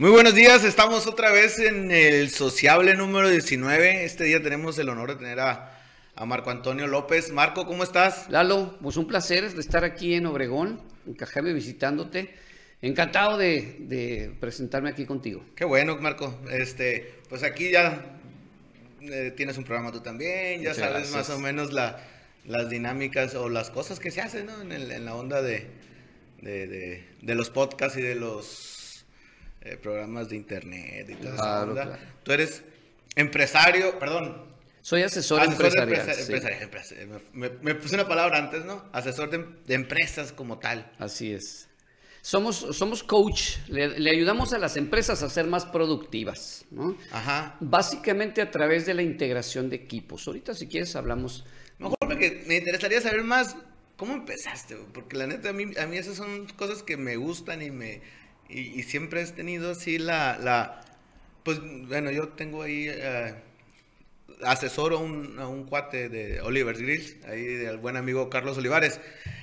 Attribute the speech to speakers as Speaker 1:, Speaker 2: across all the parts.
Speaker 1: Muy buenos días, estamos otra vez en el sociable número 19. Este día tenemos el honor de tener a, Marco Antonio López. Marco, ¿cómo estás?
Speaker 2: Lalo, pues un placer de estar aquí en Obregón, en Cajeme visitándote. Encantado de, presentarme aquí contigo.
Speaker 1: Qué bueno, Marco. Este, pues aquí ya eh, tienes un programa tú también, ya sabes más o menos las dinámicas o las cosas que se hacen ¿no? en, la onda de, de los podcasts y de los eh, programas de internet y toda esa onda. Tú eres empresario, perdón.
Speaker 2: Soy asesor, empresarial.
Speaker 1: me, puse una palabra antes, ¿no? Asesor de, empresas como tal.
Speaker 2: Así es. Somos, somos coach, le, ayudamos a las empresas a ser más productivas, ¿no? Ajá. Básicamente a través de la integración de equipos. Ahorita si quieres hablamos...
Speaker 1: Mejor porque me interesaría saber más cómo empezaste, porque la neta a mí, a mí esas son cosas que me gustan y me, y, siempre has tenido así la, la, pues bueno, yo tengo ahí, eh, asesoro a un, un, cuate de Oliver's Grills, ahí del buen amigo Carlos Olivares,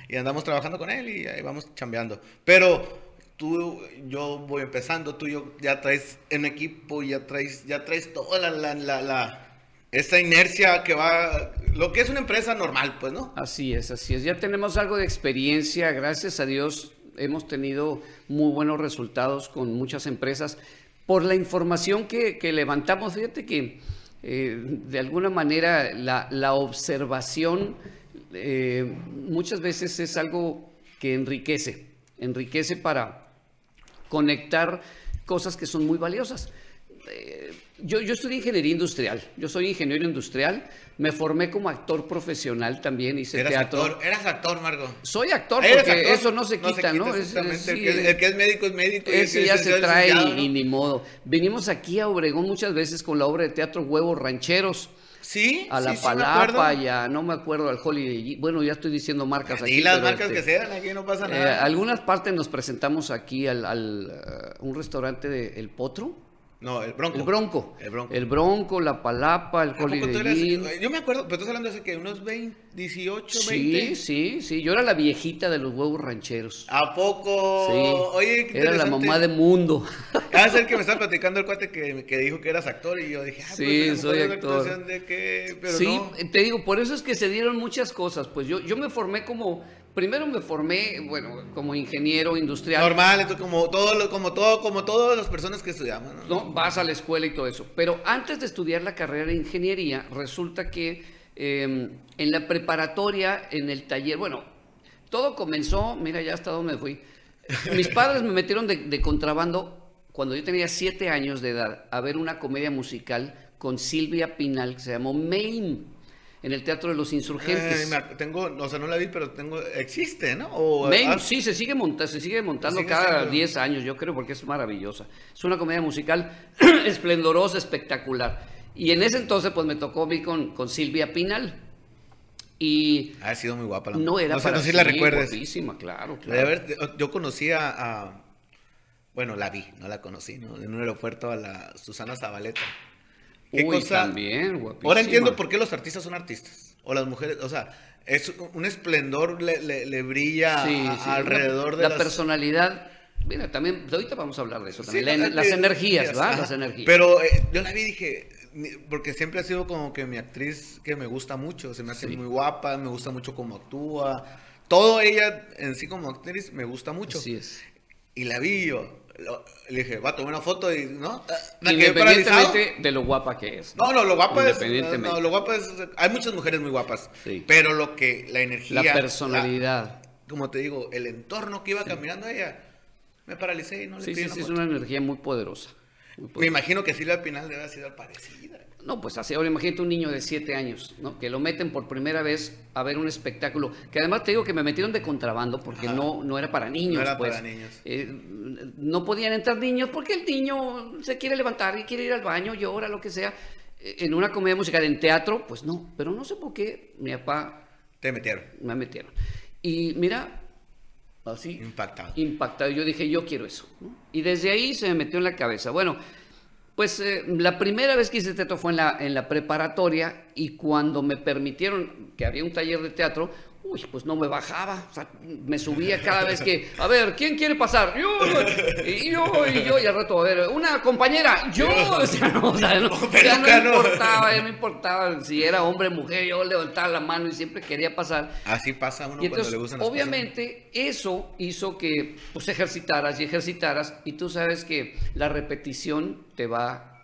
Speaker 1: y andamos trabajando con él y ahí vamos chambeando. Pero tú, yo voy empezando, tú yo, ya traes en equipo, ya traes, ya traes toda la, la, la, esa inercia que va, lo que es una empresa normal, pues, ¿no?
Speaker 2: Así es, así es. Ya tenemos algo de experiencia, gracias a Dios hemos tenido muy buenos resultados con muchas empresas por la información que, levantamos. Fíjate que eh, de alguna manera la, observación eh, muchas veces es algo que enriquece, enriquece para conectar cosas que son muy valiosas. Eh, yo, yo estudié ingeniería industrial, yo soy ingeniero industrial, me formé como actor profesional también, hice
Speaker 1: ¿Eras
Speaker 2: teatro.
Speaker 1: Actor? ¿Eras actor, Margo?
Speaker 2: Soy actor, porque eso no se quita, ¿no?
Speaker 1: el, que es, médico es médico.
Speaker 2: Ese ya se trae y, ni modo. Venimos aquí a Obregón muchas veces con la obra de teatro Huevos Rancheros.
Speaker 1: Sí,
Speaker 2: a la Palapa, ya no me acuerdo al Holiday. Bueno, ya estoy diciendo marcas
Speaker 1: aquí. Y las marcas este, que sean, aquí no pasa nada.
Speaker 2: Eh, algunas partes nos presentamos aquí al, al uh, un restaurante de El Potro.
Speaker 1: No, el Bronco.
Speaker 2: El Bronco. El Bronco, el bronco la Palapa, el Holiday
Speaker 1: Yo me acuerdo, pero estás hablando de hace que unos 20, 18,
Speaker 2: 20. Sí, sí, sí. Yo era la viejita de los huevos rancheros.
Speaker 1: ¿A poco?
Speaker 2: Sí. Oye, qué Era la mamá de mundo.
Speaker 1: Ah, es el que me estaba platicando el cuate que, que dijo que eras actor y yo dije, ah,
Speaker 2: sí, pues, soy actor. De que... Pero sí, te digo, por eso es que se dieron muchas cosas. Pues yo, yo me formé como primero me formé, bueno, como ingeniero industrial.
Speaker 1: Normal, como todo, como todo, como todas las personas que estudiamos.
Speaker 2: ¿no? vas a la escuela y todo eso. Pero antes de estudiar la carrera de ingeniería, resulta que em, en la preparatoria, en el taller, bueno, todo comenzó, mira ya hasta dónde fui. Mis padres me metieron de, de contrabando cuando yo tenía siete años de edad a ver una comedia musical con Silvia Pinal que se llamó Maine en el Teatro de los Insurgentes.
Speaker 1: tengo, o sea, no la vi, pero tengo, existe, ¿no?
Speaker 2: sí, se sigue, montando, se sigue montando cada 10 años, yo creo, porque es maravillosa. Es una comedia musical esplendorosa, espectacular. Y en ese entonces, pues me tocó mí con, con Silvia Pinal. Y
Speaker 1: ha sido muy guapa la
Speaker 2: No era para
Speaker 1: no sé si la recuerdes.
Speaker 2: Guapísima, claro, claro.
Speaker 1: yo conocía a, bueno, la vi, no la conocí, ¿no? En un aeropuerto a la Susana Zabaleta.
Speaker 2: Uy, también,
Speaker 1: Ahora entiendo por qué los artistas son artistas. O las mujeres, o sea, es un esplendor le, brilla alrededor de
Speaker 2: la personalidad. Mira, también, ahorita vamos a hablar de eso también. las energías, ¿verdad? Las energías.
Speaker 1: Pero eh, yo la vi y dije, porque siempre ha sido como que mi actriz que me gusta mucho, se me hace muy guapa, me gusta mucho cómo actúa. Todo ella en sí como actriz me gusta mucho.
Speaker 2: Así es.
Speaker 1: Y la vi yo, le dije, va a tomar una foto y, ¿no?
Speaker 2: Independientemente de lo guapa que es.
Speaker 1: No, no, lo guapa es, no, lo guapa es, hay muchas mujeres muy guapas, pero lo que, la energía.
Speaker 2: La personalidad.
Speaker 1: como te digo, el entorno que iba caminando ella, me paralicé y no le
Speaker 2: Sí, sí, sí, es una energía muy poderosa,
Speaker 1: Me imagino que Silvia Pinal debe haber sido parecida.
Speaker 2: No, pues así, ahora imagínate un niño de 7 años, ¿no? Que lo meten por primera vez a ver un espectáculo, que además te digo que me metieron de contrabando porque no, no era para niños. No
Speaker 1: era
Speaker 2: pues.
Speaker 1: para niños.
Speaker 2: Eh, no podían entrar niños porque el niño se quiere levantar y quiere ir al baño, llora, lo que sea. Eh, en una comedia musical, en teatro, pues no, pero no sé por qué mi papá...
Speaker 1: Te metieron.
Speaker 2: Me metieron. Y mira, así...
Speaker 1: Impactado.
Speaker 2: Impactado. Yo dije, yo quiero eso. Y desde ahí se me metió en la cabeza. Bueno, pues eh, la primera vez que hice teatro fue en la, en la preparatoria y cuando me permitieron que había un taller de teatro, Uy, pues no me bajaba, o sea, me subía cada vez que, a ver, ¿quién quiere pasar? Yo, y yo, y yo, y al rato, a ver, una compañera, yo, o sea, no, o sea, no, ya no importaba, ya no importaba si era hombre o mujer, yo levantaba la mano y siempre quería pasar.
Speaker 1: Así pasa uno
Speaker 2: Y entonces,
Speaker 1: cuando le gustan las
Speaker 2: obviamente, eso hizo que pues ejercitaras y ejercitaras, y tú sabes que la repetición te va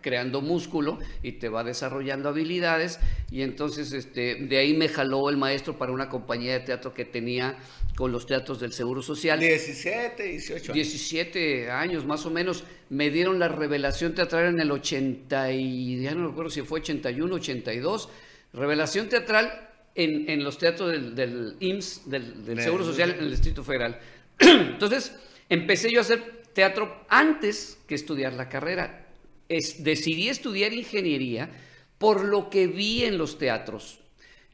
Speaker 2: creando músculo y te va desarrollando habilidades y entonces este de ahí me jaló el maestro para una compañía de teatro que tenía con los teatros del Seguro Social.
Speaker 1: 17, 18 años.
Speaker 2: 17 años más o menos, me dieron la revelación teatral en el 80 y ya no recuerdo si fue 81, 82, revelación teatral en, en los teatros del, del IMSS, del, del
Speaker 1: Del-
Speaker 2: Seguro Social en el Distrito Federal. Entonces, empecé yo a hacer teatro antes que estudiar la carrera. Es, decidí estudiar ingeniería por lo que vi en los teatros.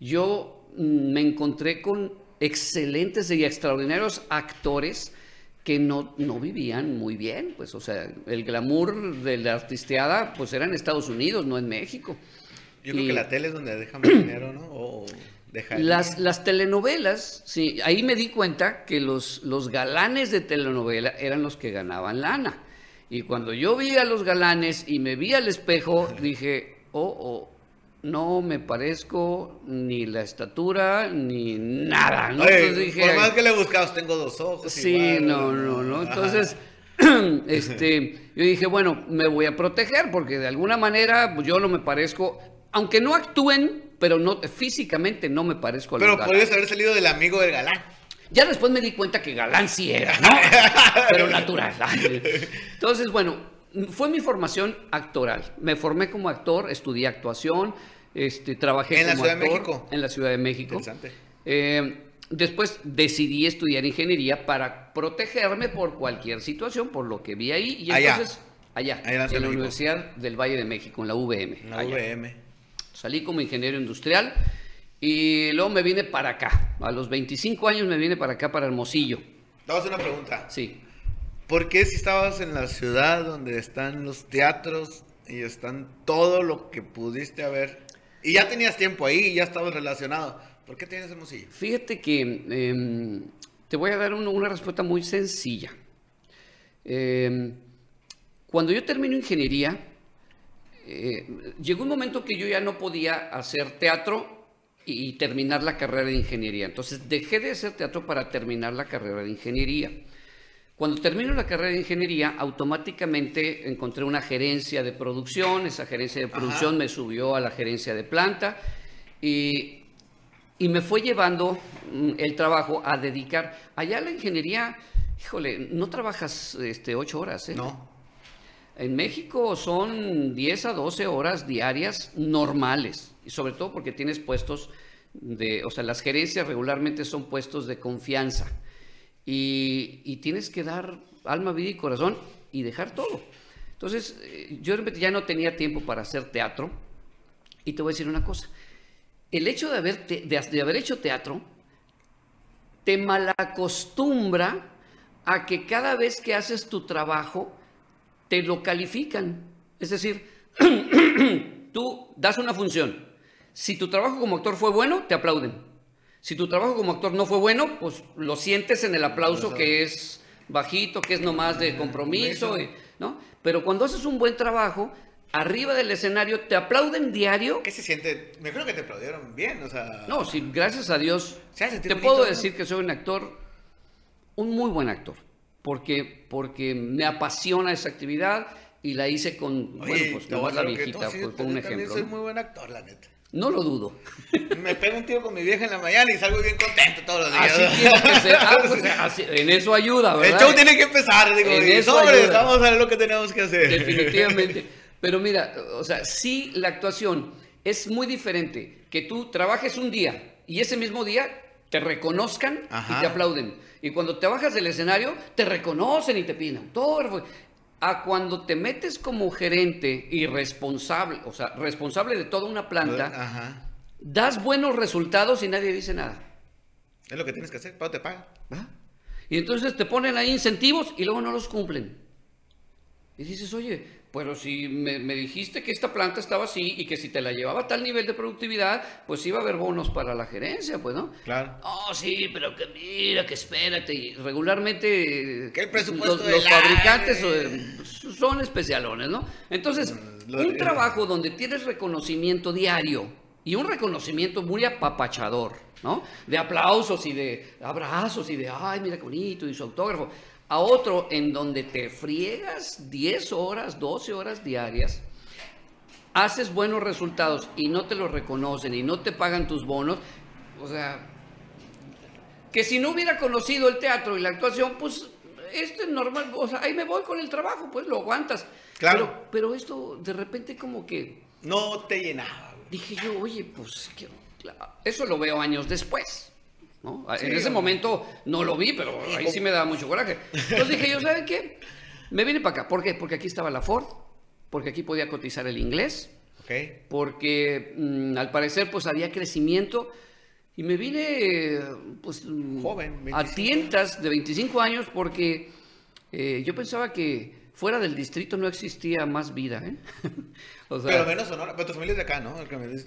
Speaker 2: Yo mm, me encontré con excelentes y extraordinarios actores que no, no vivían muy bien, pues, o sea, el glamour de la artisteada, pues, era en Estados Unidos, no en México.
Speaker 1: Yo creo
Speaker 2: Y-
Speaker 1: que la tele es donde deja más dinero, ¿no? O deja el
Speaker 2: Las, las telenovelas, sí, ahí me di cuenta que los, los galanes de telenovela eran los que ganaban lana. Y cuando yo vi a los galanes y me vi al espejo, dije, oh, oh, no me parezco ni la estatura ni nada. ¿no?
Speaker 1: Oye,
Speaker 2: Entonces dije,
Speaker 1: por más que le buscabas, tengo dos ojos.
Speaker 2: Sí,
Speaker 1: igual,
Speaker 2: no, no, no. Entonces, este, yo dije, bueno, me voy a proteger porque de alguna manera pues, yo no me parezco, aunque no actúen, pero no físicamente no me parezco a los
Speaker 1: Pero podrías haber salido del amigo del galán.
Speaker 2: Ya después me di cuenta que galán sí era, ¿no? Pero natural. Entonces, bueno, fue mi formación actoral. Me formé como actor, estudié actuación, este, trabajé
Speaker 1: ¿En la
Speaker 2: como
Speaker 1: Ciudad de
Speaker 2: actor
Speaker 1: México?
Speaker 2: En la Ciudad de México.
Speaker 1: Interesante.
Speaker 2: Eh, después decidí estudiar ingeniería para protegerme por cualquier situación, por lo que vi ahí. Y
Speaker 1: Allá.
Speaker 2: entonces, allá,
Speaker 1: Allá en la Ciudad
Speaker 2: en la
Speaker 1: de.
Speaker 2: Universidad del Valle de México, en la UVM.
Speaker 1: En la
Speaker 2: allá.
Speaker 1: VM.
Speaker 2: Salí como ingeniero industrial y luego me vine para acá. A los 25 años me vine para acá, para Hermosillo.
Speaker 1: Te voy a hacer una pregunta.
Speaker 2: Sí.
Speaker 1: ¿Por qué si estabas en la ciudad donde están los teatros y están todo lo que pudiste haber y ya tenías tiempo ahí ya estabas relacionado? ¿Por qué tienes Hermosillo?
Speaker 2: Fíjate que em, te voy a dar un- una respuesta muy sencilla. Em, cuando yo termino ingeniería, eh, llegó un momento que yo ya no podía hacer teatro y terminar la carrera de ingeniería. Entonces dejé de hacer teatro para terminar la carrera de ingeniería. Cuando termino la carrera de ingeniería, automáticamente encontré una gerencia de producción. Esa gerencia de producción me subió a la gerencia de planta y, y me fue llevando mm, el trabajo a dedicar. Allá la ingeniería, híjole, no trabajas este, ocho horas, ¿eh?
Speaker 1: No.
Speaker 2: En México son 10 a 12 horas diarias normales, y sobre todo porque tienes puestos de, o sea, las gerencias regularmente son puestos de confianza y, y tienes que dar alma, vida y corazón y dejar todo. Entonces, eh, yo ya no tenía tiempo para hacer teatro y te voy a decir una cosa, el hecho de haber, de- de haber hecho teatro te malacostumbra a que cada vez que haces tu trabajo, te lo califican. Es decir, tú das una función. Si tu trabajo como actor fue bueno, te aplauden. Si tu trabajo como actor no fue bueno, pues lo sientes en el aplauso que es bajito, que es nomás de compromiso, y- ¿no? Pero cuando haces un buen trabajo, arriba del escenario te aplauden diario.
Speaker 1: ¿Qué se siente? Me creo que te aplaudieron bien, o sea.
Speaker 2: No, sí, gracias a Dios.
Speaker 1: Se
Speaker 2: Te
Speaker 1: bonito,
Speaker 2: puedo
Speaker 1: ¿no?
Speaker 2: decir que soy un actor, un muy buen actor, porque, porque me apasiona esa actividad y la hice con,
Speaker 1: Oye,
Speaker 2: bueno, pues nomás la viejita, pues, con un ejemplo.
Speaker 1: soy
Speaker 2: ¿no?
Speaker 1: muy buen actor, la neta.
Speaker 2: No lo dudo.
Speaker 1: Me pego un tiro con mi vieja en la mañana y salgo bien contento todos los días.
Speaker 2: Así tiene que ser. Ah, pues, así- en eso ayuda,
Speaker 1: El
Speaker 2: ¿verdad?
Speaker 1: show tiene que empezar, digo,
Speaker 2: En eso
Speaker 1: sobre, vamos a ver lo que tenemos que hacer.
Speaker 2: Definitivamente. Pero mira, o sea, sí la actuación es muy diferente. Que tú trabajes un día y ese mismo día te reconozcan
Speaker 1: Ajá.
Speaker 2: y te aplauden. Y cuando te bajas del escenario, te reconocen y te piden autógrafo. A cuando te metes como gerente y responsable, o sea, responsable de toda una planta,
Speaker 1: Ajá.
Speaker 2: das buenos resultados y nadie dice nada.
Speaker 1: Es lo que tienes que hacer, Pau te paga.
Speaker 2: Y entonces te ponen ahí incentivos y luego no los cumplen. Y dices, oye, pero si me, me, dijiste que esta planta estaba así y que si te la llevaba a tal nivel de productividad, pues iba a haber bonos para la gerencia, pues, ¿no?
Speaker 1: Claro.
Speaker 2: Oh, sí, pero que mira, que espérate. Y regularmente
Speaker 1: ¿Qué presupuesto
Speaker 2: los, fabricantes
Speaker 1: aire?
Speaker 2: son, son especialones, ¿no? Entonces,
Speaker 1: Mm, lo-
Speaker 2: un trabajo donde tienes reconocimiento diario y un reconocimiento muy apapachador, ¿no? De aplausos y de abrazos y de, ay, mira qué bonito, y su autógrafo. A otro en donde te friegas 10 horas, 12 horas diarias, haces buenos resultados y no te los reconocen y no te pagan tus bonos, o sea, que si no hubiera conocido el teatro y la actuación, pues esto es normal, o sea, ahí me voy con el trabajo, pues lo aguantas.
Speaker 1: Claro.
Speaker 2: Pero, pero esto de repente como que
Speaker 1: No te llenaba,
Speaker 2: dije yo, oye, pues que- eso lo veo años después. ¿No?
Speaker 1: Sí,
Speaker 2: en ese momento no lo vi, pero ahí sí me daba mucho coraje. Entonces dije yo, ¿saben qué? Me vine para acá. ¿Por qué? Porque aquí estaba la Ford, porque aquí podía cotizar el inglés,
Speaker 1: Ok.
Speaker 2: porque mm, al parecer pues había crecimiento y me vine pues
Speaker 1: Joven,
Speaker 2: a
Speaker 1: 25
Speaker 2: tientas de 25 años porque eh, yo pensaba que fuera del distrito no existía más vida, ¿eh? o sea,
Speaker 1: Pero menos Sonora. Pero tu familia es de acá, ¿no?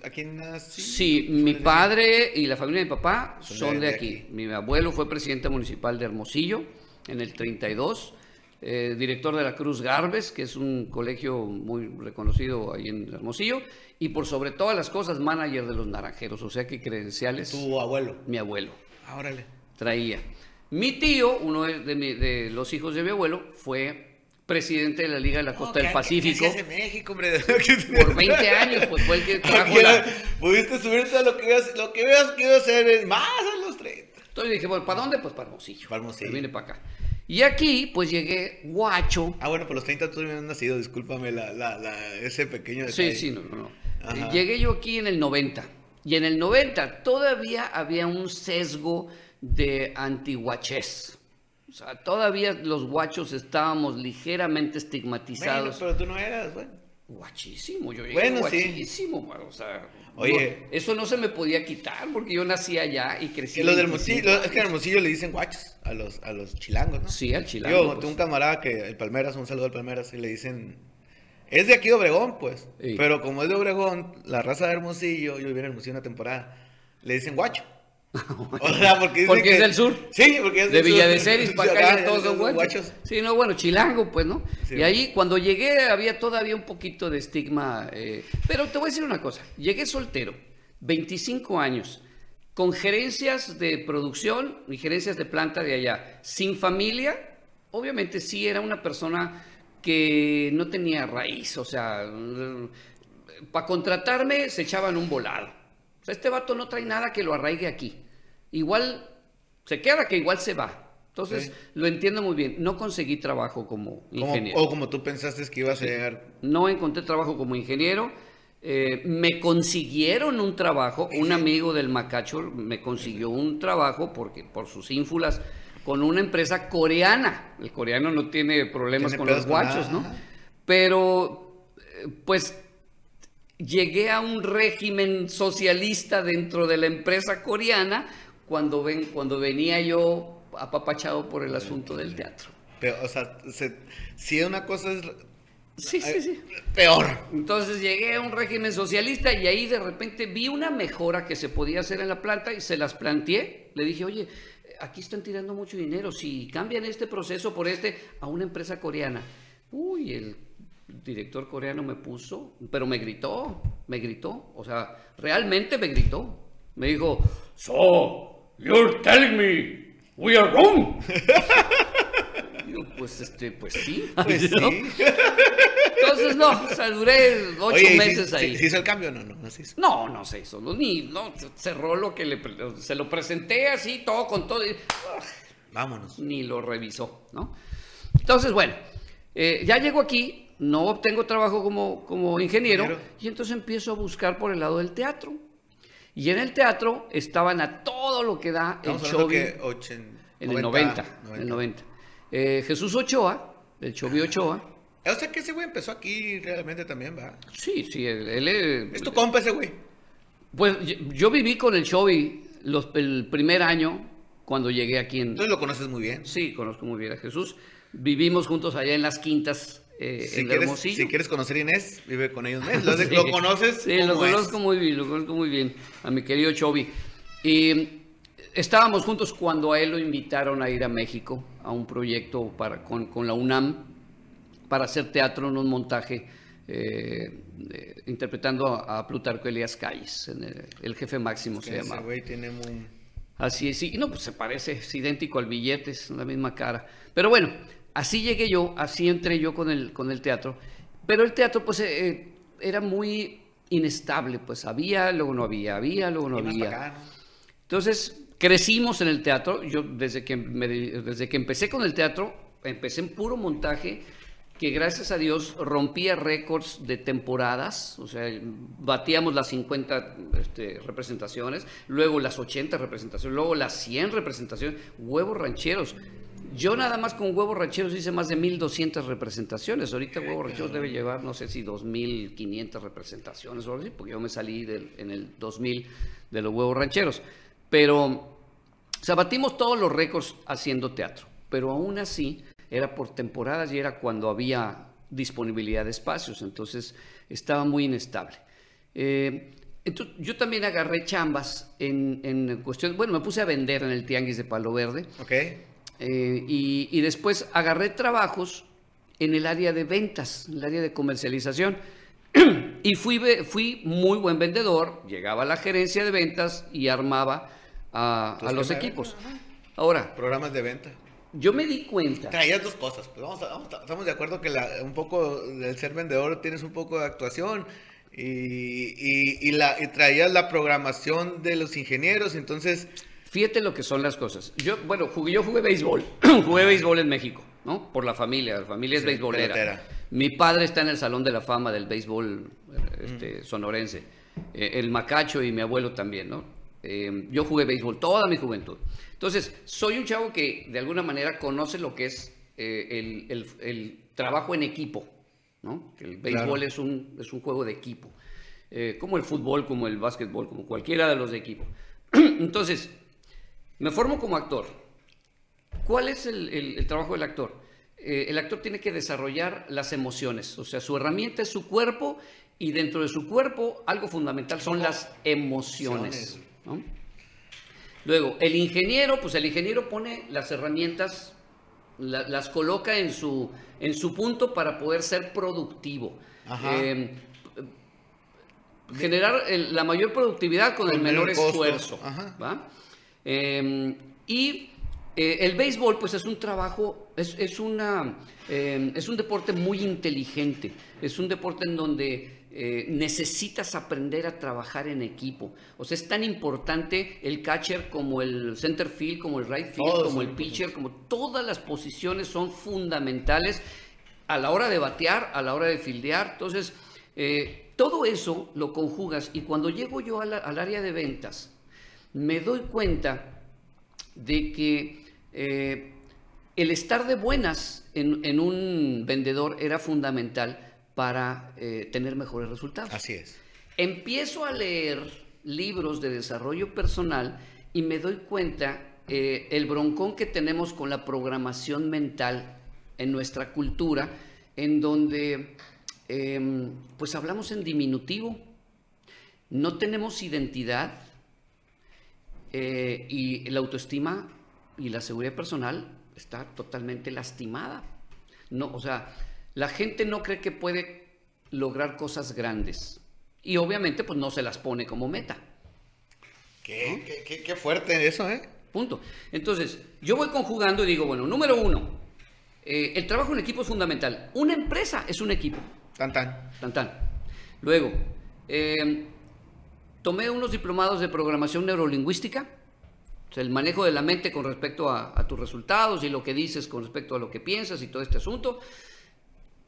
Speaker 1: ¿Aquí nací?
Speaker 2: Sí, mi padre y la familia de mi papá
Speaker 1: Son
Speaker 2: son
Speaker 1: de-
Speaker 2: aquí.
Speaker 1: aquí.
Speaker 2: Mi abuelo fue presidente municipal de Hermosillo en el 32, eh, director de la Cruz Garbes, que es un colegio muy reconocido ahí en Hermosillo, y por sobre todas las cosas, manager de los naranjeros, o sea que credenciales
Speaker 1: Tu abuelo.
Speaker 2: mi abuelo
Speaker 1: Ah, órale.
Speaker 2: traía. Mi tío, uno de, de mi- de los hijos de mi abuelo, fue presidente de la Liga de la Costa
Speaker 1: No,
Speaker 2: del
Speaker 1: ¿qué-
Speaker 2: Pacífico.
Speaker 1: ¿Qué hacías en México, hombre?
Speaker 2: Por 20 años, pues fue el que trajo la,
Speaker 1: Pudiste subirte a lo que veas, lo que veas que iba a hacer en- más a los 30.
Speaker 2: Entonces dije, bueno, ¿para dónde? Pues para Hermosillo.
Speaker 1: Para Hermosillo.
Speaker 2: Me vine para acá. Y aquí, pues llegué guacho.
Speaker 1: Ah, bueno, por los 30 tú no habías nacido, discúlpame la, la, la, ese pequeño
Speaker 2: Sí,
Speaker 1: detalle.
Speaker 2: sí, no, no, no.
Speaker 1: Ajá.
Speaker 2: Eh, Llegué yo aquí en el 90. Y en el 90 todavía había un sesgo de antiguachez. O sea, todavía los guachos estábamos ligeramente
Speaker 1: Bueno,
Speaker 2: estigmatizados.
Speaker 1: pero tú no eras, bueno.
Speaker 2: Guachísimo, yo llegué
Speaker 1: Bueno, sí.
Speaker 2: guachísimo, bueno, o sea,
Speaker 1: Oye.
Speaker 2: eso no se me podía quitar porque yo nací allá y crecí.
Speaker 1: Que los del
Speaker 2: 25
Speaker 1: Hermosillo, es que en. Hermosillo le dicen guachos a los, a los chilangos, ¿no?
Speaker 2: Sí, al chilango.
Speaker 1: Yo
Speaker 2: pues.
Speaker 1: tengo un camarada que, el Palmeras, un saludo al Palmeras, y le dicen, es de aquí de Obregón, pues,
Speaker 2: Sí.
Speaker 1: pero como es de Obregón, la raza de Hermosillo, yo viví en Hermosillo una temporada, le dicen guacho. O sea, porque, dicen
Speaker 2: Porque
Speaker 1: que-
Speaker 2: es del sur.
Speaker 1: Sí, porque es
Speaker 2: de
Speaker 1: del sur.
Speaker 2: Villa de Ceris para acá ya todos son guachos. Sí, no, bueno, chilango, pues, ¿no?
Speaker 1: Sí.
Speaker 2: y ahí cuando llegué había todavía un poquito de estigma. eh, pero te voy a decir una cosa, llegué soltero, 25 años, con gerencias de producción y gerencias de planta de allá, sin familia, obviamente sí era una persona que no tenía raíz, o sea, para contratarme se echaban un volado. O sea, este vato no trae nada que lo arraigue aquí. Igual se queda que igual se va. Entonces,
Speaker 1: Sí.
Speaker 2: lo entiendo muy bien. No conseguí trabajo como
Speaker 1: Como-
Speaker 2: ingeniero.
Speaker 1: o como tú pensaste que iba a ser.
Speaker 2: No encontré trabajo como ingeniero. Eh, me consiguieron un trabajo, un amigo del Macacho me consiguió un trabajo porque por sus ínfulas con una empresa coreana. El coreano no tiene problemas
Speaker 1: Tiene
Speaker 2: con los guachos,
Speaker 1: nada,
Speaker 2: ¿no? Pero, eh, pues, llegué a un régimen socialista dentro de la empresa coreana cuando, ven, cuando venía yo apapachado por el asunto del teatro.
Speaker 1: Pero, o sea, se- si una cosa es
Speaker 2: Sí, sí, sí.
Speaker 1: peor.
Speaker 2: Entonces llegué a un régimen socialista y ahí de repente vi una mejora que se podía hacer en la planta y se las planteé. Le dije, oye, aquí están tirando mucho dinero. Si cambian este proceso por este a una empresa coreana. Uy, el director coreano me puso, pero me gritó, me gritó. O sea, realmente me gritó. Me dijo, so, you're telling me we are wrong. Yo, pues, este, pues sí.
Speaker 1: Pues sí.
Speaker 2: Entonces, no, o sea, duré ocho
Speaker 1: Oye, ¿y
Speaker 2: meses
Speaker 1: si,
Speaker 2: ahí.
Speaker 1: Si hizo el cambio, no, no, no se hizo.
Speaker 2: No, no se hizo, no, ni, no, cerró lo que le, se lo presenté así, todo con todo, y,
Speaker 1: Vámonos.
Speaker 2: ni lo revisó, ¿no? Entonces, bueno, eh, ya llego aquí, no obtengo trabajo como, como ingeniero,
Speaker 1: Ingeniero.
Speaker 2: y entonces empiezo a buscar por el lado del teatro. Y en el teatro estaban a todo lo que da el
Speaker 1: Estamos ochen-
Speaker 2: en el 90, en el 90. Eh, Jesús Ochoa, el Chovy Ochoa,
Speaker 1: O sea que ese güey empezó aquí realmente también, va.
Speaker 2: sí, sí, él, él, eh,
Speaker 1: Es tu compa ese güey.
Speaker 2: Pues yo, yo viví con el Chovy los, el primer año cuando llegué aquí en...
Speaker 1: Entonces lo conoces muy bien.
Speaker 2: Sí, conozco muy bien a Jesús. Vivimos juntos allá en las quintas eh,
Speaker 1: Si quieres,
Speaker 2: Hermosillo.
Speaker 1: si quieres conocer a Inés, vive con ellos. ¿Lo,
Speaker 2: Sí.
Speaker 1: lo conoces?
Speaker 2: Sí, lo
Speaker 1: ¿Cómo es?
Speaker 2: conozco muy bien, lo conozco muy bien, a mi querido Chovy. Y estábamos juntos cuando a él lo invitaron a ir a México a un proyecto para, con, con la UNAM para hacer teatro en un montaje eh, eh, interpretando a, a Plutarco Elías Calles, en el, el jefe máximo se
Speaker 1: Que güey tiene muy...
Speaker 2: Así es, sí, no, pues se parece, es idéntico al billete, es la misma cara. Pero bueno, así llegué yo, así entré yo con el, con el teatro. Pero el teatro, pues, eh, eh, era muy inestable, pues había, luego no había, había, luego no había. Entonces, crecimos en el teatro. Yo, desde que, me de- desde que empecé con el teatro, empecé en puro montaje, que gracias a Dios rompía récords de temporadas. O sea, batíamos las 50 este, representaciones, luego las 80 representaciones, luego las 100 representaciones. Huevos rancheros. Yo nada más con Huevos Rancheros hice más de 1200 representaciones. Ahorita Huevos Rancheros debe llevar, no sé si 2500 representaciones o algo así, porque yo me salí del- en el 2000 de los Huevos Rancheros. Pero, o sea, batimos todos los récords haciendo teatro. Pero aún así, era por temporadas y era cuando había disponibilidad de espacios. Entonces, estaba muy inestable. Eh, entonces, yo también agarré chambas en, en cuestión, bueno, me puse a vender en el Tianguis de Palo Verde.
Speaker 1: ¿Ok?
Speaker 2: Eh, y, y después agarré trabajos en el área de ventas, en el área de comercialización. y fui, fui muy buen vendedor, llegaba a la gerencia de ventas y armaba a, los equipos. Ahora,
Speaker 1: Programas de venta.
Speaker 2: yo me di cuenta.
Speaker 1: Traías dos cosas. Pues vamos a- vamos a- estamos de acuerdo que la- un poco del ser vendedor tienes un poco de actuación y, y, y la, y traías la programación de los ingenieros. Entonces,
Speaker 2: Fíjate lo que son las cosas. Yo, bueno, jugué, yo jugué béisbol. jugué béisbol en México, ¿no? Por la familia. La familia es
Speaker 1: Sí,
Speaker 2: beisbolera.
Speaker 1: pelotera.
Speaker 2: Mi padre está en el Salón de la Fama del béisbol
Speaker 1: Mm.
Speaker 2: este, sonorense. Eh, el Macacho y mi abuelo también, ¿no? Eh, yo jugué béisbol toda mi juventud. Entonces, soy un chavo que de alguna manera conoce lo que es eh, el, el- el trabajo en equipo, ¿no? Que el béisbol
Speaker 1: Claro.
Speaker 2: es, un, es un juego de equipo. Eh, como el fútbol, como el básquetbol, como cualquiera de los de equipo. Entonces, me formo como actor. ¿Cuál es el, el- el trabajo del actor? Eh, el actor tiene que desarrollar las emociones, o sea, su herramienta es su cuerpo y dentro de su cuerpo algo fundamental son las emociones. ¿no? Luego, el ingeniero, pues el ingeniero pone las herramientas, la- las coloca en su, en su punto para poder ser productivo. Eh, generar el- la mayor productividad con, el
Speaker 1: Con
Speaker 2: menor
Speaker 1: menor costo.
Speaker 2: esfuerzo.
Speaker 1: Ajá.
Speaker 2: ¿va? Eh, y eh, el béisbol, pues es un trabajo, es, es una, eh, es un deporte muy inteligente, es un deporte en donde eh, necesitas aprender a trabajar en equipo. O sea, es tan importante el catcher como el center field, como el right field,
Speaker 1: Todos
Speaker 2: como el pitcher, como todas las posiciones son fundamentales a la hora de batear, a la hora de fildear. Entonces, eh, todo eso lo conjugas y cuando llego yo la- al área de ventas, me doy cuenta de que eh, el estar de buenas en, en un vendedor era fundamental para eh, tener mejores resultados.
Speaker 1: así es.
Speaker 2: Empiezo a leer libros de desarrollo personal y me doy cuenta eh, el broncón que tenemos con la programación mental en nuestra cultura, en donde em, pues hablamos en diminutivo, no tenemos identidad eh, y la autoestima y la seguridad personal está totalmente lastimada. No, o sea, la gente no cree que puede lograr cosas grandes y obviamente pues no se las pone como meta.
Speaker 1: Qué, qué- qué- qué fuerte eso, ¿eh?
Speaker 2: Punto. Entonces, yo voy conjugando y digo, bueno, número uno, eh, el trabajo en equipo es fundamental. Una empresa es un equipo.
Speaker 1: Tan, tan.
Speaker 2: Tan, tan. Luego, eh, tomé unos diplomados de programación neurolingüística, o sea, el manejo de la mente con respecto a, a tus resultados y lo que dices con respecto a lo que piensas y todo este asunto.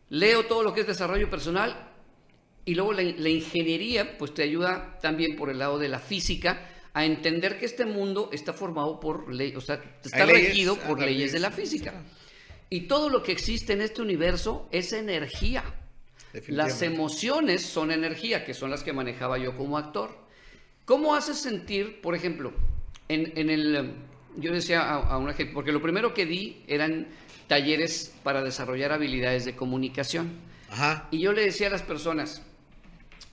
Speaker 2: Leo todo lo que es desarrollo personal y luego la, la ingeniería, pues te ayuda también por el lado de la física a entender que este mundo está formado por leyes, o sea, está
Speaker 1: leyes,
Speaker 2: regido por
Speaker 1: las
Speaker 2: leyes de la
Speaker 1: leyes,
Speaker 2: física. Y todo lo que existe en este universo es energía. Las emociones son energía, que son las que manejaba yo como actor. ¿Cómo haces sentir, por ejemplo, en, en el, yo decía a, a una gente, porque lo primero que di eran talleres para desarrollar habilidades de comunicación.
Speaker 1: Ajá.
Speaker 2: Y yo le decía a las personas,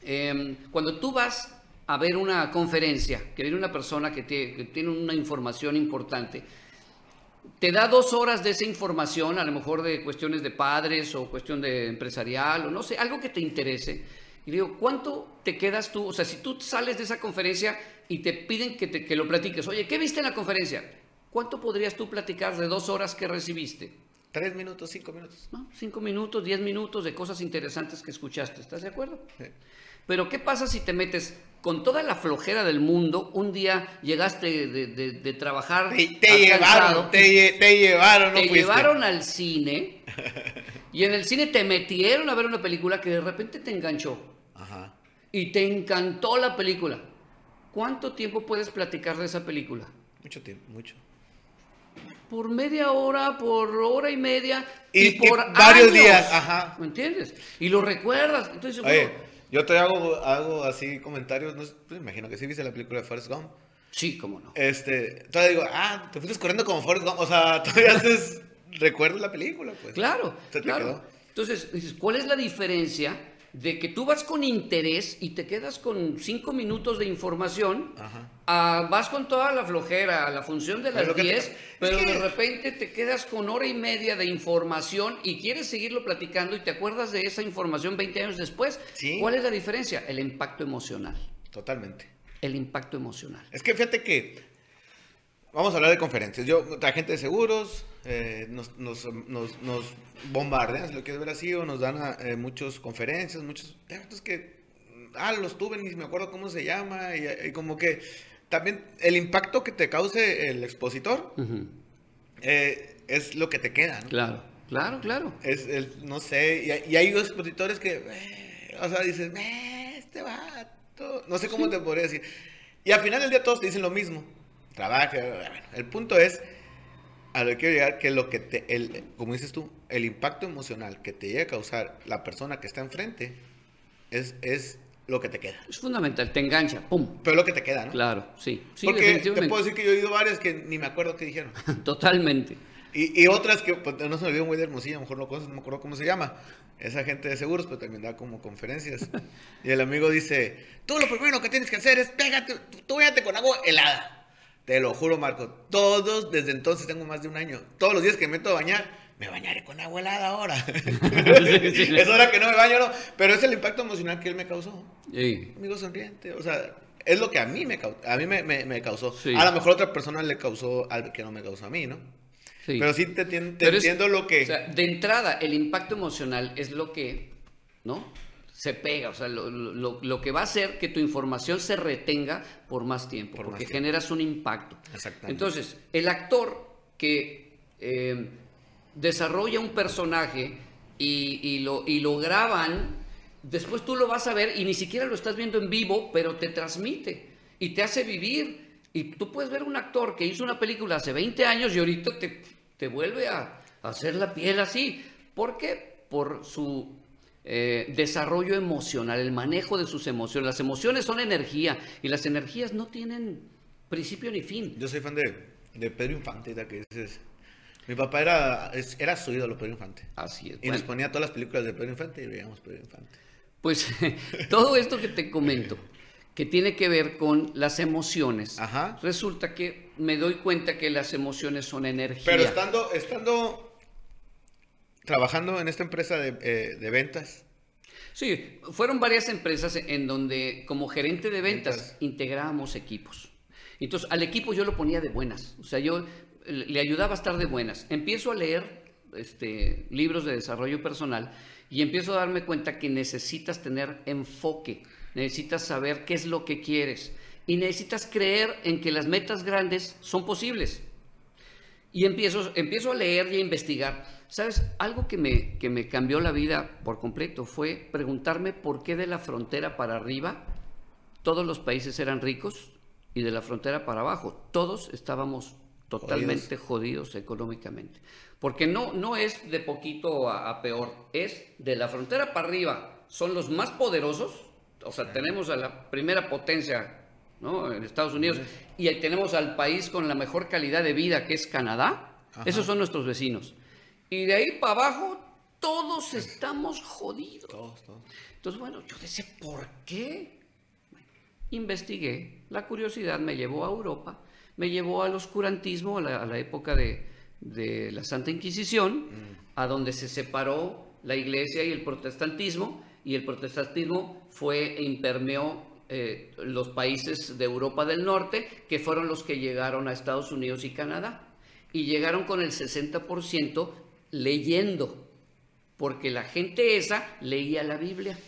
Speaker 2: em, cuando tú vas a ver una conferencia, que viene una persona que, te- que tiene una información importante, te da dos horas de esa información, a lo mejor de cuestiones de padres o cuestión de empresarial o no sé, algo que te interese. Y digo, ¿cuánto te quedas tú? O sea, si tú sales de esa conferencia y te piden que, te- que lo platiques, oye, ¿qué viste en la conferencia? ¿Cuánto podrías tú platicar de dos horas que recibiste?
Speaker 1: Tres minutos, cinco minutos.
Speaker 2: ¿no? Cinco minutos, diez minutos de cosas interesantes que escuchaste. ¿Estás de acuerdo?
Speaker 1: Sí.
Speaker 2: Pero ¿qué pasa si te metes con toda la flojera del mundo? Un día llegaste de, de- de trabajar.
Speaker 1: Te, llevaron, te, lle- te llevaron, no
Speaker 2: te
Speaker 1: fuiste.
Speaker 2: llevaron al cine y en el cine te metieron a ver una película que de repente te enganchó
Speaker 1: Ajá.
Speaker 2: y te encantó la película. ¿Cuánto tiempo puedes platicar de esa película?
Speaker 1: Mucho tiempo, mucho.
Speaker 2: por media hora, por hora y media
Speaker 1: Y-
Speaker 2: y, por
Speaker 1: y varios
Speaker 2: años,
Speaker 1: días, ajá.
Speaker 2: ¿Me entiendes? Y lo recuerdas. Entonces,
Speaker 1: Oye,
Speaker 2: bueno,
Speaker 1: yo te hago, hago así comentarios, no pues, imagino que sí viste la película de Forrest Gump.
Speaker 2: sí, cómo no.
Speaker 1: Este, todavía digo, ah, te fuiste corriendo como Forrest Gump, o sea, todavía haces, recuerdas la película, pues.
Speaker 2: Claro,
Speaker 1: te
Speaker 2: claro.
Speaker 1: quedó.
Speaker 2: Entonces, dices, ¿cuál es la diferencia de que tú vas con interés y te quedas con cinco minutos de información?
Speaker 1: Ajá.
Speaker 2: a- vas con toda la flojera, la función de las
Speaker 1: lo que te-
Speaker 2: 10,
Speaker 1: es
Speaker 2: pero de repente te quedas con hora y media de información y quieres seguirlo platicando y te acuerdas de esa información 20 años después.
Speaker 1: Sí.
Speaker 2: ¿Cuál es la diferencia? El impacto emocional.
Speaker 1: Totalmente.
Speaker 2: El impacto emocional.
Speaker 1: Es que fíjate que vamos a hablar de conferencias. Yo, agente de seguros, eh, nos, nos, nos, nos bombardean, si lo quieres ver así, o nos dan eh, muchas conferencias, muchos eventos que, ah, los tuve, ni me acuerdo cómo se llama, y, y como que también el impacto que te cause el expositor eh, es lo que te queda, ¿no?
Speaker 2: Claro, claro, claro.
Speaker 1: Es, el- no sé, y, hay- y hay expositores que, o sea, dices, "Eh, este vato, no sé cómo te podría decir. Y al final del día todos te dicen lo mismo, trabaja, bueno, el punto es, a lo que quiero llegar, que lo que te, el, como dices tú, el impacto emocional que te llega a causar la persona que está enfrente, es, es lo que te queda.
Speaker 2: Es fundamental, te engancha, ¡pum!
Speaker 1: Pero lo que te queda, ¿no?
Speaker 2: Claro, sí. sí
Speaker 1: Porque te puedo decir que yo he oído varias que ni me acuerdo qué dijeron.
Speaker 2: Totalmente.
Speaker 1: Y, y otras que pues, no se me olvidó muy de Hermosillo, a lo mejor no, conoces, no me acuerdo cómo se llama. Esa gente de seguros, pero también da como conferencias. Y el amigo dice, tú lo primero que tienes que hacer es pégate, tú, tú con agua helada. Te lo juro, Marco. Todos, desde entonces tengo más de un año. Todos los días que me meto a bañar, me bañaré con agua helada ahora. es hora que no me baño, no. Pero es el impacto emocional que él me causó. Amigo sonriente, o sea, es lo que a mí me, cau- a mí me, me- me causó. A lo mejor otra persona le causó algo que no me causó a mí, ¿no?
Speaker 2: sí.
Speaker 1: Pero sí te, tien- te
Speaker 2: Pero es-
Speaker 1: entiendo lo que...
Speaker 2: O sea, de entrada, el impacto emocional es lo que, ¿no? Se pega, o sea, lo, lo- lo que va a hacer que tu información se retenga por más tiempo,
Speaker 1: Por más
Speaker 2: porque
Speaker 1: tiempo.
Speaker 2: generas un impacto.
Speaker 1: Exactamente.
Speaker 2: Entonces, el actor que eh, desarrolla un personaje y, y lo, y lo graban, después tú lo vas a ver y ni siquiera lo estás viendo en vivo, pero te transmite y te hace vivir. Y tú puedes ver un actor que hizo una película hace 20 años y ahorita te, te vuelve a, a hacer la piel así. ¿Por qué? Por su eh, desarrollo emocional, el manejo de sus emociones. Las emociones son energía y las energías no tienen principio ni fin.
Speaker 1: Yo soy fan de, de Pedro Infante, que dices... Mi papá era, era su ídolo, Pedro Infante.
Speaker 2: Así es.
Speaker 1: Y nos
Speaker 2: Bueno,
Speaker 1: ponía todas las películas de Pedro Infante y veíamos Pedro Infante.
Speaker 2: pues todo esto que te comento, que tiene que ver con las emociones,
Speaker 1: Ajá.
Speaker 2: resulta que me doy cuenta que las emociones son energía.
Speaker 1: Pero estando, estando trabajando en esta empresa de, eh, de ventas,
Speaker 2: Sí, fueron varias empresas en donde como gerente de ventas
Speaker 1: Ventas.
Speaker 2: integrábamos equipos. Entonces al equipo yo lo ponía de buenas, o sea, yo le le ayudaba a estar de buenas. Empiezo a leer este, libros de desarrollo personal y empiezo a darme cuenta que necesitas tener enfoque, necesitas saber qué es lo que quieres y necesitas creer en que las metas grandes son posibles. Y empiezo, empiezo a leer y a investigar. ¿Sabes? Algo que me, que me cambió la vida por completo fue preguntarme por qué de la frontera para arriba todos los países eran ricos y de la frontera para abajo todos estábamos totalmente jodidos, económicamente. Porque no, no es de poquito a, a peor, es de la frontera para arriba. Son los más poderosos, o sea, tenemos a la primera potencia ¿no? En Estados Unidos. Y ahí tenemos al país con la mejor calidad de vida, que es Canadá. Esos son nuestros vecinos. Y de ahí para abajo, todos estamos jodidos.
Speaker 1: Todos, todos.
Speaker 2: Entonces, bueno, yo decía, ¿por qué? investigué, la curiosidad me llevó a Europa, me llevó al oscurantismo, a la, época de, la Santa Inquisición, a donde se separó la iglesia y el protestantismo, y el protestantismo fue e impermeó eh, los países de Europa del Norte, que fueron los que llegaron a Estados Unidos y Canadá. Y llegaron con el 60% leyendo, porque la gente esa leía la Biblia.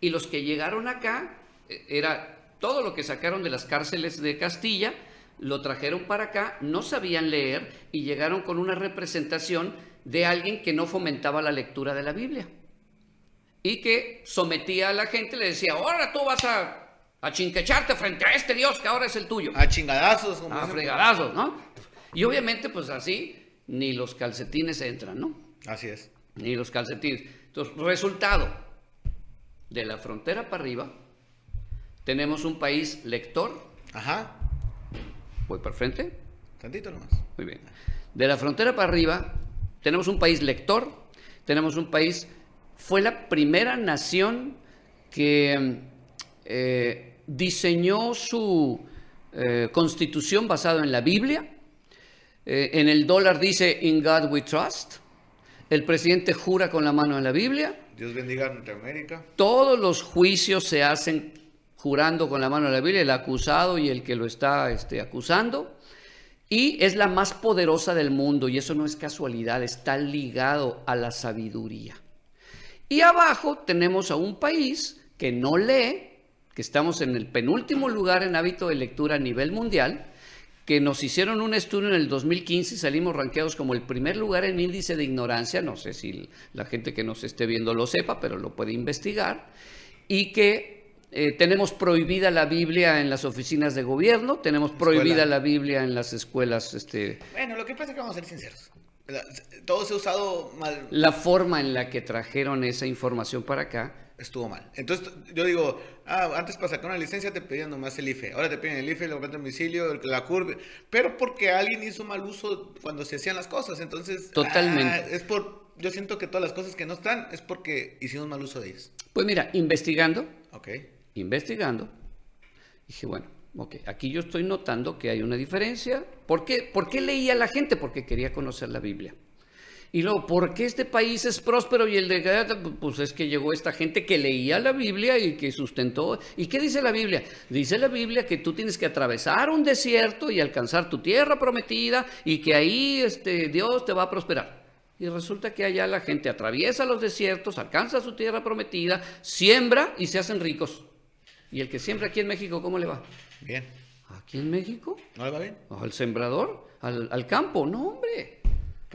Speaker 2: Y los que llegaron acá, eh, era todo lo que sacaron de las cárceles de Castilla, lo trajeron para acá, no sabían leer y llegaron con una representación de alguien que no fomentaba la lectura de la Biblia. Y que sometía a la gente, le decía, ahora tú vas a, a chinquecharte frente a este Dios que ahora es el tuyo.
Speaker 1: A chingadazos.
Speaker 2: Como a fregadazos, ¿no? Y obviamente, pues así, ni los calcetines entran, ¿no?
Speaker 1: Así es.
Speaker 2: Ni los calcetines. Entonces, resultado, de la frontera para arriba, tenemos un país lector.
Speaker 1: Ajá.
Speaker 2: Voy para frente.
Speaker 1: Tantito nomás.
Speaker 2: Muy bien. De la frontera para arriba, tenemos un país lector, tenemos un país, fue la primera nación que eh, diseñó su eh, constitución basada en la Biblia. Eh, en el dólar dice, In God we trust. El presidente jura con la mano en la Biblia.
Speaker 1: Dios bendiga a Norteamérica.
Speaker 2: Todos los juicios se hacen jurando con la mano en la Biblia, el acusado y el que lo está este, acusando. Y es la más poderosa del mundo, y eso no es casualidad, está ligado a la sabiduría. Y abajo tenemos a un país que no lee, que estamos en el penúltimo lugar en hábito de lectura a nivel mundial, que nos hicieron un estudio en el 2015 y salimos ranqueados como el primer lugar en índice de ignorancia, no sé si la gente que nos esté viendo lo sepa, pero lo puede investigar, y que eh, tenemos prohibida la Biblia en las oficinas de gobierno, tenemos prohibida la Biblia en las escuelas. Este...
Speaker 1: Bueno, lo que pasa es que vamos a ser sinceros. Todo se ha usado mal.
Speaker 2: La forma en la que trajeron esa información para acá
Speaker 1: estuvo mal. Entonces, yo digo, ah, antes para sacar una licencia te pedían nomás el IFE. Ahora te piden el IFE, el de domicilio, la curva. Pero porque alguien hizo mal uso cuando se hacían las cosas. Entonces,
Speaker 2: totalmente.
Speaker 1: Ah, es por, yo siento que todas las cosas que no están es porque hicimos mal uso de ellas.
Speaker 2: Pues mira, investigando.
Speaker 1: Ok.
Speaker 2: Investigando. Dije, bueno, ok, aquí yo estoy notando que hay una diferencia. ¿Por qué, ¿Por qué leía la gente? Porque quería conocer la Biblia. Y luego, ¿por qué este país es próspero y el de Pues es que llegó esta gente que leía la Biblia y que sustentó. ¿Y qué dice la Biblia? Dice la Biblia que tú tienes que atravesar un desierto y alcanzar tu tierra prometida y que ahí este, Dios te va a prosperar. Y resulta que allá la gente atraviesa los desiertos, alcanza su tierra prometida, siembra y se hacen ricos. ¿Y el que siembra aquí en México, cómo le va?
Speaker 1: Bien.
Speaker 2: ¿Aquí en México?
Speaker 1: ¿No le va bien?
Speaker 2: ¿Al sembrador? ¿Al, al campo? No, hombre.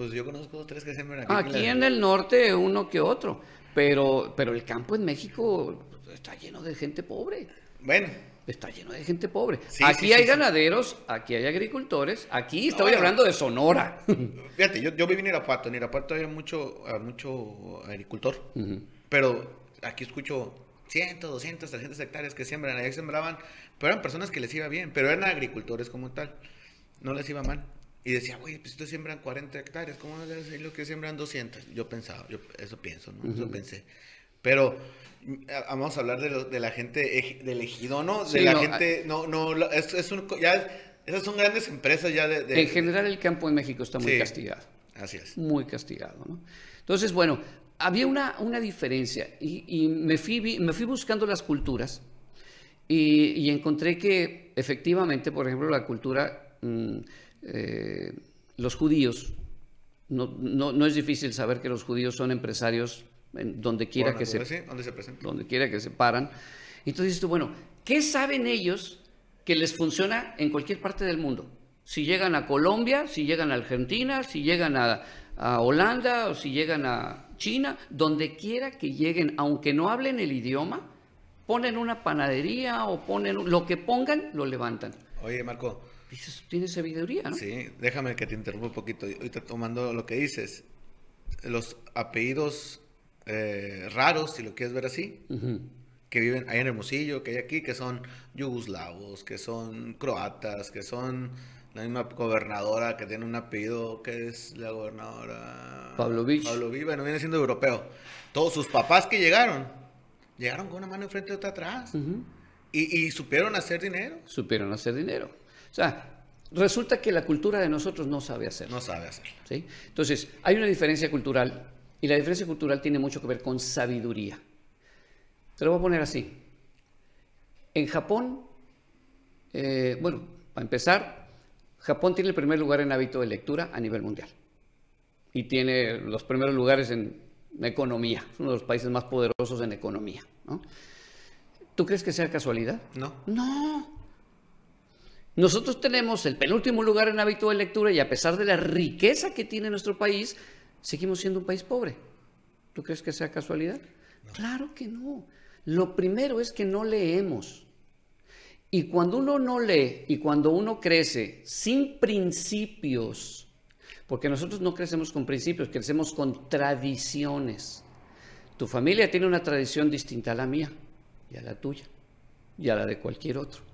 Speaker 1: Pues yo conozco tres que siembran
Speaker 2: aquí. Aquí en, el norte uno que otro, pero, pero el campo en México está lleno de gente pobre.
Speaker 1: Bueno.
Speaker 2: Está lleno de gente pobre. aquí hay ganaderos, aquí hay agricultores, aquí estoy hablando de Sonora.
Speaker 1: Fíjate, yo, yo viví en Irapuato, en Irapuato había mucho, mucho agricultor, pero aquí escucho 100, 200, 300 hectáreas que siembran, allá sembraban, pero eran personas que les iba bien, pero eran agricultores como tal, no les iba mal. Y decía, güey, pues ustedes siembran 40 hectáreas, ¿cómo es decir lo que siembran 200? Yo pensaba, yo eso pienso, ¿no? Eso pensé. Pero vamos a hablar de, de la gente del ejido, ¿no? De la gente, no, no, es, es un, ya, esas son grandes empresas ya de,
Speaker 2: En general el campo en México está muy castigado.
Speaker 1: Así es.
Speaker 2: Muy castigado, ¿no? Entonces, bueno, había una, una diferencia y, y me, fui, me fui buscando las culturas y, y encontré que efectivamente, por ejemplo, la cultura... Mm, eh, los judíos, no, no, es difícil saber que los judíos son empresarios en donde quiera que se,
Speaker 1: se
Speaker 2: donde quiera que se paran. Entonces dices bueno, ¿qué saben ellos que les funciona en cualquier parte del mundo? Si llegan a Colombia, si llegan a Argentina, si llegan a, a Holanda o si llegan a China, donde quiera que lleguen, aunque no hablen el idioma, ponen una panadería o ponen lo que pongan, lo levantan.
Speaker 1: Oye, Marco,
Speaker 2: Dices, tiene sabiduría, ¿no?
Speaker 1: Sí, déjame que te interrumpa un poquito. Ahorita tomando lo que dices, los apellidos eh, raros, si lo quieres ver así, que viven ahí en Hermosillo, que hay aquí, que son yugoslavos, que son croatas, que son la misma gobernadora que tiene un apellido, que es la gobernadora...
Speaker 2: Pavlovich.
Speaker 1: Pavlovich, bueno, viene siendo europeo. Todos sus papás que llegaron, llegaron con una mano enfrente y otra atrás. y, y supieron hacer dinero.
Speaker 2: Supieron hacer dinero. O sea, resulta que la cultura de nosotros no sabe hacerlo.
Speaker 1: No sabe hacerlo.
Speaker 2: ¿sí? Entonces, hay una diferencia cultural y la diferencia cultural tiene mucho que ver con sabiduría. Te lo voy a poner así. En Japón, eh, bueno, para empezar, Japón tiene el primer lugar en hábito de lectura a nivel mundial. Y tiene los primeros lugares en economía. Es uno de los países más poderosos en economía. ¿no? ¿Tú crees que sea casualidad?
Speaker 1: No.
Speaker 2: No. Nosotros tenemos el penúltimo lugar en hábito de lectura y a pesar de la riqueza que tiene nuestro país, seguimos siendo un país pobre. ¿Tú crees que sea casualidad? Claro que no. Lo primero es que no leemos. Y cuando uno no lee y cuando uno crece sin principios, porque nosotros no crecemos con principios, crecemos con tradiciones. Tu familia tiene una tradición distinta a la mía y a la tuya y a la de cualquier otro.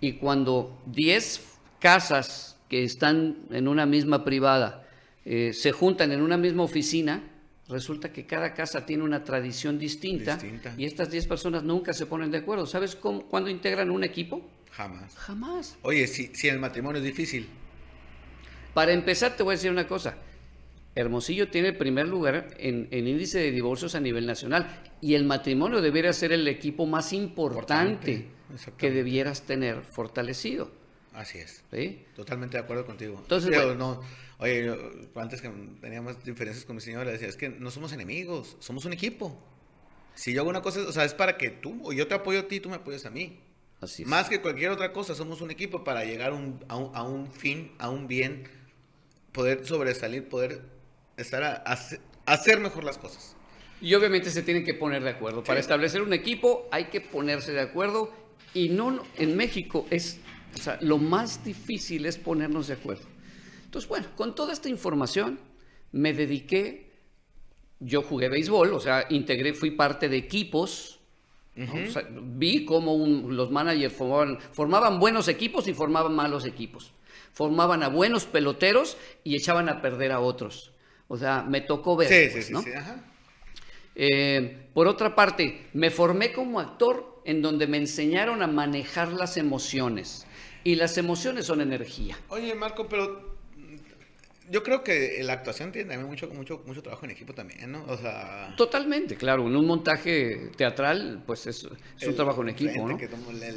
Speaker 2: Y cuando 10 casas que están en una misma privada eh, se juntan en una misma oficina, Resulta que cada casa tiene una tradición distinta, y estas 10 personas nunca se ponen de acuerdo. ¿Sabes cómo, cuándo integran un equipo?
Speaker 1: Jamás.
Speaker 2: Jamás.
Speaker 1: Oye, si, si el matrimonio es difícil.
Speaker 2: Para empezar, te voy a decir una cosa. Hermosillo tiene el primer lugar en, índice de divorcios a nivel nacional y el matrimonio debería ser el equipo más importante, que debieras tener fortalecido.
Speaker 1: Así es. ¿Sí? Totalmente de acuerdo contigo.
Speaker 2: Entonces,
Speaker 1: no, Oye, antes que teníamos diferencias con mi señora, decía, es que no somos enemigos, somos un equipo. Si yo hago una cosa, o sea, es para que tú, o yo te apoyo a ti, tú me apoyas a mí.
Speaker 2: Así
Speaker 1: es. Más que cualquier otra cosa, somos un equipo para llegar a, un, fin, a un bien, poder sobresalir, poder estar a, hacer mejor las cosas.
Speaker 2: Y obviamente se tienen que poner de acuerdo. Para establecer un equipo hay que ponerse de acuerdo y no en México es, o sea, lo más difícil es ponernos de acuerdo. Entonces, bueno, con toda esta información me dediqué, yo jugué béisbol, o sea, integré, fui parte de equipos, vi cómo los managers formaban, formaban buenos equipos y formaban malos equipos. Formaban a buenos peloteros y echaban a perder a otros. O sea, me tocó ver. Sí, pues, sí, sí, eh, por otra parte, me formé como actor en donde me enseñaron a manejar las emociones. Y las emociones son energía.
Speaker 1: Oye, Marco, pero yo creo que la actuación tiene también mucho, mucho, mucho trabajo en equipo también, ¿no? O sea...
Speaker 2: Totalmente, claro. En un montaje teatral, pues es, un trabajo en equipo, ¿no?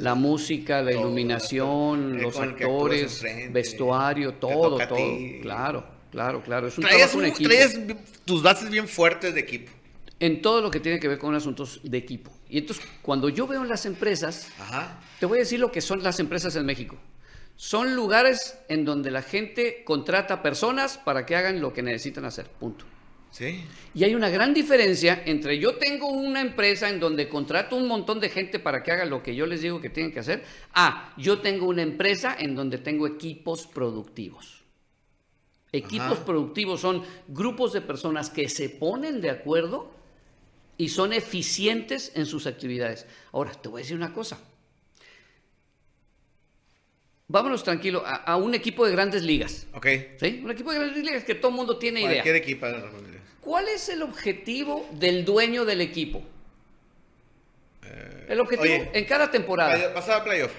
Speaker 2: la música, la iluminación, los actores, vestuario, todo, todo. Claro, claro, claro. Es un trabajo en equipo.
Speaker 1: Traes tus bases bien fuertes de equipo.
Speaker 2: En todo lo que tiene que ver con asuntos de equipo. Y entonces, cuando yo veo en las empresas, te voy a decir lo que son las empresas en México. Son lugares en donde la gente contrata personas para que hagan lo que necesitan hacer. Punto.
Speaker 1: Sí.
Speaker 2: Y hay una gran diferencia entre yo tengo una empresa en donde contrato un montón de gente para que haga lo que yo les digo que tienen que hacer, a yo tengo una empresa en donde tengo equipos productivos. Equipos productivos son grupos de personas que se ponen de acuerdo y son eficientes en sus actividades. Ahora, te voy a decir una cosa vámonos tranquilo a, un equipo de grandes ligas.
Speaker 1: Ok.
Speaker 2: ¿Sí? Un equipo de grandes ligas que todo el mundo tiene idea.
Speaker 1: Cualquier equipo.
Speaker 2: ¿Cuál es el objetivo del dueño del equipo? Eh, el objetivo en cada temporada.
Speaker 1: Pasaba a playoff.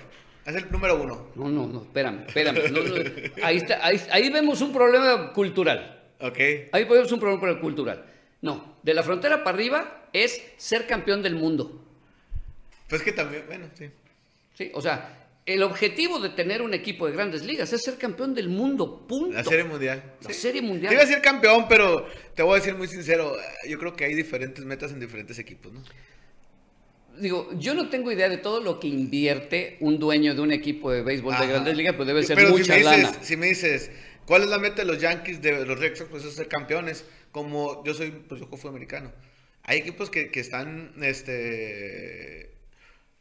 Speaker 1: Es el número uno.
Speaker 2: No, no, no, espérame, espérame. ahí, está, ahí, vemos un problema cultural.
Speaker 1: Ok.
Speaker 2: Ahí vemos un problema cultural. No, de la frontera para arriba es ser campeón del mundo.
Speaker 1: Pues que también, bueno, sí.
Speaker 2: Sí, o sea, el objetivo de tener un equipo de grandes ligas es ser campeón del mundo, punto.
Speaker 1: La Serie Mundial.
Speaker 2: La Serie Mundial.
Speaker 1: Te iba a ser campeón, pero te voy a decir muy sincero, yo creo que hay diferentes metas en diferentes equipos, ¿no?
Speaker 2: Digo, yo no tengo idea de todo lo que invierte un dueño de un equipo de béisbol de grandes ligas, pero debe ser mucha
Speaker 1: si
Speaker 2: lana.
Speaker 1: Si me dices, ¿cuál es la meta de los Yankees, de los Red Sox? Pues es ser campeones. Como yo soy, pues yo fui americano. Hay equipos que, que están, este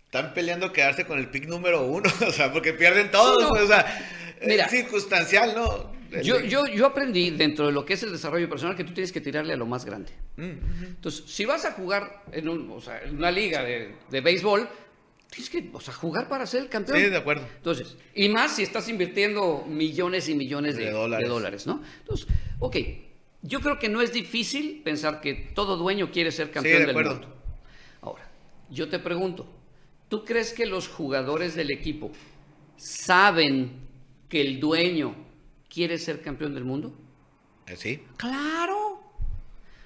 Speaker 1: están peleando quedarse con el pick número uno, o sea, porque pierden todos, o sea, Mira, es circunstancial, ¿no?
Speaker 2: Yo, yo, yo aprendí dentro de lo que es el desarrollo personal que tú tienes que tirarle a lo más grande.
Speaker 1: Mm,
Speaker 2: Entonces, si vas a jugar en, un- o sea, en una liga de, de béisbol, tienes que o sea, jugar para ser el campeón.
Speaker 1: Sí, de acuerdo.
Speaker 2: Entonces, y más si estás invirtiendo millones y millones de,
Speaker 1: De
Speaker 2: de
Speaker 1: dólares.
Speaker 2: dólares. ¿no? Entonces, ok, yo creo que no es difícil pensar que todo dueño quiere ser campeón
Speaker 1: de
Speaker 2: del mundo. Ahora, yo te pregunto, ¿tú crees que los jugadores del equipo saben que el dueño quiere ser campeón del mundo?
Speaker 1: Eh, Sí.
Speaker 2: Claro,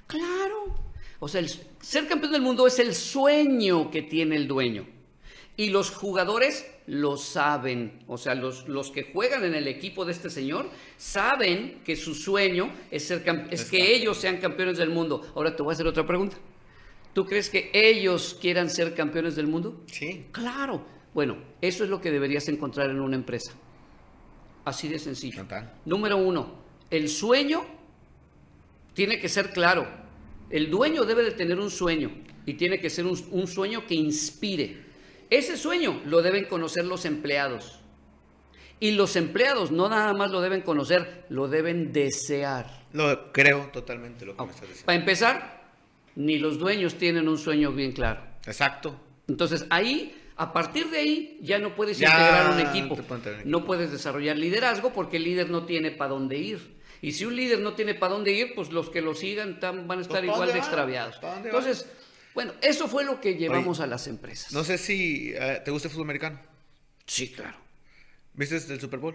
Speaker 2: claro. O sea, el ser campeón del mundo es el sueño que tiene el dueño. Y los jugadores lo saben. O sea, los, los que juegan en el equipo de este señor saben que su sueño es, ser es que ellos sean campeones del mundo. Ahora te voy a hacer otra pregunta. ¿Tú crees que ellos quieran ser campeones del mundo?
Speaker 1: Sí.
Speaker 2: Claro. Bueno, eso es lo que deberías encontrar en una empresa. Así de sencillo.
Speaker 1: Total.
Speaker 2: Número uno, el sueño tiene que ser claro. El dueño debe de tener un sueño y tiene que ser un, un sueño que inspire. Ese sueño lo deben conocer los empleados. Y los empleados no nada más lo deben conocer, lo deben desear.
Speaker 1: Lo creo totalmente lo que me estás diciendo.
Speaker 2: Para empezar, ni los dueños tienen un sueño bien claro.
Speaker 1: Exacto.
Speaker 2: Entonces ahí, a partir de ahí, ya no puedes
Speaker 1: Ya
Speaker 2: integrar un equipo. No
Speaker 1: equipo.
Speaker 2: puedes desarrollar liderazgo porque el líder no tiene para dónde ir. Y si un líder no tiene para dónde ir, pues los que lo sigan tan- van a estar
Speaker 1: ¿pa'
Speaker 2: igual de extraviados.
Speaker 1: ¿Pa' dónde
Speaker 2: Entonces, bueno, eso fue lo que llevamos a las empresas.
Speaker 1: No sé si eh, te gusta el fútbol americano.
Speaker 2: Sí, claro.
Speaker 1: ¿Viste el Super Bowl?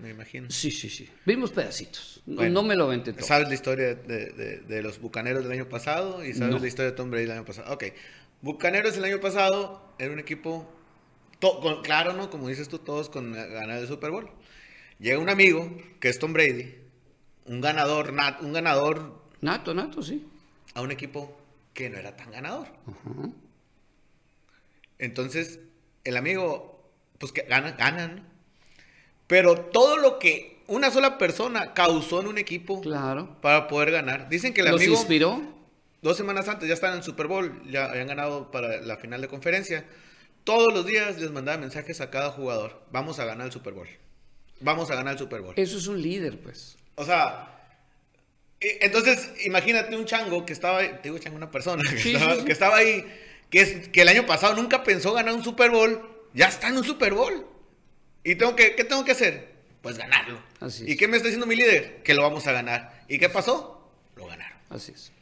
Speaker 1: Me, imagino.
Speaker 2: Sí, sí, sí. Vimos pedacitos. No,
Speaker 1: Bueno,
Speaker 2: no me lo vente todo.
Speaker 1: ¿Sabes la historia de, de- de los Bucaneros del año pasado? ¿Y sabes
Speaker 2: No.
Speaker 1: la historia de Tom Brady del año pasado? Ok. Bucaneros el año pasado era un equipo, con- claro, ¿no? Como dices tú, todos con ganar el Super Bowl. Llega un amigo, que es Tom Brady, un ganador, nat- un ganador
Speaker 2: Nato, nato, sí.
Speaker 1: a un equipo que no era tan ganador. Entonces, el amigo, pues que gana, ganan. ¿no? Pero todo lo que una sola persona causó en un equipo
Speaker 2: Claro.
Speaker 1: para poder ganar. Dicen que el
Speaker 2: ¿Los
Speaker 1: amigo,
Speaker 2: inspiró?
Speaker 1: dos semanas antes, ya estaban en el Super Bowl, ya habían ganado para la final de conferencia. Todos los días les mandaba mensajes a cada jugador. Vamos a ganar el Super Bowl. Vamos a ganar el Super Bowl.
Speaker 2: Eso es un líder, pues.
Speaker 1: O sea, entonces imagínate un chango que estaba, ahí- te digo chango, una persona que,
Speaker 2: Sí,
Speaker 1: estaba,
Speaker 2: sí, sí.
Speaker 1: que estaba ahí, que, es, que el año pasado nunca pensó ganar un Super Bowl, ya está en un Super Bowl. ¿Y tengo que, qué tengo que hacer? Pues ganarlo.
Speaker 2: Así
Speaker 1: ¿Y
Speaker 2: es.
Speaker 1: qué me está diciendo mi líder? Que lo vamos a ganar. ¿Y qué pasó? Lo ganaron.
Speaker 2: Así es.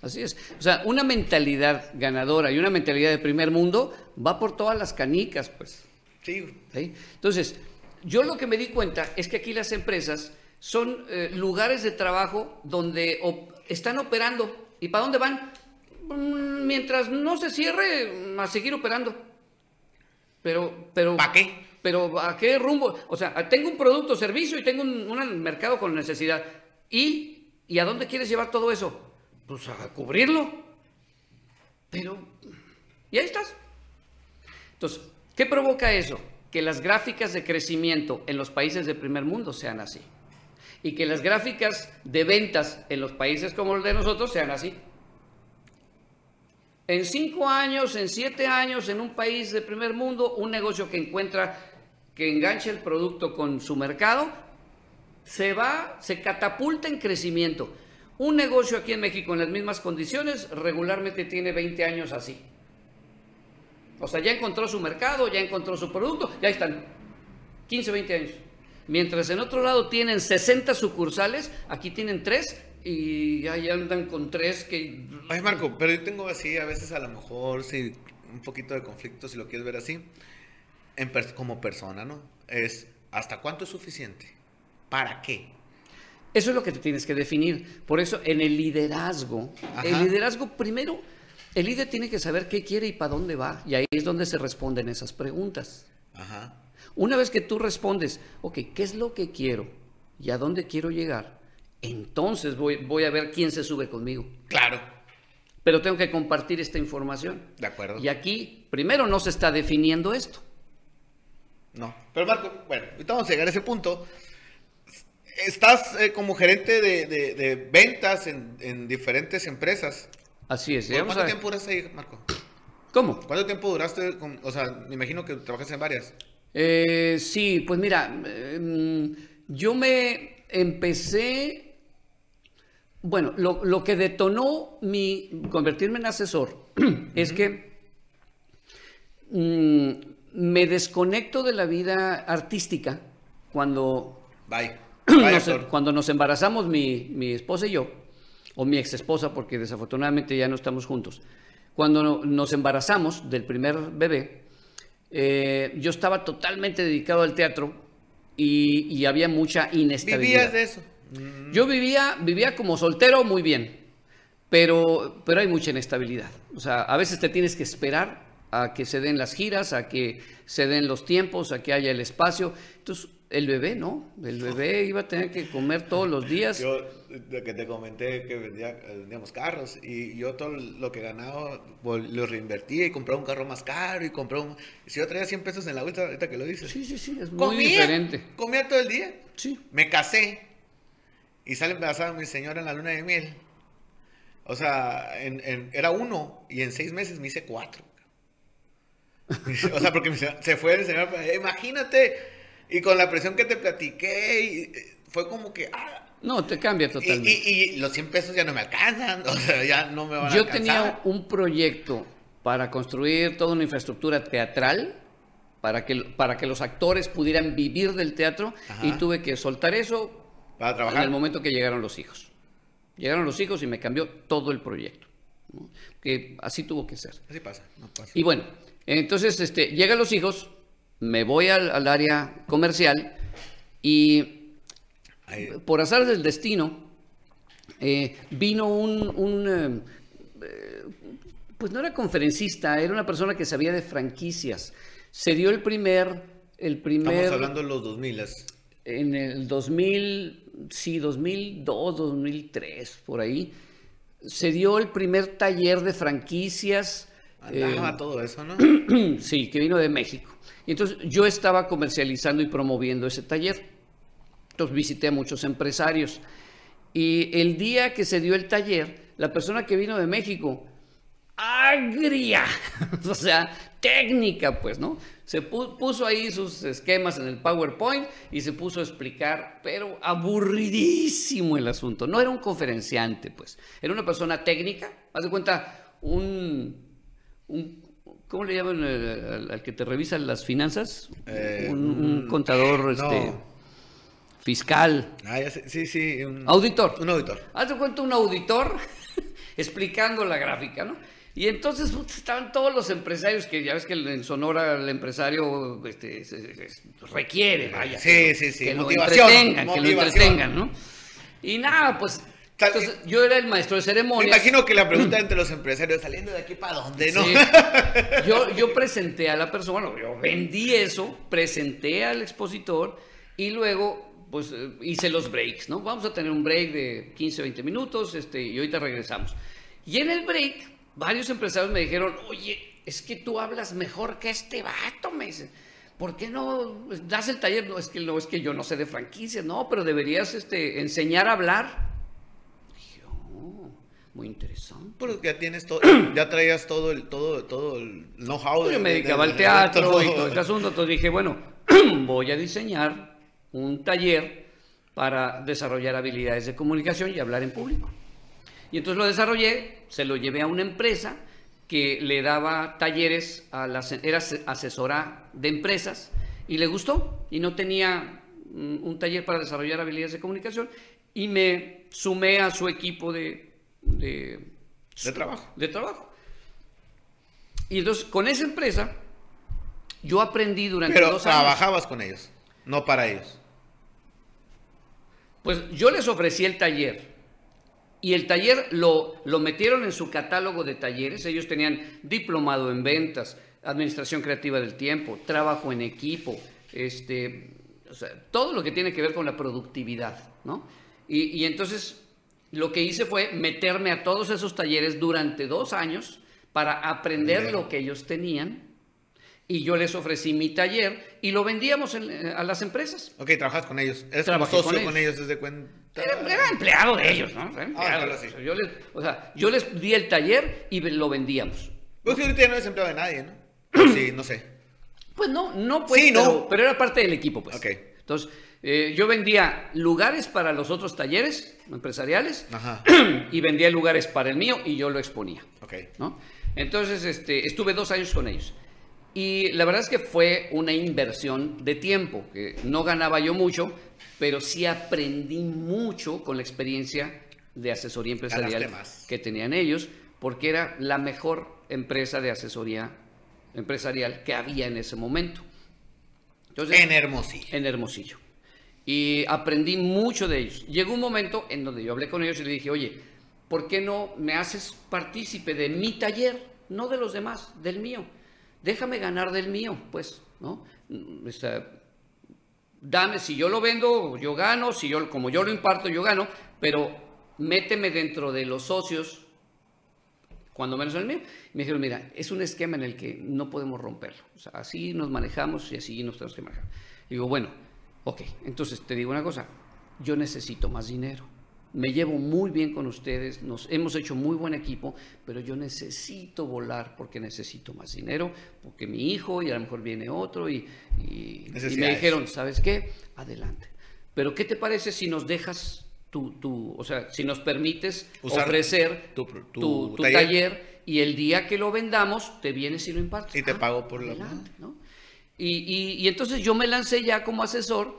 Speaker 2: Así es. O sea, una mentalidad ganadora y una mentalidad de primer mundo va por todas las canicas, pues.
Speaker 1: Sí,
Speaker 2: ¿sí? Entonces, yo lo que me di cuenta es que aquí las empresas son eh, lugares de trabajo donde op- están operando. ¿Y para dónde van? Mm, Mientras no se cierre, a seguir operando. Pero, pero.
Speaker 1: ¿para qué?
Speaker 2: Pero ¿a qué rumbo? O sea, tengo un producto, servicio y tengo un, un mercado con necesidad. ¿Y, ¿Y a dónde quieres llevar todo eso? Pues a cubrirlo. Pero, y ahí estás. Entonces, ¿qué provoca eso? Que las gráficas de crecimiento en los países de primer mundo sean así. Y que las gráficas de ventas en los países como el de nosotros sean así. En cinco años, en siete años, en un país de primer mundo, un negocio que encuentra, que engancha el producto con su mercado, se va, se catapulta en crecimiento. Un negocio aquí en México en las mismas condiciones regularmente tiene 20 años así. O sea, ya encontró su mercado, ya encontró su producto, ya están 15, 20 años. Mientras en otro lado tienen 60 sucursales, aquí tienen 3 y ahí andan con 3 que...
Speaker 1: Ay, Marco, pero yo tengo así, a veces a lo mejor, sí, un poquito de conflicto, si lo quieres ver así, en pers- como persona, ¿no? Es, ¿hasta cuánto es suficiente? ¿Para qué?
Speaker 2: Eso es lo que te tienes que definir. Por eso, en el liderazgo,
Speaker 1: Ajá.
Speaker 2: el liderazgo primero, el líder tiene que saber qué quiere y para dónde va. Y ahí es donde se responden esas preguntas.
Speaker 1: Ajá.
Speaker 2: Una vez que tú respondes, ok, ¿qué es lo que quiero y a dónde quiero llegar? Entonces voy, voy a ver quién se sube conmigo.
Speaker 1: Claro.
Speaker 2: Pero tengo que compartir esta información.
Speaker 1: De acuerdo.
Speaker 2: Y aquí, primero, no se está definiendo esto.
Speaker 1: No. Pero Marco, bueno, ahorita vamos a llegar a ese punto. Estás eh, como gerente de, de- de ventas en, en diferentes empresas.
Speaker 2: Así es.
Speaker 1: ¿Por
Speaker 2: Vamos
Speaker 1: ¿Cuánto
Speaker 2: a-
Speaker 1: tiempo duraste ahí, Marco?
Speaker 2: ¿Cómo?
Speaker 1: ¿Cuánto tiempo duraste? con- o sea, me imagino que trabajaste en varias.
Speaker 2: Eh, sí, pues mira, eh, mm, yo me empecé, bueno, lo, lo que detonó mi convertirme en asesor es que mm, me desconecto de la vida artística cuando,
Speaker 1: Bye.
Speaker 2: nos-
Speaker 1: Bye, actor.
Speaker 2: cuando nos embarazamos mi, mi esposa y yo, o mi ex esposa, porque desafortunadamente ya no estamos juntos. Cuando no- nos embarazamos del primer bebé, eh, yo estaba totalmente dedicado al teatro y, y había mucha inestabilidad.
Speaker 1: Vivías de eso.
Speaker 2: Yo vivía, vivía como soltero muy bien, pero, pero hay mucha inestabilidad. O sea, a veces te tienes que esperar a que se den las giras, a que se den los tiempos, a que haya el espacio. Entonces, el bebé, ¿no? El bebé iba a tener que comer todos los días.
Speaker 1: Yo, que te comenté que vendía, vendíamos carros y yo todo lo que ganaba lo reinvertía y compraba un carro más caro y compré un... Si yo traía 100 pesos en la vuelta, ahorita que lo dices.
Speaker 2: Sí, sí, sí, es muy
Speaker 1: comía,
Speaker 2: diferente.
Speaker 1: comía todo el día.
Speaker 2: Sí.
Speaker 1: Me casé y sale embarazada mi señora en la luna de miel. O sea, en- en- era uno y en seis meses me hice cuatro. O sea, porque se fue el señor, imagínate, y con la presión que te platiqué, y, eh, fue como que, ah,
Speaker 2: No, te cambia totalmente.
Speaker 1: y- y los 100 pesos ya no me alcanzan, o sea, ya no me van a
Speaker 2: Yo
Speaker 1: alcanzar.
Speaker 2: tenía un proyecto para construir toda una infraestructura teatral para que, para que los actores pudieran vivir del teatro
Speaker 1: Ajá.
Speaker 2: y tuve que soltar eso
Speaker 1: Para
Speaker 2: en el momento que llegaron los hijos. Llegaron los hijos y me cambió todo el proyecto. ¿no? Que así tuvo que ser.
Speaker 1: Así pasa, no pasa.
Speaker 2: Y bueno, entonces este, llegan los hijos, me voy al, al área comercial y por azar del destino, eh, vino un, un, eh, eh, pues no era conferencista, era una persona que sabía de franquicias. Se dio el primer, el primer,
Speaker 1: Estamos hablando de los 2000
Speaker 2: en el 2000, sí, 2002, 2003, por ahí, se dio el primer taller de franquicias.
Speaker 1: Andaba
Speaker 2: eh,
Speaker 1: todo eso, ¿no?
Speaker 2: Sí, que vino de México. Y entonces yo estaba comercializando y promoviendo ese taller. Entonces visité a muchos empresarios. Y el día que se dio el taller, la persona que vino de México, agria, o sea, técnica, pues, ¿no? Se pu- puso ahí sus esquemas en el PowerPoint y se puso a explicar, pero aburridísimo el asunto. No era un conferenciante, pues, era una persona técnica. Haz de cuenta, un, un- ¿cómo le llaman eh, al, al que te revisa las finanzas?
Speaker 1: Eh,
Speaker 2: un, un contador,
Speaker 1: no.
Speaker 2: este, fiscal,
Speaker 1: Ah, ya sé, sí, sí. Un,
Speaker 2: auditor.
Speaker 1: un auditor.
Speaker 2: Haz de cuenta un auditor explicando la gráfica, ¿no? Y entonces estaban todos los empresarios que ya ves que en Sonora el empresario este, requiere, vaya.
Speaker 1: Sí,
Speaker 2: que lo-
Speaker 1: sí, sí,
Speaker 2: Que lo
Speaker 1: motivación,
Speaker 2: entretengan, que lo entretengan, ¿no? Y nada, pues. Entonces, yo era el maestro de
Speaker 1: Me
Speaker 2: ceremonias.
Speaker 1: imagino que la pregunta entre los empresarios, saliendo de aquí para dónde, ¿no?
Speaker 2: Sí. Yo, yo presenté a la persona, bueno, yo vendí eso, presenté al expositor y luego pues eh, hice los breaks, ¿no? Vamos a tener un break de 15, 20 minutos este, y ahorita regresamos. Y en el break, varios empresarios me dijeron, oye, es que tú hablas mejor que este vato, me dicen. ¿Por qué no das el taller? No, es que, no, es que yo no sé de franquicias, no, pero deberías este, enseñar a hablar. Muy interesante.
Speaker 1: Pero ya tienes todo, ya traías todo el, todo, todo el know-how.
Speaker 2: Yo
Speaker 1: de-
Speaker 2: me
Speaker 1: de-
Speaker 2: dedicaba
Speaker 1: de-
Speaker 2: al teatro
Speaker 1: todo.
Speaker 2: y todo ese asunto, entonces dije, bueno, voy a diseñar un taller para desarrollar habilidades de comunicación y hablar en público. Y entonces lo desarrollé, se lo llevé a una empresa que le daba talleres a las, era ase- asesora de empresas y le gustó y no tenía mm, un taller para desarrollar habilidades de comunicación y me sumé a su equipo de, de,
Speaker 1: De trabajo.
Speaker 2: de trabajo. Y entonces con esa empresa yo aprendí durante
Speaker 1: Pero
Speaker 2: dos años.
Speaker 1: trabajabas con ellos, no para ellos.
Speaker 2: Pues yo les ofrecí el taller y el taller lo, lo metieron en su catálogo de talleres. Ellos tenían diplomado en ventas, administración creativa del tiempo, trabajo en equipo, este, o sea, todo lo que tiene que ver con la productividad, ¿no? Y, y entonces lo que hice fue meterme a todos esos talleres durante dos años para aprender
Speaker 1: Bien.
Speaker 2: lo que ellos tenían. Y yo les ofrecí mi taller y lo vendíamos en- eh, a las empresas.
Speaker 1: Ok, trabajas con ellos. Eres como socio
Speaker 2: con
Speaker 1: con ellos, desde cuenta.
Speaker 2: Era, era empleado de ellos, ¿no? Era empleado.
Speaker 1: claro, sí.
Speaker 2: O sea, yo, les, o sea, yo les di el taller y lo vendíamos.
Speaker 1: Pues que ahorita ya no eres empleado de nadie, ¿no? Sí, no sé.
Speaker 2: Pues no, no, pues,
Speaker 1: Sí,
Speaker 2: pero,
Speaker 1: no.
Speaker 2: pero era parte del equipo, pues.
Speaker 1: Ok.
Speaker 2: Entonces, Eh, yo vendía lugares para los otros talleres empresariales
Speaker 1: Ajá.
Speaker 2: y vendía lugares para el mío y yo lo exponía. Entonces, este, estuve dos años con ellos. Y la verdad es que fue una inversión de tiempo, que no ganaba yo mucho, pero sí aprendí mucho con la experiencia de asesoría empresarial que tenían ellos, porque era la mejor empresa de asesoría empresarial que había en ese momento. Entonces,
Speaker 1: En Hermosillo.
Speaker 2: en Hermosillo. Y aprendí mucho de ellos. Llegó un momento en donde yo hablé con ellos y le dije, oye, ¿por qué no me haces partícipe de mi taller? No de los demás, del mío. Déjame ganar del mío, pues, ¿no? O sea, dame, si yo lo vendo, yo gano, si yo, como yo lo imparto, yo gano, pero méteme dentro de los socios, cuando menos el mío. Me dijeron, mira, es un esquema en el que no podemos romperlo. O sea, así nos manejamos y así nos tenemos que manejar. Y digo, bueno, ok, entonces te digo una cosa, yo necesito más dinero. Me llevo muy bien con ustedes, nos hemos hecho muy buen equipo, pero yo necesito volar porque necesito más dinero, porque mi hijo y a lo mejor viene otro y, y- y me dijeron, ¿sabes qué? Adelante. Pero ¿qué te parece si nos dejas tu, tu o sea, si nos permites
Speaker 1: Usar
Speaker 2: ofrecer
Speaker 1: tu-
Speaker 2: tu,
Speaker 1: tu
Speaker 2: tu
Speaker 1: taller.
Speaker 2: taller. y el día que lo vendamos te vienes y lo impartes?
Speaker 1: Y te
Speaker 2: Ah,
Speaker 1: pago por la-
Speaker 2: adelante, ¿no? Y, y- y entonces yo me lancé ya como asesor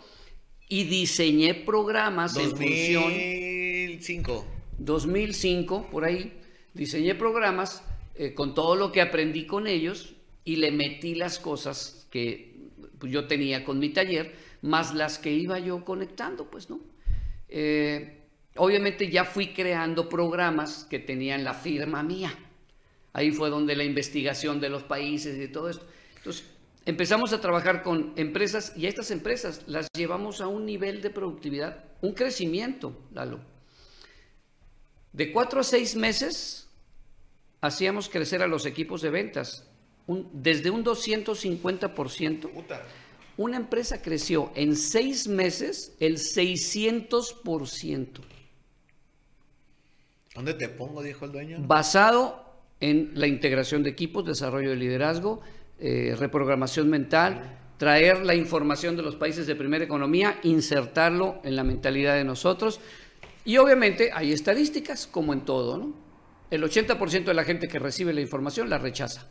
Speaker 2: y diseñé programas en función
Speaker 1: 2005.
Speaker 2: 2005, por ahí, diseñé programas eh, con todo lo que aprendí con ellos y le metí las cosas que yo tenía con mi taller, más las que iba yo conectando, pues, ¿no? Eh, obviamente ya fui creando programas que tenían la firma mía. Ahí fue donde la investigación de los países y todo esto. Entonces, empezamos a trabajar con empresas y a estas empresas las llevamos a un nivel de productividad, un crecimiento, Lalo. De cuatro a seis meses hacíamos crecer a los equipos de ventas un- desde un 250%.
Speaker 1: Puta.
Speaker 2: Una empresa creció en seis meses el 600%,
Speaker 1: ¿Dónde te pongo? Dijo el dueño.
Speaker 2: basado en la integración de equipos, desarrollo de liderazgo, eh, reprogramación mental, traer la información de los países de primera economía, insertarlo en la mentalidad de nosotros. Y obviamente hay estadísticas, como en todo, ¿no? El 80% de la gente que recibe la información la rechaza,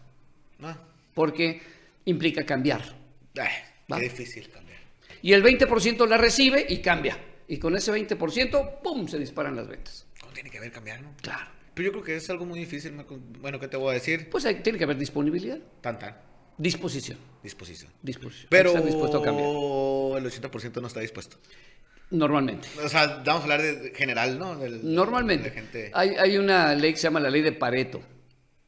Speaker 1: Ah.
Speaker 2: porque implica cambiar. Va.
Speaker 1: qué difícil cambiar.
Speaker 2: Y el 20% la recibe y cambia. Y con ese 20%, ¡pum!, se disparan las ventas.
Speaker 1: ¿Cómo tiene que haber cambiar, no?
Speaker 2: Claro.
Speaker 1: Pero yo creo que es algo muy difícil. Bueno, ¿qué te voy a decir?
Speaker 2: Pues hay- tiene que haber disponibilidad,
Speaker 1: Tan, tan.
Speaker 2: Disposición,
Speaker 1: Disposición.
Speaker 2: disposición.
Speaker 1: Pero
Speaker 2: estar dispuesto a cambiar.
Speaker 1: el 80% no está dispuesto.
Speaker 2: Normalmente.
Speaker 1: O sea, vamos a hablar de general, ¿no? Del-
Speaker 2: Normalmente.
Speaker 1: de la gente
Speaker 2: Hay, hay una ley que se llama la ley de Pareto.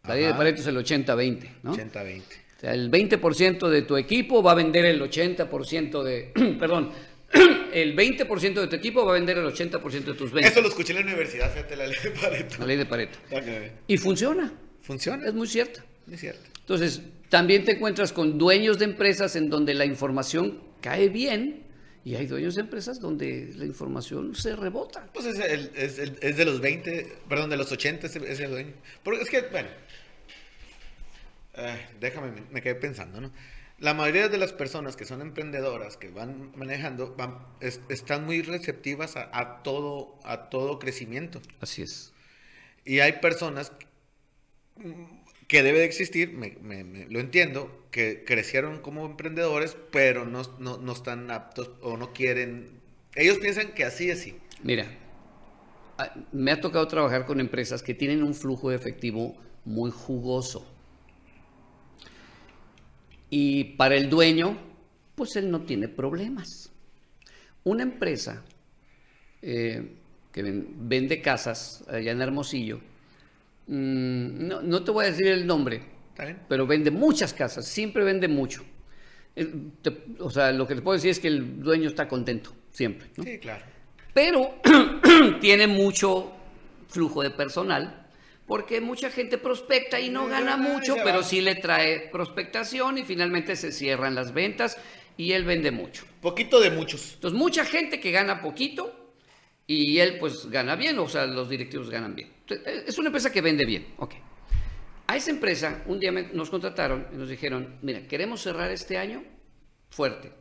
Speaker 2: La ley de
Speaker 1: Ajá.
Speaker 2: Pareto es el 80-20, ¿no?
Speaker 1: 80-20.
Speaker 2: O sea, el 20% de tu equipo va a vender el 80% de... perdón. El 20% de tu equipo va a vender el 80% de tus ventas.
Speaker 1: Eso lo escuché en la universidad, fíjate, la ley de Pareto.
Speaker 2: La ley de Pareto.
Speaker 1: Ok.
Speaker 2: Y funciona.
Speaker 1: ¿Funciona?
Speaker 2: Es muy cierto.
Speaker 1: Es cierto.
Speaker 2: Entonces, también te encuentras con dueños de empresas en donde la información cae bien y hay dueños de empresas donde la información se rebota.
Speaker 1: Pues es, el- es, el- es de los 20, perdón, de los 80 ese, ese dueño. Porque es que, bueno, eh, déjame, me, me quedé pensando, ¿no? La mayoría de las personas que son emprendedoras, que van manejando, van, es- están muy receptivas a, a todo, a todo crecimiento.
Speaker 2: Así es.
Speaker 1: Y hay personas que debe de existir, me, lo entiendo, que crecieron como emprendedores, pero no, no, no están aptos o no quieren. Ellos piensan que así es así.
Speaker 2: Mira, ah, me ha tocado trabajar con empresas que tienen un flujo de efectivo muy jugoso. Y para el dueño, pues él no tiene problemas. Una empresa eh, que ven- vende casas allá en Hermosillo, mm, no, no te voy a decir el nombre, pero vende muchas casas, siempre vende mucho. Eh, o sea, lo que te puedo decir es que el dueño está contento, siempre. ¿no?
Speaker 1: Sí, claro.
Speaker 2: pero tiene mucho flujo de personal porque mucha gente prospecta y no
Speaker 1: Y
Speaker 2: gana mucho, pero sí le trae prospectación y finalmente se cierran las ventas y él vende mucho.
Speaker 1: Poquito de muchos.
Speaker 2: Entonces, mucha gente que gana poquito y él pues gana bien, o sea, los directivos ganan bien. Eh, es una empresa que vende bien, ok. A esa empresa un día nos contrataron y nos dijeron, mira, queremos cerrar este año fuerte.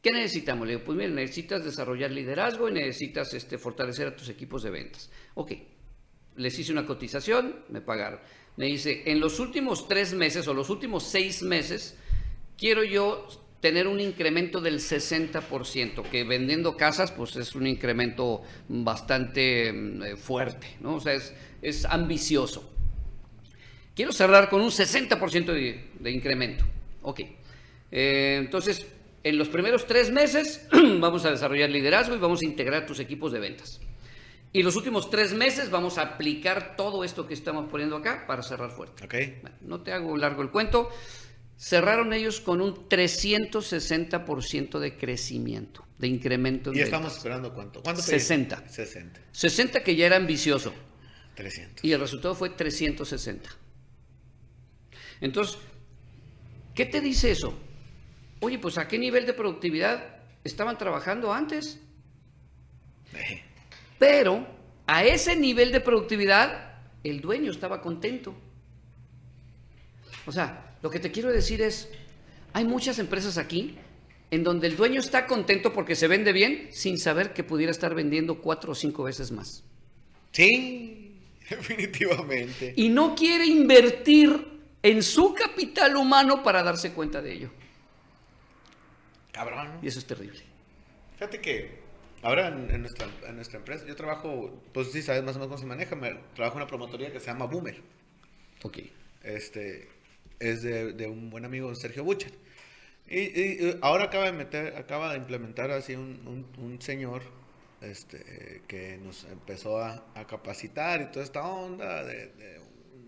Speaker 2: ¿Qué necesitamos? Le digo, pues mira, necesitas desarrollar liderazgo y necesitas este, fortalecer a tus equipos de ventas. Ok, les hice una cotización, me pagaron. Me dice, en los últimos tres meses o los últimos seis meses, quiero yo tener un incremento del 60%, que vendiendo casas, pues es un incremento bastante mm, eh, fuerte, ¿no? O sea, es, es ambicioso. Quiero cerrar con un 60% de, de, incremento. Ok. Eh, entonces, en los primeros tres meses vamos a desarrollar liderazgo y vamos a integrar tus equipos de ventas. Y los últimos tres meses vamos a aplicar todo esto que estamos poniendo acá para cerrar fuerte.
Speaker 1: Ok.
Speaker 2: Bueno, no te hago largo el cuento. Cerraron ellos con un 360% de crecimiento, de incremento. En
Speaker 1: ¿Y
Speaker 2: ventas.
Speaker 1: estamos esperando cuánto? ¿Cuánto
Speaker 2: 60.
Speaker 1: 60.
Speaker 2: 60 que ya era ambicioso.
Speaker 1: 300.
Speaker 2: Y el resultado fue 360. Entonces, ¿qué te dice eso? Oye, pues ¿a qué nivel de productividad estaban trabajando antes?
Speaker 1: Eh,
Speaker 2: Pero a ese nivel de productividad, el dueño estaba contento. O sea, lo que te quiero decir es, hay muchas empresas aquí en donde el dueño está contento porque se vende bien sin saber que pudiera estar vendiendo cuatro o cinco veces más.
Speaker 1: Sí, definitivamente.
Speaker 2: Y no quiere invertir en su capital humano para darse cuenta de ello.
Speaker 1: Cabrón.
Speaker 2: Y eso es terrible.
Speaker 1: Fíjate que ahora en, en nuestra, en nuestra empresa, yo trabajo, pues sí, sabes más o menos cómo se maneja, me, trabajo en una promotoría que se llama Boomer.
Speaker 2: Ok.
Speaker 1: Este, es de, de un buen amigo, Sergio Bucher. Y, y- y ahora acaba de meter, acaba de implementar así un, un- un señor este, que nos empezó a, a capacitar y toda esta onda de, de-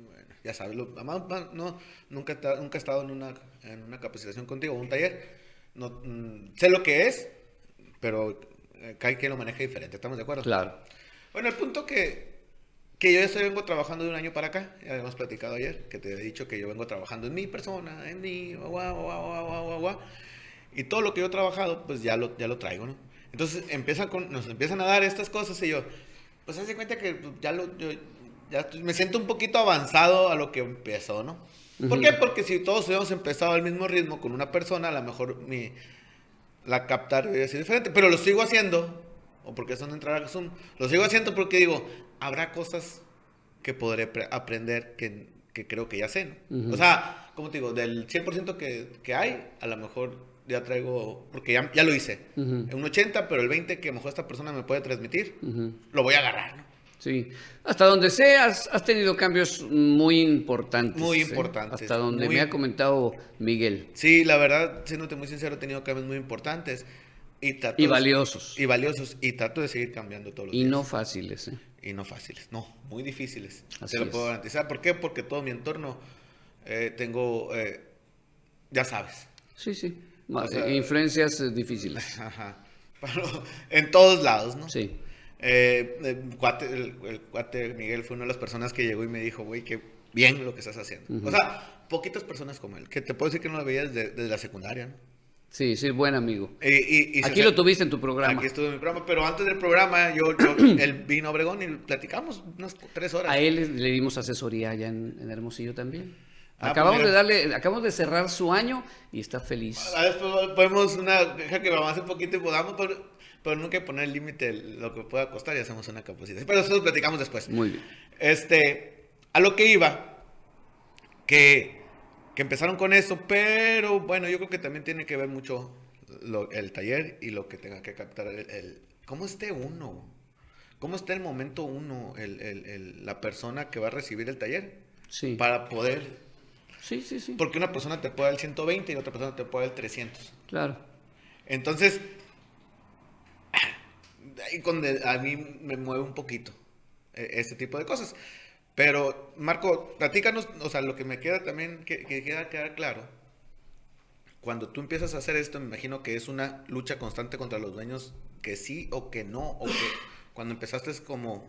Speaker 1: bueno, ya sabes, lo- además, no, nunca, nunca he estado en una, en una capacitación contigo, un taller. No, mm, sé lo que es, pero eh, cada quien lo maneja diferente, ¿estamos de acuerdo?
Speaker 2: Claro.
Speaker 1: Bueno, el punto que, que yo estoy vengo trabajando de un año para acá, ya habíamos platicado ayer, que te he dicho que yo vengo trabajando en mi persona, en mi, guau, guau, guau, guau, guau, guau, guau. y todo lo que yo he trabajado, pues ya lo, ya lo traigo, ¿no? Entonces empiezan con, nos empiezan a dar estas cosas y yo, pues hace cuenta que pues, ya lo, yo, ya me siento un poquito avanzado a lo que empezó, ¿no? ¿Por qué? Porque si todos hubiéramos empezado al mismo ritmo con una persona, a lo mejor mi, la captar hubiera sido diferente, pero lo sigo haciendo, o porque son de entrar a Zoom, lo sigo haciendo porque digo, habrá cosas que podré pre- aprender que, que creo que ya sé, ¿no? O sea, como te digo, del 100% que, que hay, a lo mejor ya traigo, porque ya, ya lo hice, un 80, pero el 20 que a lo mejor esta persona me puede transmitir, lo voy a agarrar, ¿no?
Speaker 2: Sí, hasta donde sé, has, tenido cambios muy importantes.
Speaker 1: Muy
Speaker 2: ¿eh?
Speaker 1: importantes,
Speaker 2: Hasta donde
Speaker 1: muy-
Speaker 2: me ha comentado Miguel.
Speaker 1: Sí, la verdad, siéndote muy sincero, he tenido cambios muy importantes. Y, trato
Speaker 2: Y
Speaker 1: de-
Speaker 2: valiosos.
Speaker 1: Y valiosos. Y trato de seguir cambiando todos los
Speaker 2: Y
Speaker 1: días.
Speaker 2: no fáciles. ¿eh?
Speaker 1: Y no fáciles, no, muy difíciles.
Speaker 2: Así
Speaker 1: Te lo
Speaker 2: es.
Speaker 1: puedo garantizar. ¿Por qué? Porque todo mi entorno eh, tengo, eh, ya sabes,
Speaker 2: Sí, sí. Ma-
Speaker 1: O sea-
Speaker 2: eh, influencias eh, difíciles.
Speaker 1: Ajá. Pero en todos lados, ¿no?
Speaker 2: Sí.
Speaker 1: Eh, el, cuate, el, el cuate Miguel fue una de las personas que llegó y me dijo, güey, qué bien lo que estás haciendo. O sea, poquitas personas como él, que te puedo decir que no lo veía desde, desde la secundaria, ¿no?
Speaker 2: Sí, sí, buen amigo.
Speaker 1: Y- y- y se
Speaker 2: Aquí lo tuviste en tu programa.
Speaker 1: Aquí estuvo en mi programa, pero antes del programa, yo, yo- él vino a Obregón y platicamos unas tres horas.
Speaker 2: A él le- dimos asesoría allá en, en Hermosillo también.
Speaker 1: Ah,
Speaker 2: acabamos
Speaker 1: pues
Speaker 2: de
Speaker 1: mira.
Speaker 2: darle, acabamos de cerrar su año y está feliz.
Speaker 1: Ah, Después podemos una, deja que vamos un poquito y podamos, pero, pero nunca poner límite lo que pueda costar y hacemos una capacitación. Pero eso lo platicamos después.
Speaker 2: Muy bien.
Speaker 1: Este, a lo que iba, que, que empezaron con eso, pero bueno, yo creo que también tiene que ver mucho lo- el taller y lo que tenga que captar el, el- cómo esté uno, cómo está el momento uno, el- el- la persona que va a recibir el taller,
Speaker 2: Sí.
Speaker 1: para poder,
Speaker 2: Sí, sí, sí.
Speaker 1: porque una persona te puede dar el 120 y otra persona te puede dar el 300.
Speaker 2: Claro.
Speaker 1: Entonces, ahí a mí me mueve un poquito eh, este tipo de cosas. Pero, Marco, platícanos, o sea, lo que me queda también, que, que queda quedar claro, cuando tú empiezas a hacer esto, me imagino que es una lucha constante contra los dueños, que sí o que no, o que cuando empezaste es como,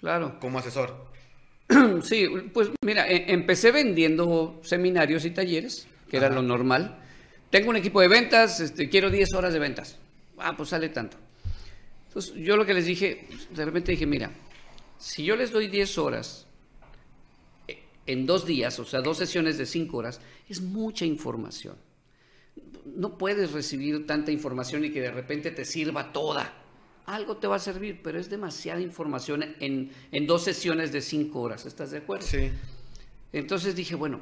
Speaker 2: Claro.
Speaker 1: como asesor.
Speaker 2: Sí, pues mira, e- empecé vendiendo seminarios y talleres, que era lo normal. Tengo un equipo de ventas, este, quiero 10 horas de ventas. Ah, pues sale tanto. Entonces, yo lo que les dije, de repente dije, mira, si yo les doy 10 horas en dos días, o sea, dos sesiones de 5 horas, es mucha información. no puedes recibir tanta información y que de repente te sirva toda. Algo te va a servir, pero es demasiada información en, en dos sesiones de cinco horas. ¿Estás de acuerdo?
Speaker 1: Sí.
Speaker 2: Entonces dije, bueno,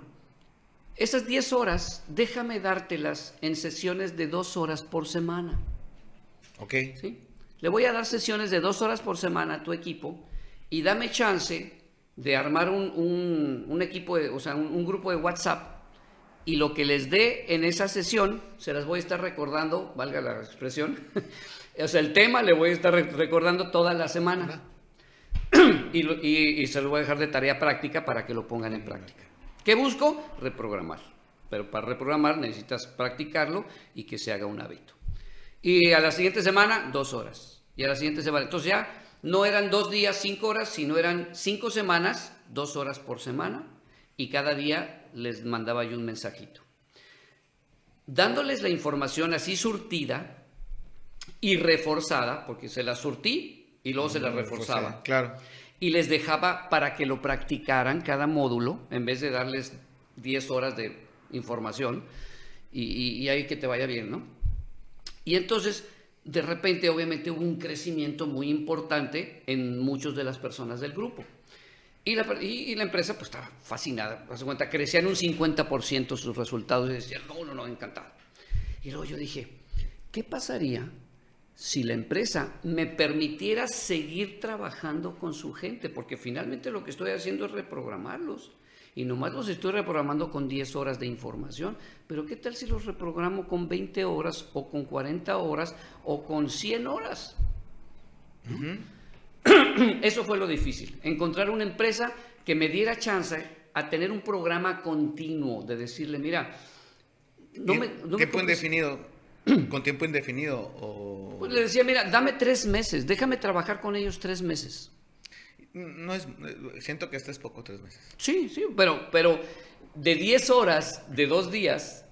Speaker 2: esas 10 horas, déjame dártelas en sesiones de dos horas por semana.
Speaker 1: Ok.
Speaker 2: ¿sí? Le voy a dar sesiones de dos horas por semana a tu equipo y dame chance de armar un, un- un equipo, de- o sea, un, un grupo de WhatsApp y lo que les dé en esa sesión se las voy a estar recordando, valga la expresión, o sea, el tema le voy a estar re- recordando toda la semana. y, lo- y- y se lo voy a dejar de tarea práctica para que lo pongan en práctica. ¿Qué busco? Reprogramar. Pero para reprogramar necesitas practicarlo y que se haga un hábito. Y a la siguiente semana, dos horas. Y a la siguiente semana. Entonces ya no eran dos días, cinco horas, sino eran cinco semanas, dos horas por semana. Y cada día les mandaba yo un mensajito. Dándoles la información así surtida y reforzada, porque se la surtí y luego se la reforzaba
Speaker 1: Claro.
Speaker 2: y les dejaba para que lo practicaran cada módulo, en vez de darles 10 horas de información y, y- y ahí que te vaya bien, ¿no? Y entonces, de repente, obviamente hubo un crecimiento muy importante en muchas de las personas del grupo. Y la, y, la empresa pues estaba fascinada, haz de cuenta, crecían un 50% sus resultados y decían, no, no, no, encantado. Y luego yo dije, ¿qué pasaría si la empresa me permitiera seguir trabajando con su gente? Porque finalmente lo que estoy haciendo es reprogramarlos. Y nomás los estoy reprogramando con 10 horas de información. Pero ¿qué tal si los reprogramo con 20 horas o con 40 horas o con 100 horas? Eso fue lo difícil, encontrar una empresa que me diera chance a tener un programa continuo, de decirle, mira, no me... no
Speaker 1: ¿Tiempo indefinido? ¿Con tiempo indefinido? O...
Speaker 2: Pues le decía, mira, dame tres meses, déjame trabajar con ellos tres meses.
Speaker 1: No es, siento que este es poco, tres meses.
Speaker 2: Sí, sí, pero, pero de 10 horas, de dos días,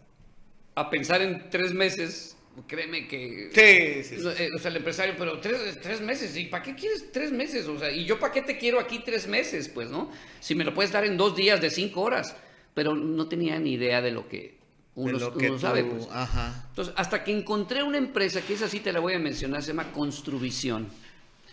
Speaker 2: a pensar en tres meses, créeme que...
Speaker 1: Sí, sí, sí.
Speaker 2: Eh, O sea, el empresario, pero tres, tres meses, ¿y para qué quieres tres meses? O sea, ¿y yo para qué te quiero aquí tres meses? Pues, ¿no? Si me lo puedes dar en dos días de cinco horas. Pero no tenía ni idea de lo que uno,
Speaker 1: lo que
Speaker 2: uno sabe,
Speaker 1: tú-
Speaker 2: pues.
Speaker 1: Ajá.
Speaker 2: Entonces, hasta que encontré una empresa, que esa sí te la voy a mencionar, se llama Construvisión.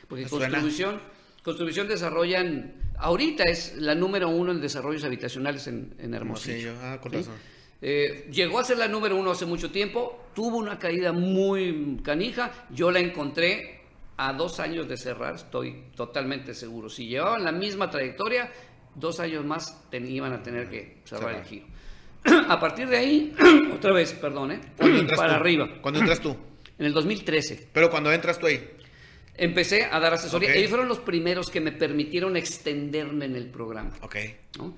Speaker 2: Porque. Construvisión, Construvisión desarrollan, ahorita es la número uno en desarrollos habitacionales en, en Hermosillo.
Speaker 1: Hermosillo, ah, con
Speaker 2: ¿sí?
Speaker 1: razón.
Speaker 2: Eh, llegó a ser la número uno hace mucho tiempo, tuvo una caída muy canija, yo la encontré a dos años de cerrar, estoy totalmente seguro. Si llevaban la misma trayectoria, dos años más ten- iban a tener que cerrar
Speaker 1: Cerrar.
Speaker 2: el giro. A partir de ahí, otra vez, perdón, ¿eh?
Speaker 1: ¿Cuándo entras
Speaker 2: para
Speaker 1: tú?
Speaker 2: arriba.
Speaker 1: ¿Cuándo entras tú?
Speaker 2: En el 2013
Speaker 1: Pero cuando entras tú ahí.
Speaker 2: Empecé a dar asesoría.
Speaker 1: Ok.
Speaker 2: Ellos fueron los primeros que me permitieron extenderme en el programa.
Speaker 1: Ok.
Speaker 2: ¿no?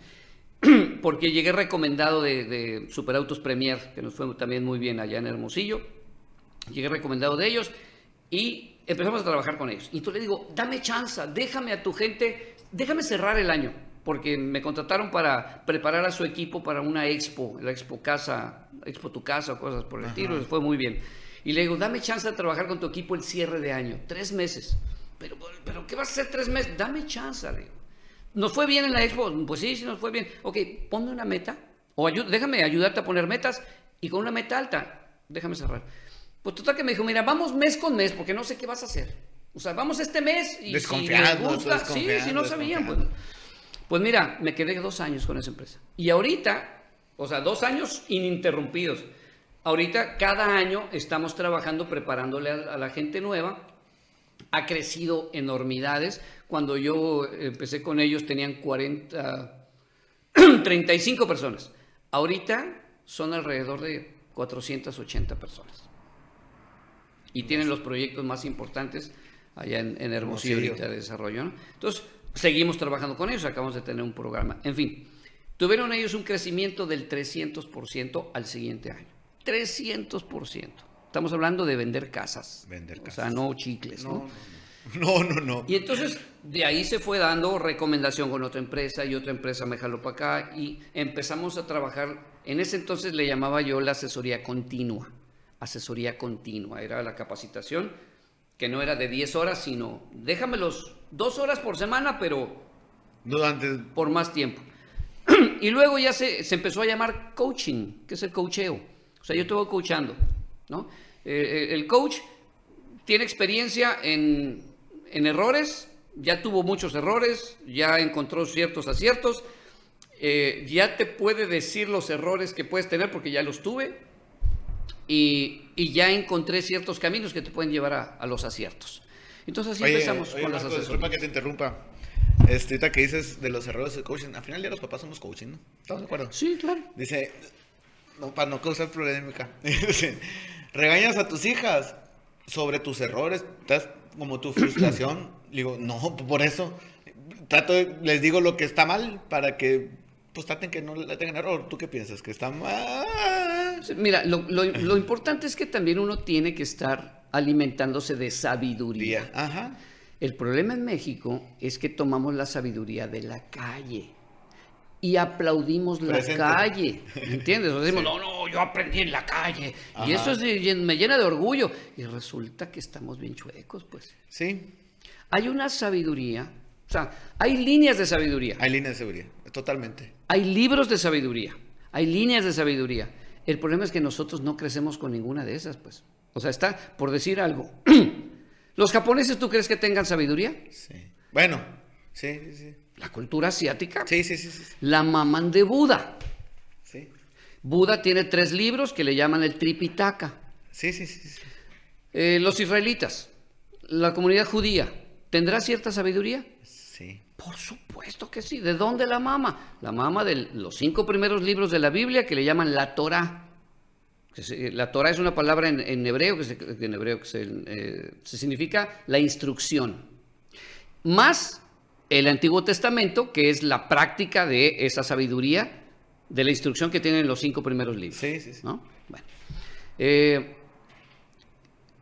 Speaker 2: Porque llegué recomendado de, de Superautos Premier, que nos fue también muy bien allá en Hermosillo. Llegué recomendado de ellos y empezamos a trabajar con ellos. Y tú le digo, dame chance, déjame a tu gente, déjame cerrar el año, porque me contrataron para preparar a su equipo para una expo, la expo casa, expo tu casa o cosas por el estilo, fue muy bien. Y le digo, dame chance de trabajar con tu equipo el cierre de año, tres meses. Pero, pero ¿qué vas a hacer tres meses? Dame chance, le digo. ¿Nos fue bien en la expo? Pues sí, sí nos fue bien. Ok, ponme una meta. O ayu- déjame ayudarte a poner metas. Y con una meta alta, déjame cerrar. Pues total que me dijo, mira, vamos mes con mes, porque no sé qué vas a hacer. O sea, vamos este mes y si les gusta, sí, si no sabían, pues. Pues mira, me quedé dos años con esa empresa. Y ahorita, o sea, dos años ininterrumpidos. Ahorita, cada año estamos trabajando, preparándole a, a la gente nueva. Ha crecido enormidades. Cuando yo empecé con ellos tenían 40, 35 personas. Ahorita son alrededor de 480 personas. Y tienen los proyectos más importantes allá en, en Hermosillo
Speaker 1: Hermosillo.
Speaker 2: ahorita de desarrollo. ¿no? Entonces, seguimos trabajando con ellos, acabamos de tener un programa. En fin, tuvieron ellos un crecimiento del 300% al siguiente año. 300%. Estamos hablando de vender casas.
Speaker 1: Vender
Speaker 2: O
Speaker 1: casas.
Speaker 2: sea, no chicles, ¿no?
Speaker 1: No, no, no, no.
Speaker 2: Y entonces de ahí se fue dando recomendación con otra empresa y otra empresa me jaló para acá y empezamos a trabajar. En ese entonces le llamaba yo la asesoría continua. Asesoría continua. Era la capacitación que no era de 10 horas, sino déjamelos dos horas por semana, pero
Speaker 1: Durante.
Speaker 2: por más tiempo. y luego ya se, se empezó a llamar coaching, que es el coacheo. O sea, yo voy coachando, ¿no? Eh, el coach tiene experiencia en, en, errores, ya tuvo muchos errores, ya encontró ciertos aciertos, eh, ya te puede decir los errores que puedes tener porque ya los tuve y, y ya encontré ciertos caminos que te pueden llevar a, a los aciertos. Entonces así empezamos
Speaker 1: oye,
Speaker 2: con las
Speaker 1: Marco, disculpa que te interrumpa. Este, ahorita que dices de los errores de coaching, al final ya los papás somos coaching, ¿no? ¿Estamos de acuerdo?
Speaker 2: Sí, claro.
Speaker 1: Dice, no, para no causar polémica, regañas a tus hijas sobre tus errores, estás como tu frustración. Digo, no, por eso, trato, de- les digo lo que está mal para que, pues traten que no le tengan error. ¿Tú qué piensas? ¿Que está mal?
Speaker 2: Mira, lo, lo- lo importante es que también uno tiene que estar alimentándose de sabiduría.
Speaker 1: Ajá.
Speaker 2: El problema en México es que tomamos la sabiduría de la calle y aplaudimos la
Speaker 1: Presente.
Speaker 2: calle, ¿entiendes? O decimos, no, no, yo aprendí en la calle y eso es me llena de orgullo y resulta que estamos bien chuecos, pues.
Speaker 1: Sí,
Speaker 2: Hay una sabiduría, o sea, hay líneas de sabiduría,
Speaker 1: hay líneas de seguridad, totalmente.
Speaker 2: hay libros de sabiduría, hay líneas de sabiduría. El problema es que nosotros no crecemos con ninguna de esas, pues. O sea, está, por decir algo, ¿los japoneses tú crees que tengan sabiduría?
Speaker 1: Sí. Bueno, sí, sí, sí.
Speaker 2: La cultura asiática
Speaker 1: Sí, sí, sí, sí.
Speaker 2: la maman de Buda.
Speaker 1: Sí,
Speaker 2: Buda tiene tres libros que le llaman el Tripitaka.
Speaker 1: sí, sí, sí, sí.
Speaker 2: Eh, los israelitas, la comunidad judía, ¿tendrá cierta sabiduría?
Speaker 1: Sí.
Speaker 2: Por supuesto que sí. ¿De dónde la mama? La mama de los cinco primeros libros de la Biblia que le llaman la Torah. La Torah es una palabra en, en hebreo que, se, que en hebreo que se, eh, se significa la instrucción. Más el Antiguo Testamento, que es la práctica de esa sabiduría, de la instrucción que tienen los cinco primeros libros.
Speaker 1: Sí, sí, sí.
Speaker 2: ¿no? Bueno. Eh,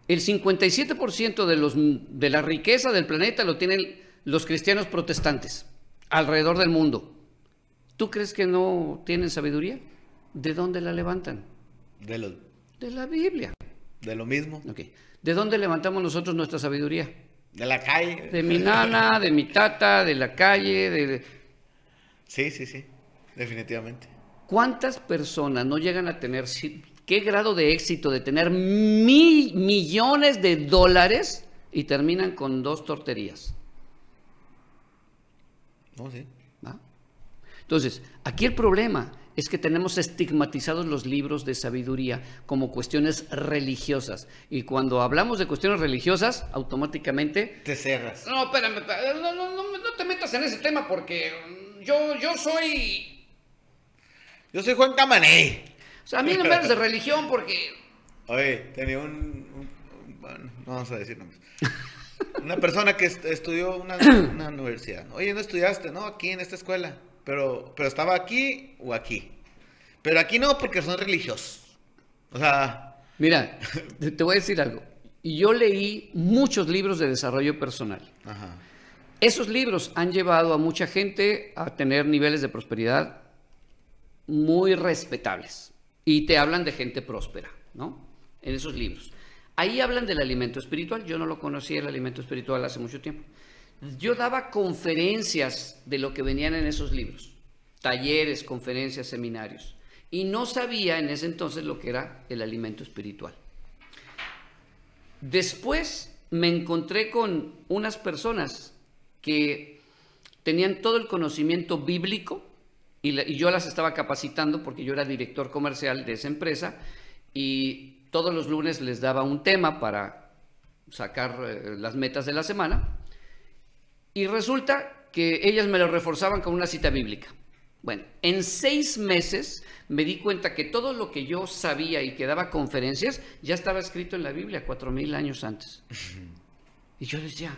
Speaker 2: el 57% de, los, de la riqueza del planeta lo tienen los cristianos protestantes alrededor del mundo. ¿Tú crees que no tienen sabiduría? ¿De dónde la levantan?
Speaker 1: De lo,
Speaker 2: De la Biblia.
Speaker 1: de lo mismo.
Speaker 2: ¿De dónde levantamos nosotros nuestra sabiduría?
Speaker 1: De la calle.
Speaker 2: De mi nana, de mi tata, de la calle, de...
Speaker 1: Sí, sí, sí. Definitivamente.
Speaker 2: ¿Cuántas personas no llegan a tener, qué grado de éxito de tener mi- millones de dólares y terminan con dos torterías?
Speaker 1: No, sí.
Speaker 2: Entonces, aquí el problema es que tenemos estigmatizados los libros de sabiduría como cuestiones religiosas. Y cuando hablamos de cuestiones religiosas, automáticamente...
Speaker 1: Te cerras.
Speaker 2: No, espérame, espérame, no, no, no, no te metas en ese tema porque mm, yo, yo soy...
Speaker 1: Yo soy Juan Camané.
Speaker 2: O sea, a mí no me hables de religión porque...
Speaker 1: Oye, tenía un, un- un- Bueno, no vamos a decir nombres. Una persona que est- estudió una, una universidad. Oye, no estudiaste, ¿no? Aquí en esta escuela. Pero, pero estaba aquí o aquí. Pero aquí no porque son religiosos. O sea,
Speaker 2: Mira, te voy a decir algo. Yo leí muchos libros de desarrollo personal.
Speaker 1: ajá.
Speaker 2: Esos libros han llevado a mucha gente a tener niveles de prosperidad muy respetables. Y te hablan de gente próspera, ¿no? En esos libros. Ahí hablan del alimento espiritual. Yo no lo conocía el alimento espiritual hace mucho tiempo. Yo daba conferencias de lo que venían en esos libros. Talleres, conferencias, seminarios. Y no sabía en ese entonces lo que era el alimento espiritual. Después me encontré con unas personas que tenían todo el conocimiento bíblico y, yo las estaba capacitando porque yo era director comercial de esa empresa y todos los lunes les daba un tema para sacar eh, las metas de la semana y resulta que ellas me lo reforzaban con una cita bíblica. Bueno, en seis meses me di cuenta que todo lo que yo sabía y que daba conferencias ya estaba escrito en la Biblia cuatro mil años antes. Y yo decía,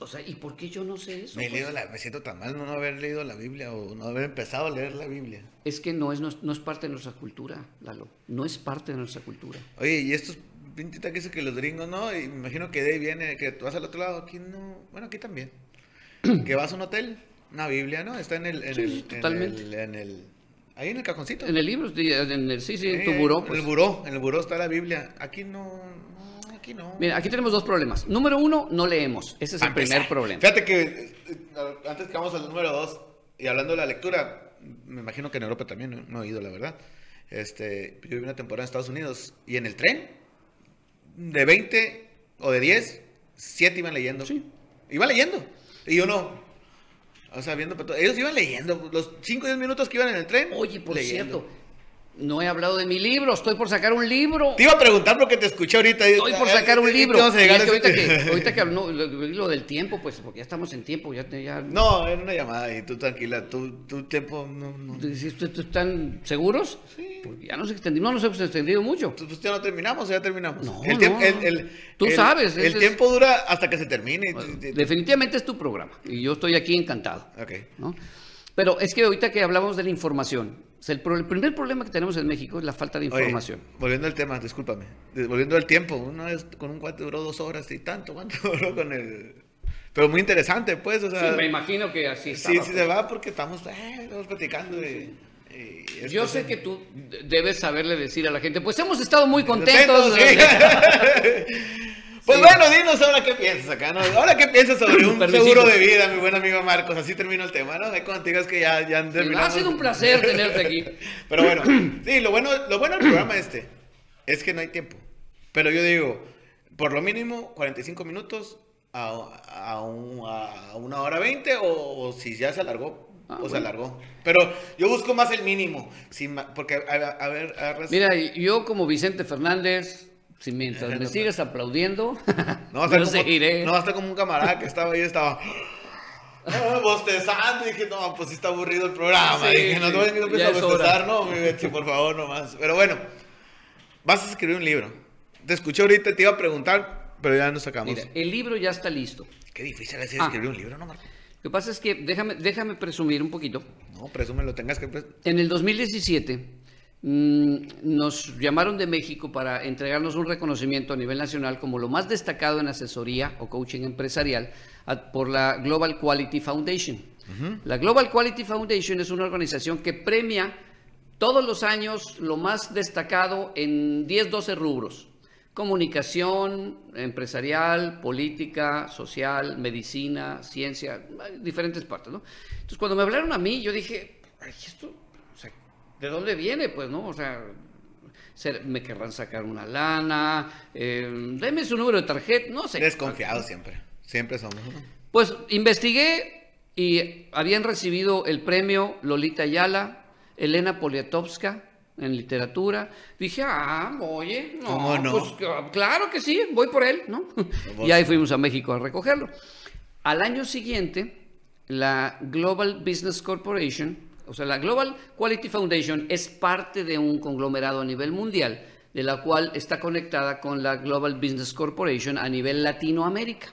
Speaker 2: o sea, ¿y por qué yo no sé eso?
Speaker 1: Me, he leído la- me siento tan mal no haber leído la Biblia o no haber empezado a leer la Biblia.
Speaker 2: Es que no es, no, es- no es parte de nuestra cultura, Lalo. No es parte de nuestra cultura.
Speaker 1: Oye, y estos pintita que dice que los gringos no, y me imagino que de ahí viene, que tú vas al otro lado, aquí no, bueno, aquí también. que vas a un hotel, una Biblia, ¿no? Está en el, en
Speaker 2: Sí,
Speaker 1: el, en
Speaker 2: totalmente.
Speaker 1: el- en el- ahí en el cajoncito.
Speaker 2: En el libro, sí, en el, sí, sí, en tu
Speaker 1: Eh,
Speaker 2: buró.
Speaker 1: En
Speaker 2: pues.
Speaker 1: el buró, en el buró está la Biblia. Aquí no, aquí no.
Speaker 2: Mira, aquí tenemos dos problemas. Número uno, no leemos. Ese es el primer problema.
Speaker 1: Fíjate que eh, eh, antes que vamos al número dos, y hablando de la lectura, me imagino que en Europa también no, no he oído, la verdad. Este, yo viví una temporada en Estados Unidos y en el tren, de 20 o de 10, 7 iban leyendo.
Speaker 2: Sí.
Speaker 1: Iban leyendo. Y yo no. O sea, viendo. Ellos iban leyendo. Los 5 o 10 minutos que iban en el tren.
Speaker 2: Oye, por
Speaker 1: leyendo.
Speaker 2: cierto, no he hablado de mi libro, estoy por sacar un libro.
Speaker 1: Te iba a preguntar porque te escuché ahorita.
Speaker 2: Estoy por sacar un libro.
Speaker 1: vamos a llegar
Speaker 2: Y es que
Speaker 1: a
Speaker 2: ahorita, que, ahorita que no, lo, lo del tiempo, pues, porque ya estamos en tiempo, ya, ya
Speaker 1: No, era una llamada y tú tranquila. Tu, tu tiempo no. no.
Speaker 2: ¿Sí, ¿Est- est- ¿Están seguros? Porque ya nos extendimos, no nos hemos extendido mucho.
Speaker 1: Pues ya no terminamos, ya terminamos.
Speaker 2: No,
Speaker 1: el tiempo,
Speaker 2: no.
Speaker 1: el- el-
Speaker 2: Tú
Speaker 1: el-
Speaker 2: sabes,
Speaker 1: El
Speaker 2: es-
Speaker 1: tiempo dura hasta que se termine.
Speaker 2: Definitivamente es tu programa y yo estoy aquí encantado.
Speaker 1: Ok.
Speaker 2: ¿no? Pero es que ahorita que hablamos de la información, el, pro- el primer problema que tenemos en México es la falta de
Speaker 1: Oye,
Speaker 2: información.
Speaker 1: volviendo al tema, discúlpame. Volviendo al tiempo, una vez con un cuate duró dos horas y tanto, ¿cuánto duró con el...? Pero muy interesante, pues, o sea...
Speaker 2: Sí, me imagino que así
Speaker 1: Sí,
Speaker 2: estaba,
Speaker 1: sí
Speaker 2: pues.
Speaker 1: se va porque estamos, eh, estamos platicando y... y es
Speaker 2: Yo sé que tú de- debes saberle decir a la gente, pues hemos estado muy contentos.
Speaker 1: Contentos, sí. Pues
Speaker 2: Sí.
Speaker 1: bueno, dinos ahora qué piensas acá, ¿no? Ahora qué piensas sobre un seguro de vida, mi buen amigo Marcos. Así termino el tema, ¿no? Te digas que ya, ya han terminado.
Speaker 2: ha sido un placer tenerte aquí.
Speaker 1: Pero bueno, sí, lo bueno, lo bueno del programa este es que no hay tiempo. Pero yo digo, por lo mínimo 45 minutos a, a, un- a una hora 20 o, o si ya se alargó,
Speaker 2: Ah,
Speaker 1: o se
Speaker 2: bueno.
Speaker 1: alargó. Pero yo busco más el mínimo, sin porque a, a- ver, a ver-
Speaker 2: Mira, yo como Vicente Fernández, si mientras me sigues aplaudiendo,
Speaker 1: no, va a estar
Speaker 2: yo
Speaker 1: como,
Speaker 2: seguiré.
Speaker 1: no, va a estar como un camarada que estaba ahí, estaba... ah, Bostezando, y dije, no, pues sí está aburrido el programa.
Speaker 2: Sí,
Speaker 1: dije, no,
Speaker 2: sí,
Speaker 1: no, a bostezar, no, mi Betsy, por favor, nomás. Pero bueno, vas a escribir un libro. Te escuché ahorita, te iba a preguntar, pero ya nos sacamos.
Speaker 2: Mira, el libro ya está listo.
Speaker 1: Qué difícil es
Speaker 2: Ah.
Speaker 1: escribir un libro, ¿no, Marco?
Speaker 2: Lo que pasa es que, déjame, déjame presumir un poquito.
Speaker 1: No, presúmelo, tengas que...
Speaker 2: En el 2017 mm, nos llamaron de México para entregarnos un reconocimiento a nivel nacional como lo más destacado en asesoría o coaching empresarial por la Global Quality Foundation. La Global Quality Foundation es una organización que premia todos los años lo más destacado en 10, 12 rubros. Comunicación empresarial, política, social, medicina, ciencia, diferentes partes, ¿no? Entonces, cuando me hablaron a mí, yo dije, "Ay, esto, ¿de dónde viene? Pues, ¿no? O sea, ser- me querrán sacar una lana, eh, deme su número de tarjeta, no sé.
Speaker 1: Desconfiados siempre. Siempre somos.
Speaker 2: Pues investigué y habían recibido el premio Lolita Ayala, Elena Poliatovska en literatura. Dije, ah, oye, no,
Speaker 1: ¿Cómo no?
Speaker 2: pues cl- claro que sí, voy por él, ¿no?
Speaker 1: vos-
Speaker 2: y ahí fuimos a México a recogerlo. Al año siguiente, la Global Business Corporation, o sea, la Global Quality Foundation es parte de un conglomerado a nivel mundial, de la cual está conectada con la Global Business Corporation a nivel Latinoamérica.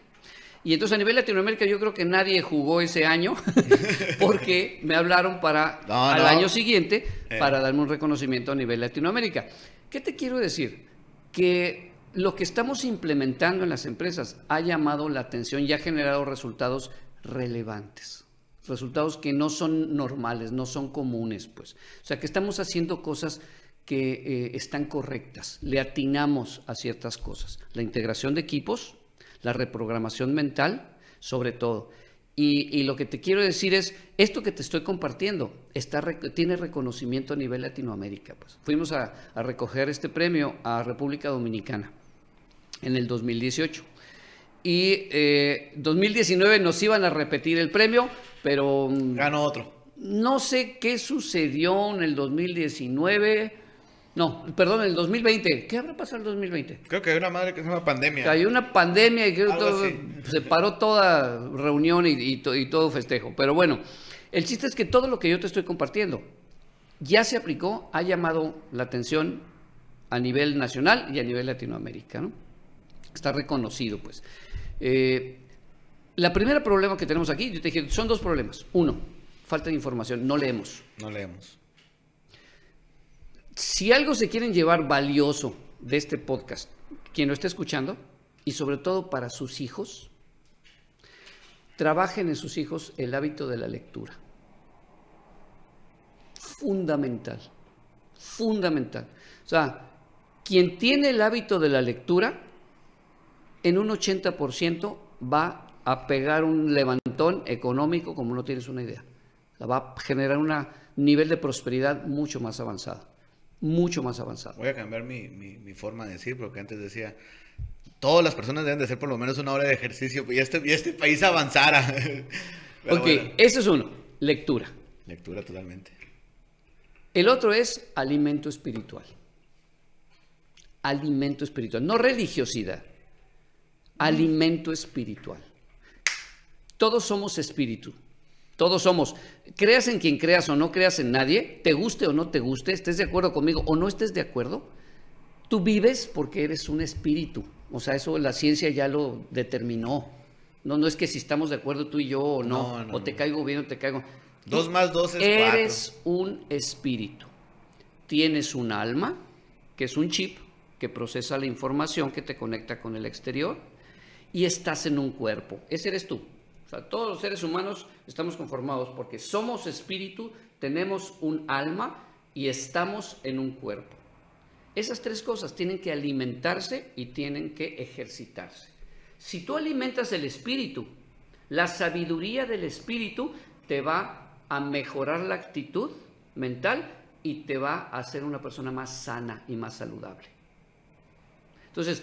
Speaker 2: Y entonces a nivel Latinoamérica yo creo que nadie jugó ese año porque me hablaron para
Speaker 1: No,
Speaker 2: al
Speaker 1: no.
Speaker 2: año siguiente
Speaker 1: Eh.
Speaker 2: para darme un reconocimiento a nivel Latinoamérica. ¿Qué te quiero decir? Que lo que estamos implementando en las empresas ha llamado la atención y ha generado resultados relevantes. Resultados que no son normales, no son comunes, pues. O sea, que estamos haciendo cosas que eh, están correctas. Le atinamos a ciertas cosas. La integración de equipos, la reprogramación mental, sobre todo. Y, y lo que te quiero decir es, esto que te estoy compartiendo está, tiene reconocimiento a nivel Latinoamérica. Pues. Fuimos a, a recoger este premio a República Dominicana en el 2018. Y eh, 2019 nos iban a repetir el premio, pero
Speaker 1: Ganó otro.
Speaker 2: no sé qué sucedió en el 2019. No, perdón, en el 2020. ¿Qué habrá pasado en el 2020?
Speaker 1: Creo que hay una madre que se llama pandemia.
Speaker 2: Cayó una pandemia y creo que todo- se paró toda reunión y, y to- y todo festejo. Pero bueno, el chiste es que todo lo que yo te estoy compartiendo ya se aplicó, ha llamado la atención a nivel nacional y a nivel Latinoamérica. ¿no? Está reconocido, pues. Eh, la primera problema que tenemos aquí, yo te dije, son dos problemas. Uno, falta de información, no leemos.
Speaker 1: No leemos.
Speaker 2: Si algo se quieren llevar valioso de este podcast, quien lo esté escuchando, y sobre todo para sus hijos, trabajen en sus hijos el hábito de la lectura. Fundamental, fundamental. O sea, quien tiene el hábito de la lectura, en un 80% va a pegar un levantón económico como no tienes una idea. O sea, va a generar un nivel de prosperidad mucho más avanzado. mucho más avanzado.
Speaker 1: Voy a cambiar mi, mi, mi forma de decir, porque antes decía, todas las personas deben de hacer por lo menos una hora de ejercicio y este, y este país avanzara.
Speaker 2: Pero ok, bueno. ese es uno, lectura.
Speaker 1: Lectura totalmente.
Speaker 2: El otro es alimento espiritual. Alimento espiritual, no religiosidad. Alimento espiritual. Todos somos espíritu. Todos somos. Creas en quien creas o no creas en nadie, te guste o no te guste, estés de acuerdo conmigo o no estés de acuerdo, tú vives porque eres un espíritu. O sea, eso la ciencia ya lo determinó. No, no es que si estamos de acuerdo tú y yo o no, no, no o te caigo bien o te caigo.
Speaker 1: Dos más dos es
Speaker 2: Eres un espíritu. Tienes un alma, que es un chip que procesa la información que te conecta con el exterior, y estás en un cuerpo. Ese eres tú. Todos los seres humanos estamos conformados porque somos espíritu, tenemos un alma y estamos en un cuerpo. Esas tres cosas tienen que alimentarse y tienen que ejercitarse. Si tú alimentas el espíritu, la sabiduría del espíritu te va a mejorar la actitud mental y te va a hacer una persona más sana y más saludable. Entonces,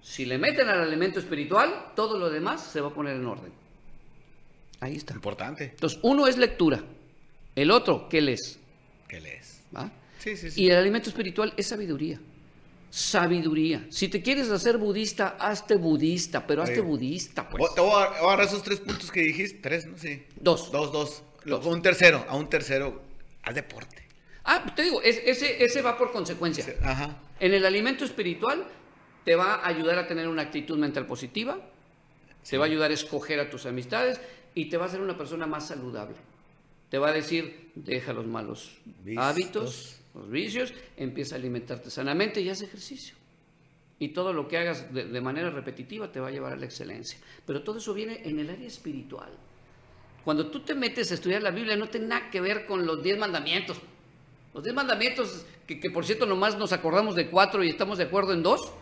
Speaker 2: si le meten al alimento espiritual, todo lo demás se va a poner en orden. Ahí está.
Speaker 1: Importante.
Speaker 2: Entonces, uno es lectura. El otro, ¿qué lees?
Speaker 1: ¿Qué lees?
Speaker 2: ¿Va?
Speaker 1: Sí, sí, sí.
Speaker 2: Y el alimento espiritual es sabiduría. Sabiduría. Si te quieres hacer budista, hazte budista, pero hazte budista, pues.
Speaker 1: Te voy a agarrar esos tres puntos que dijiste. Tres, ¿no? Sí.
Speaker 2: Dos.
Speaker 1: Dos, dos.
Speaker 2: Dos.
Speaker 1: Un tercero. A un tercero. Al deporte.
Speaker 2: Ah, te digo, es- ese, ese va por consecuencia.
Speaker 1: Ajá.
Speaker 2: En el alimento espiritual te va a ayudar a tener una actitud mental positiva, te va a ayudar a escoger a tus amistades y te va a hacer una persona más saludable. Te va a decir, deja los malos hábitos, los vicios, empieza a alimentarte sanamente y haz ejercicio. Y todo lo que hagas de, de manera repetitiva te va a llevar a la excelencia. Pero todo eso viene en el área espiritual. Cuando tú te metes a estudiar la Biblia no tiene nada que ver con los diez mandamientos. Los diez mandamientos, que, que por cierto nomás nos acordamos de cuatro y estamos de acuerdo en dos.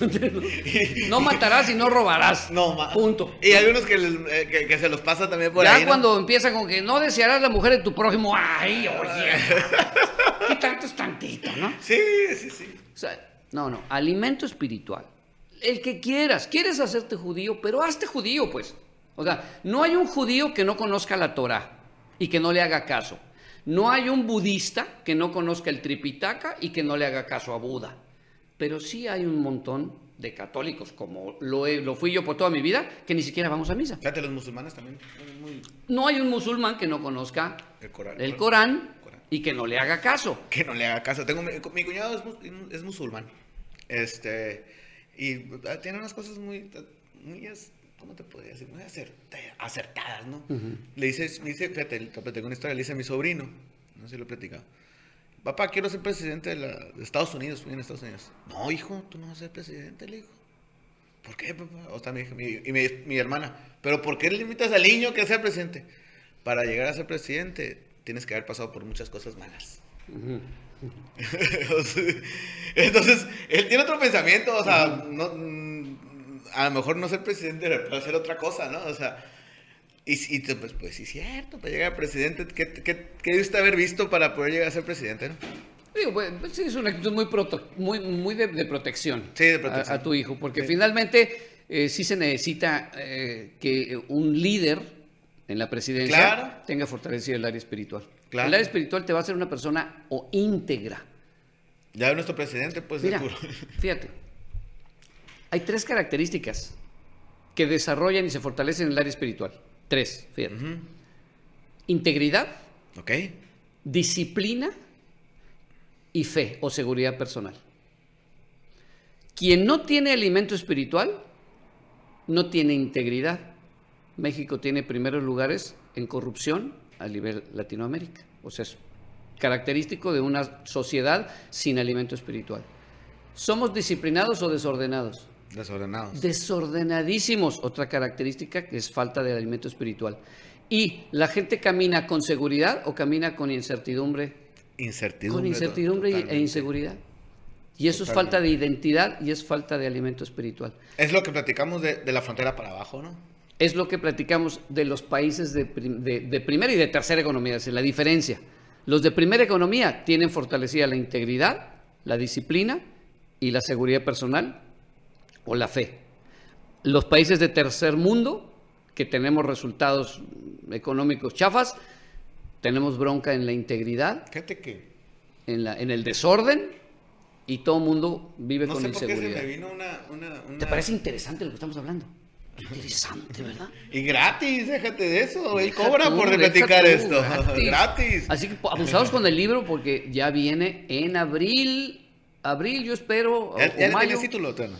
Speaker 2: no matarás y no robarás.
Speaker 1: No, más.
Speaker 2: Punto.
Speaker 1: Y hay unos que, les- eh, que, que se los pasa también por
Speaker 2: ya
Speaker 1: ahí. ¿no?
Speaker 2: cuando empieza con que no desearás la mujer de tu prójimo, ay, oye, ¿qué tanto es tantito, no?
Speaker 1: Sí, sí, sí.
Speaker 2: O sea, no, no, alimento espiritual. El que quieras, quieres hacerte judío, pero hazte judío, pues. O sea, no hay un judío que no conozca la Torah y que no le haga caso. No hay un budista que no conozca el Tripitaka y que no le haga caso a Buda. Pero sí hay un montón de católicos, como lo, he- lo fui yo por toda mi vida, que ni siquiera vamos a misa.
Speaker 1: Fíjate, los musulmanes también. Muy...
Speaker 2: No hay un musulmán que no conozca
Speaker 1: El Corán.
Speaker 2: el Corán
Speaker 1: Corán.
Speaker 2: y que no le haga caso.
Speaker 1: Que no le haga caso. Tengo mi, mi cuñado es, es musulmán. Este. Y ah, tiene unas cosas muy. muy ¿Cómo te podría decir? Muy acerta- acertadas, ¿no? Le dice, me dice, fíjate, te una historia, le dice a mi sobrino, no sé si lo he platicado. Papá, quiero ser presidente de, la- de Estados Unidos, en Estados Unidos. No, hijo, tú no vas a ser presidente, le dijo. ¿Por qué, papá? O sea, mi, mi- y mi, mi hermana, ¿pero por qué le limitas al niño que sea presidente? Para llegar a ser presidente, tienes que haber pasado por muchas cosas malas. Entonces, él tiene otro pensamiento, o sea, no, mm, a lo mejor no ser presidente, pero hacer otra cosa, ¿no? O sea, y, pues, pues sí, cierto, para llegar a presidente, ¿qué, qué, qué debiste haber visto para poder llegar a ser presidente, no?
Speaker 2: Digo, pues, sí, es una actitud muy, proto- muy, muy de, de protección,
Speaker 1: Sí, de
Speaker 2: a-
Speaker 1: protección.
Speaker 2: A, tu hijo, porque
Speaker 1: Sí.
Speaker 2: finalmente eh, sí se necesita eh, que un líder en la presidencia
Speaker 1: Claro.
Speaker 2: tenga fortalecido el área espiritual.
Speaker 1: Claro.
Speaker 2: El área espiritual te va a hacer una persona o íntegra.
Speaker 1: Ya nuestro presidente, pues,
Speaker 2: Mira,
Speaker 1: seguro.
Speaker 2: fíjate, hay tres características que desarrollan y se fortalecen en el área espiritual. Tres, fíjate. Integridad,
Speaker 1: Ok.
Speaker 2: disciplina y fe o seguridad personal. Quien no tiene alimento espiritual no tiene integridad. México tiene primeros lugares en corrupción a nivel Latinoamérica. O sea, es característico de una sociedad sin alimento espiritual. ¿Somos disciplinados o desordenados?
Speaker 1: Desordenados.
Speaker 2: Desordenadísimos, otra característica que es falta de alimento espiritual. Y la gente camina con seguridad o camina con incertidumbre,
Speaker 1: Incertidumbre.
Speaker 2: con incertidumbre e inseguridad. Y eso es falta de identidad y es falta de alimento espiritual.
Speaker 1: Es lo que platicamos de, de la frontera para abajo, ¿no?
Speaker 2: Es lo que platicamos de los países de, prim- de- de primera y de tercera economía, es decir, la diferencia. Los de primera economía tienen fortalecida la integridad, la disciplina y la seguridad personal o la fe. Los países de tercer mundo, que tenemos resultados económicos chafas, tenemos bronca en la integridad,
Speaker 1: Fíjate que.
Speaker 2: en, la, en el desorden y todo el mundo vive
Speaker 1: No
Speaker 2: con
Speaker 1: sé por qué se
Speaker 2: inseguridad.
Speaker 1: me vino una. una, una-
Speaker 2: ¿Te parece interesante lo que estamos hablando? Interesante, ¿verdad?
Speaker 1: Y gratis, déjate de eso. Él
Speaker 2: Deja
Speaker 1: cobra
Speaker 2: tú,
Speaker 1: por
Speaker 2: deja
Speaker 1: platicar
Speaker 2: tú,
Speaker 1: esto. Gratis.
Speaker 2: Así que po- abusados con el libro porque ya viene en abril. Abril, yo espero, o-
Speaker 1: ¿Ya,
Speaker 2: o
Speaker 1: ya le
Speaker 2: mayo.
Speaker 1: tienes título, Tano?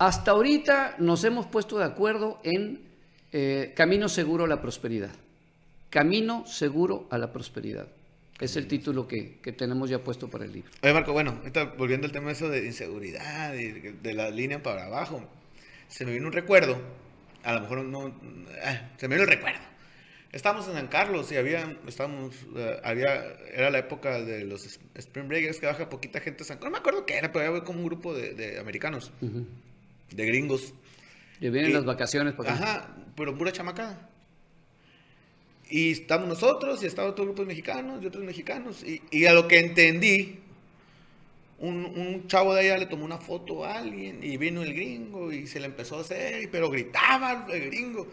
Speaker 2: Hasta ahorita nos hemos puesto de acuerdo en eh, Camino Seguro a la Prosperidad. Camino Seguro a la Prosperidad. Es el título que, que tenemos ya puesto para el libro.
Speaker 1: Oye, Marco, bueno, ahorita volviendo al tema eso de inseguridad y de, de la línea para abajo, se me vino un recuerdo, a lo mejor no, ah, se me vino el recuerdo. Estábamos en San Carlos y había, estábamos, eh, había, era la época de los Spring Breakers que baja poquita gente a San Carlos, no me acuerdo qué era, pero había como un grupo de, de americanos,
Speaker 2: Ujú.
Speaker 1: De gringos,
Speaker 2: Ya vienen
Speaker 1: Y-
Speaker 2: las vacaciones acá.
Speaker 1: Ajá, pero pura chamacada. Y estamos nosotros y estaba otro grupo de mexicanos y otros mexicanos. Y, y a lo que entendí, un, un chavo de allá le tomó una foto a alguien y vino el gringo y se le empezó a hacer, y- pero gritaba el gringo.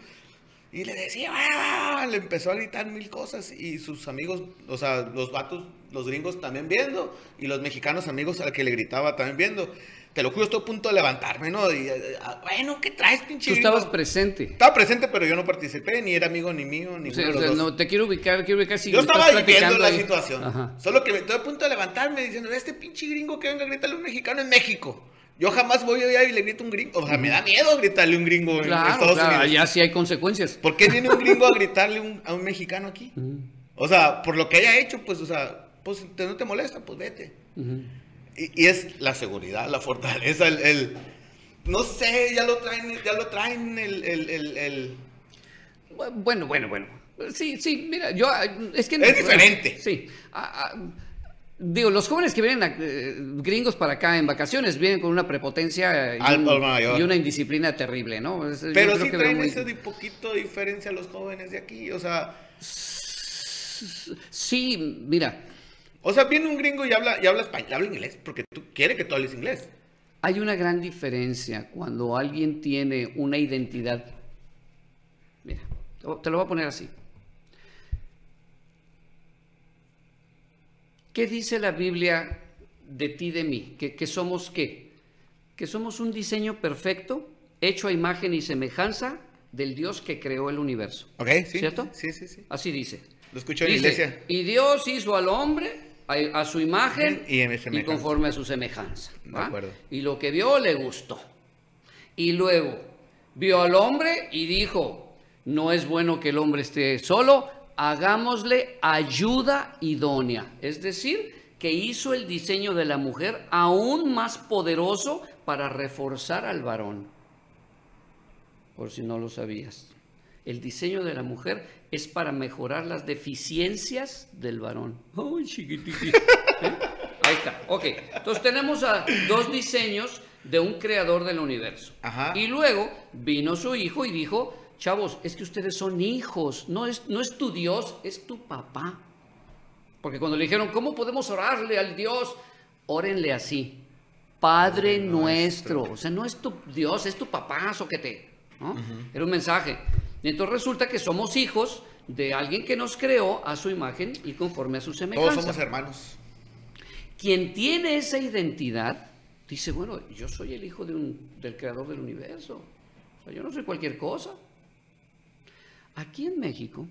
Speaker 1: Y le decía, "Ah", le empezó a gritar mil cosas y sus amigos, o sea, los vatos, los gringos también viendo y los mexicanos amigos al que le gritaba también viendo. Te lo juro, estoy a punto de levantarme, ¿no? Y, eh, ah, bueno, ¿qué traes, pinche
Speaker 2: Tú
Speaker 1: gringo?"
Speaker 2: estabas presente.
Speaker 1: Estaba presente, pero yo no participé, ni era amigo ni mío, ni
Speaker 2: O sea,
Speaker 1: de
Speaker 2: o
Speaker 1: los
Speaker 2: sea,
Speaker 1: dos.
Speaker 2: no, te quiero ubicar, quiero ubicar si
Speaker 1: Yo estaba viviendo la
Speaker 2: ahí.
Speaker 1: situación.
Speaker 2: Ajá.
Speaker 1: Solo que me estoy a punto de levantarme diciendo, este pinche gringo que venga a gritarle a un mexicano en México. Yo jamás voy allá y le grito a un gringo. O sea, me da miedo gritarle a un gringo en
Speaker 2: Claro,
Speaker 1: Estados
Speaker 2: claro,
Speaker 1: Unidos.
Speaker 2: allá sí hay consecuencias.
Speaker 1: ¿Por qué viene un gringo a gritarle un- a un mexicano aquí? O sea, por lo que haya hecho, pues, o sea, pues, te, no te molesta, pues vete.
Speaker 2: ujú.
Speaker 1: Y, y es la seguridad, la fortaleza, el, el- no sé, ya lo traen, ya lo traen el, el,
Speaker 2: Bueno, bueno, bueno. Sí, sí, mira, yo es que
Speaker 1: Es diferente.
Speaker 2: Sí. Ah, ah, digo, los jóvenes que vienen a- eh, gringos para acá en vacaciones vienen con una prepotencia y,
Speaker 1: Al
Speaker 2: un-
Speaker 1: por mayor.
Speaker 2: y una indisciplina terrible, ¿no? Es-
Speaker 1: Pero sí
Speaker 2: veo
Speaker 1: traen
Speaker 2: muy-
Speaker 1: ese de poquito de diferencia a los jóvenes de aquí, o sea,
Speaker 2: Sí, mira,
Speaker 1: o sea, viene un gringo y habla, y habla español, habla inglés, porque tú quiere que tú hables inglés.
Speaker 2: hay una gran diferencia cuando alguien tiene una identidad. Mira, te lo voy a poner así. ¿Qué dice la Biblia de ti, de mí? ¿Que, que somos qué? Que somos un diseño perfecto, hecho a imagen y semejanza del Dios que creó el universo.
Speaker 1: ¿Ok? ¿Sí?
Speaker 2: ¿Cierto?
Speaker 1: Sí, sí, sí.
Speaker 2: Así dice.
Speaker 1: Lo escucho en
Speaker 2: Dice,
Speaker 1: iglesia.
Speaker 2: y Dios hizo al hombre a, a su imagen
Speaker 1: Y en
Speaker 2: y,
Speaker 1: semejanza.
Speaker 2: conforme a su semejanza.
Speaker 1: De
Speaker 2: ¿va?
Speaker 1: acuerdo.
Speaker 2: Y lo que vio le gustó. Y luego vio al hombre y dijo, no es bueno que el hombre esté solo, hagámosle ayuda idónea. Es decir, que hizo el diseño de la mujer aún más poderoso para reforzar al varón. Por si no lo sabías. El diseño de la mujer es para mejorar las deficiencias del varón. Ay, chiquititi. ¿Eh? Ahí está. Ok. Entonces tenemos a dos diseños de un creador del universo.
Speaker 1: Ajá.
Speaker 2: Y luego vino su hijo y dijo, chavos, es que ustedes son hijos, no es, no es tu Dios, es tu papá. Porque cuando le dijeron, ¿cómo podemos orarle al Dios? Órenle así. Padre nuestro. O sea, no es tu Dios, es tu papá, soquete. ¿no? Era un mensaje. Entonces resulta que somos hijos de alguien que nos creó a su imagen y conforme a su semejanza.
Speaker 1: Todos somos hermanos.
Speaker 2: Quien tiene esa identidad dice, bueno, yo soy el hijo de un- del creador del universo. O sea, yo no soy cualquier cosa. Aquí en México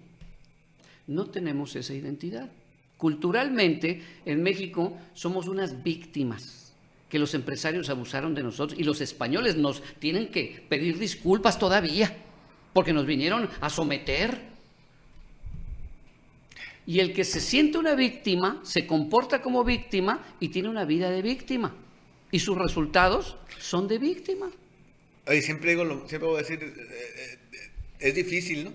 Speaker 2: no tenemos esa identidad. Culturalmente, en México somos unas víctimas que los empresarios abusaron de nosotros y los españoles nos tienen que pedir disculpas todavía porque nos vinieron a someter. Y el que se siente una víctima se comporta como víctima y tiene una vida de víctima. Y sus resultados son de víctima.
Speaker 1: Siempre digo, lo, siempre voy a decir, eh, eh, es difícil, ¿no?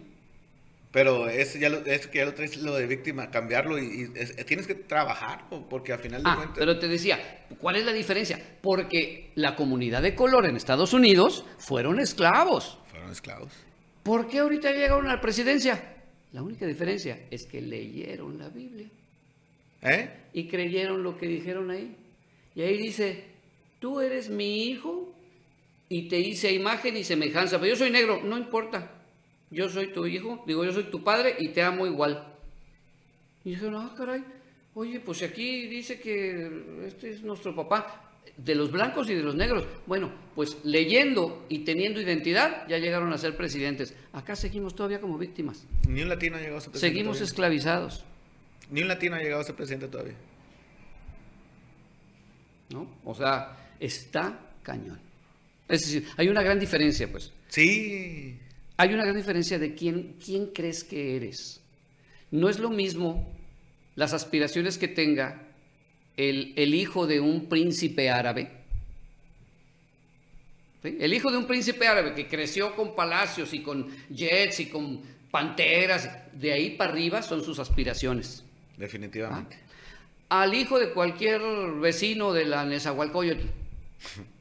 Speaker 1: Pero es, ya lo, es que ya lo traes lo de víctima, cambiarlo y, y es- tienes que trabajar, porque al final de
Speaker 2: Ah,
Speaker 1: cuentas...
Speaker 2: pero te decía, ¿cuál es la diferencia? Porque la comunidad de color en Estados Unidos fueron esclavos.
Speaker 1: Fueron esclavos.
Speaker 2: ¿Por qué ahorita llegaron a la presidencia? La única diferencia es que leyeron la Biblia.
Speaker 1: ¿Eh?
Speaker 2: Y creyeron lo que dijeron ahí. Y ahí dice, tú eres mi hijo y te hice imagen y semejanza. Pero yo soy negro, no importa. Yo soy tu hijo, digo, yo soy tu padre y te amo igual. Y dijeron, ah, caray, oye, pues aquí dice que este es nuestro papá, de los blancos y de los negros. Bueno, pues leyendo y teniendo identidad, ya llegaron a ser presidentes. Acá seguimos todavía como víctimas.
Speaker 1: Ni un latino ha llegado a ser presidente.
Speaker 2: Seguimos
Speaker 1: todavía.
Speaker 2: esclavizados,
Speaker 1: Ni un latino ha llegado a ser presidente todavía.
Speaker 2: ¿no? O sea, está cañón. Es decir, hay una gran diferencia, pues.
Speaker 1: Sí.
Speaker 2: Hay una gran diferencia de quién, quién crees que eres. No es lo mismo las aspiraciones que tenga el, el hijo de un príncipe árabe. ¿sí? El hijo de un príncipe árabe que creció con palacios y con jets y con panteras, de ahí para arriba son sus aspiraciones.
Speaker 1: Definitivamente.
Speaker 2: Al hijo de cualquier vecino de la Nezahualcóyotl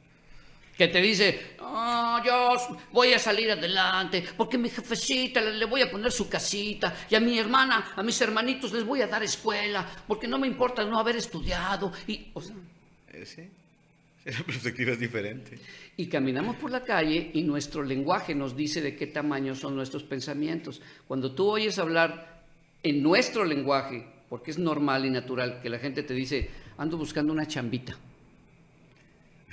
Speaker 2: que te dice, "Ah, yo voy a salir adelante porque mi jefecita le, le voy a poner su casita y a mi hermana, a mis hermanitos les voy a dar escuela porque no me importa no haber estudiado y, o sea,
Speaker 1: Eh, sí. La perspectiva es diferente.
Speaker 2: y caminamos por la calle y nuestro lenguaje nos dice de qué tamaño son nuestros pensamientos. Cuando tú oyes hablar en nuestro lenguaje, porque es normal y natural que la gente te dice, ando buscando una chambita.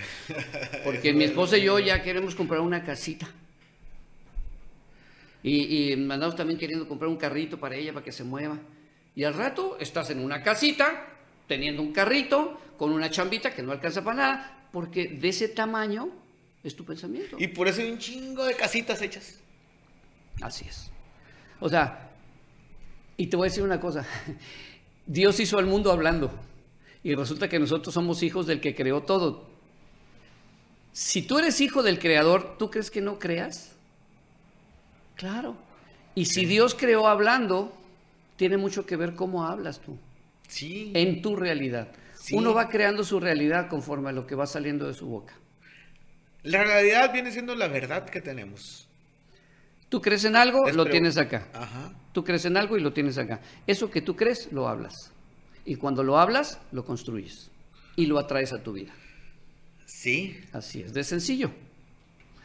Speaker 2: Porque mi esposa y yo ya queremos comprar una casita. Y, y andamos también queriendo comprar un carrito para ella, para que se mueva. Y al rato estás en una casita, teniendo un carrito, con una chambita que no alcanza para nada, porque de ese tamaño es tu pensamiento.
Speaker 1: Y por eso hay un chingo de casitas hechas.
Speaker 2: Así es. O sea, y te voy a decir una cosa, Dios hizo al mundo hablando y resulta que nosotros somos hijos del que creó todo. Si tú eres hijo del creador, ¿tú crees que no creas? Claro. Y si Dios creó hablando, tiene mucho que ver cómo hablas tú,
Speaker 1: Sí.
Speaker 2: en tu realidad.
Speaker 1: Sí.
Speaker 2: Uno va creando su realidad conforme a lo que va saliendo de su boca.
Speaker 1: La realidad viene siendo la verdad que tenemos.
Speaker 2: Tú crees en algo, lo tienes acá.
Speaker 1: Ajá.
Speaker 2: Tú crees en algo y lo tienes acá. Eso que tú crees, lo hablas. Y cuando lo hablas, lo construyes. Y lo atraes a tu vida.
Speaker 1: Sí,
Speaker 2: Así es, de sencillo.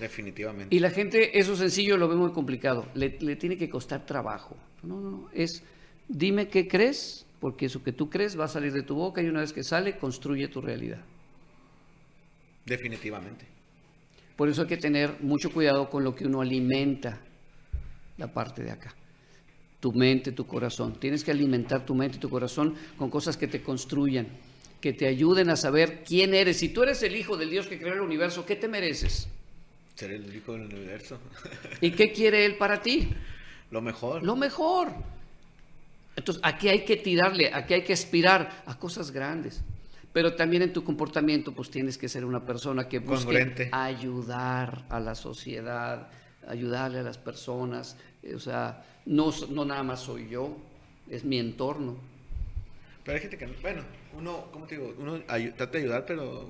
Speaker 1: definitivamente.
Speaker 2: Y la gente, eso sencillo lo ve muy complicado. Le, le tiene que costar trabajo. No, no, no. Es, dime qué crees, porque eso que tú crees va a salir de tu boca y una vez que sale, construye tu realidad.
Speaker 1: Definitivamente.
Speaker 2: Por eso hay que tener mucho cuidado con lo que uno alimenta, la parte de acá. Tu mente, tu corazón. Tienes que alimentar tu mente y tu corazón con cosas que te construyan, que te ayuden a saber quién eres. Si tú eres el hijo del Dios que creó el universo, ¿qué te mereces?
Speaker 1: Ser el único del universo.
Speaker 2: ¿Y qué quiere Él para ti?
Speaker 1: Lo mejor.
Speaker 2: Lo mejor. Entonces, aquí hay que tirarle, aquí hay que aspirar a cosas grandes. Pero también en tu comportamiento, pues tienes que ser una persona que busque
Speaker 1: Congruente.
Speaker 2: ayudar a la sociedad, ayudarle a las personas. Eh, O sea, no, no nada más soy yo, es mi entorno.
Speaker 1: Pero hay gente que, no- bueno, uno, ¿cómo te digo? Uno ayu- trata de ayudar, pero...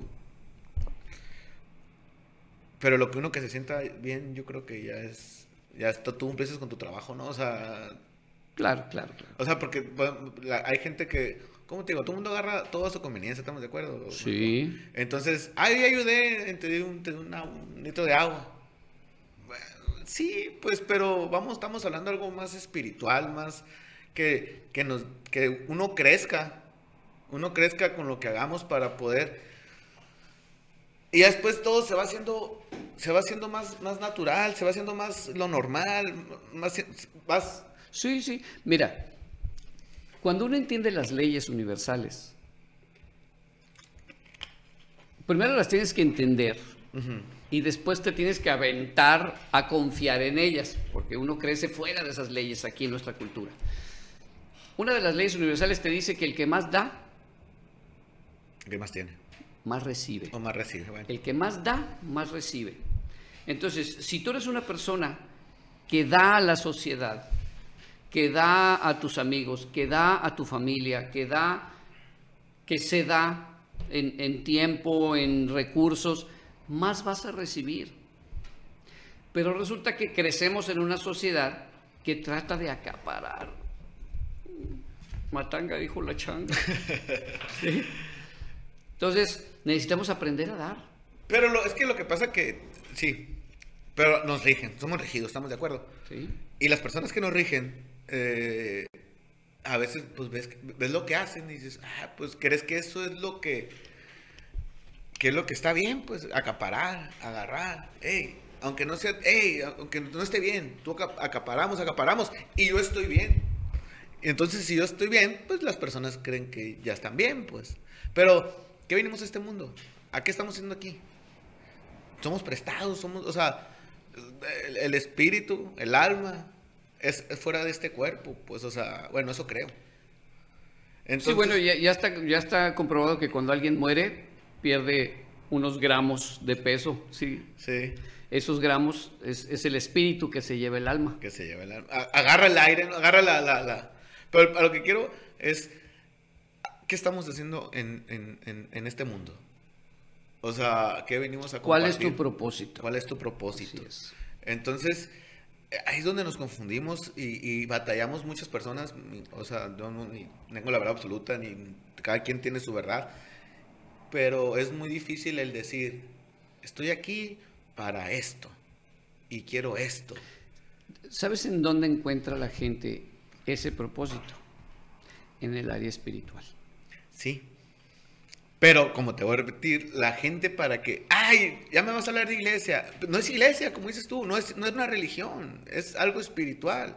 Speaker 1: Pero lo que uno que se sienta bien, yo creo que ya es... Ya está, tú empiezas con tu trabajo, ¿no? O sea,
Speaker 2: Claro, claro, claro.
Speaker 1: o sea porque bueno, la- hay gente que, ¿cómo te digo? Todo el mundo agarra todo a su conveniencia, ¿estamos de acuerdo?
Speaker 2: Sí.
Speaker 1: Entonces, ay, ayudé, te di un, una- litro de agua. Bueno, sí, pues, pero vamos, estamos hablando de algo más espiritual, más que, que, nos, que uno crezca, uno crezca con lo que hagamos para poder... Y después todo se va haciendo, se va haciendo más, más natural, se va haciendo más lo normal, más, más
Speaker 2: Sí, sí. Mira, cuando uno entiende las leyes universales, primero las tienes que entender y después te tienes que aventar a confiar en ellas, porque uno crece fuera de esas leyes aquí en nuestra cultura. Una de las leyes universales te dice que el que más da,
Speaker 1: ¿Qué más tiene?
Speaker 2: más recibe.
Speaker 1: O más recibe, bueno.
Speaker 2: El que más da, más recibe. Entonces, si tú eres una persona que da a la sociedad, que da a tus amigos, que da a tu familia, que da, que se da en, en tiempo, en recursos, más vas a recibir. Pero resulta que crecemos en una sociedad que trata de acaparar. Matanga dijo la changa. Entonces, necesitamos aprender a dar.
Speaker 1: Pero lo, es que lo que pasa que, sí, pero nos rigen, somos regidos, estamos de acuerdo.
Speaker 2: Sí.
Speaker 1: Y las personas que nos rigen, eh, a veces pues ves, ves lo que hacen y dices, ah, pues crees que eso es lo que, que es lo que está bien, pues acaparar, agarrar, hey, aunque no sea, hey, aunque no esté bien, tú aca- acaparamos, acaparamos y yo estoy bien. Entonces si yo estoy bien, pues las personas creen que ya están bien, pues. Pero, ¿qué venimos a este mundo? ¿A qué estamos haciendo aquí? Somos prestados, somos, o sea, el, el espíritu, el alma, es, es fuera de este cuerpo, pues, o sea, bueno, eso creo.
Speaker 2: sí, bueno, ya, ya está, ya está comprobado que cuando alguien muere, pierde unos gramos de peso, sí.
Speaker 1: Sí,
Speaker 2: Esos gramos es, es el espíritu que se lleva el alma.
Speaker 1: que se lleva el alma. Agarra el aire, agarra la, la, la- Pero a lo que quiero es, ¿qué estamos haciendo en, en, en, en este mundo? O sea, ¿qué venimos a
Speaker 2: ¿Cuál
Speaker 1: compartir?
Speaker 2: es tu propósito?
Speaker 1: ¿Cuál es tu propósito?
Speaker 2: Es.
Speaker 1: Entonces, eh, ahí es donde nos confundimos y, y batallamos muchas personas. O sea, yo no ni tengo la verdad absoluta, ni cada quien tiene su verdad. Pero es muy difícil el decir, estoy aquí para esto y quiero esto.
Speaker 2: ¿Sabes en dónde encuentra la gente ese propósito? En el área espiritual.
Speaker 1: Sí. Pero, como te voy a repetir, la gente para que, ay, ya me vas a hablar de iglesia. No es iglesia, como dices tú, no es, no es una religión, es algo espiritual.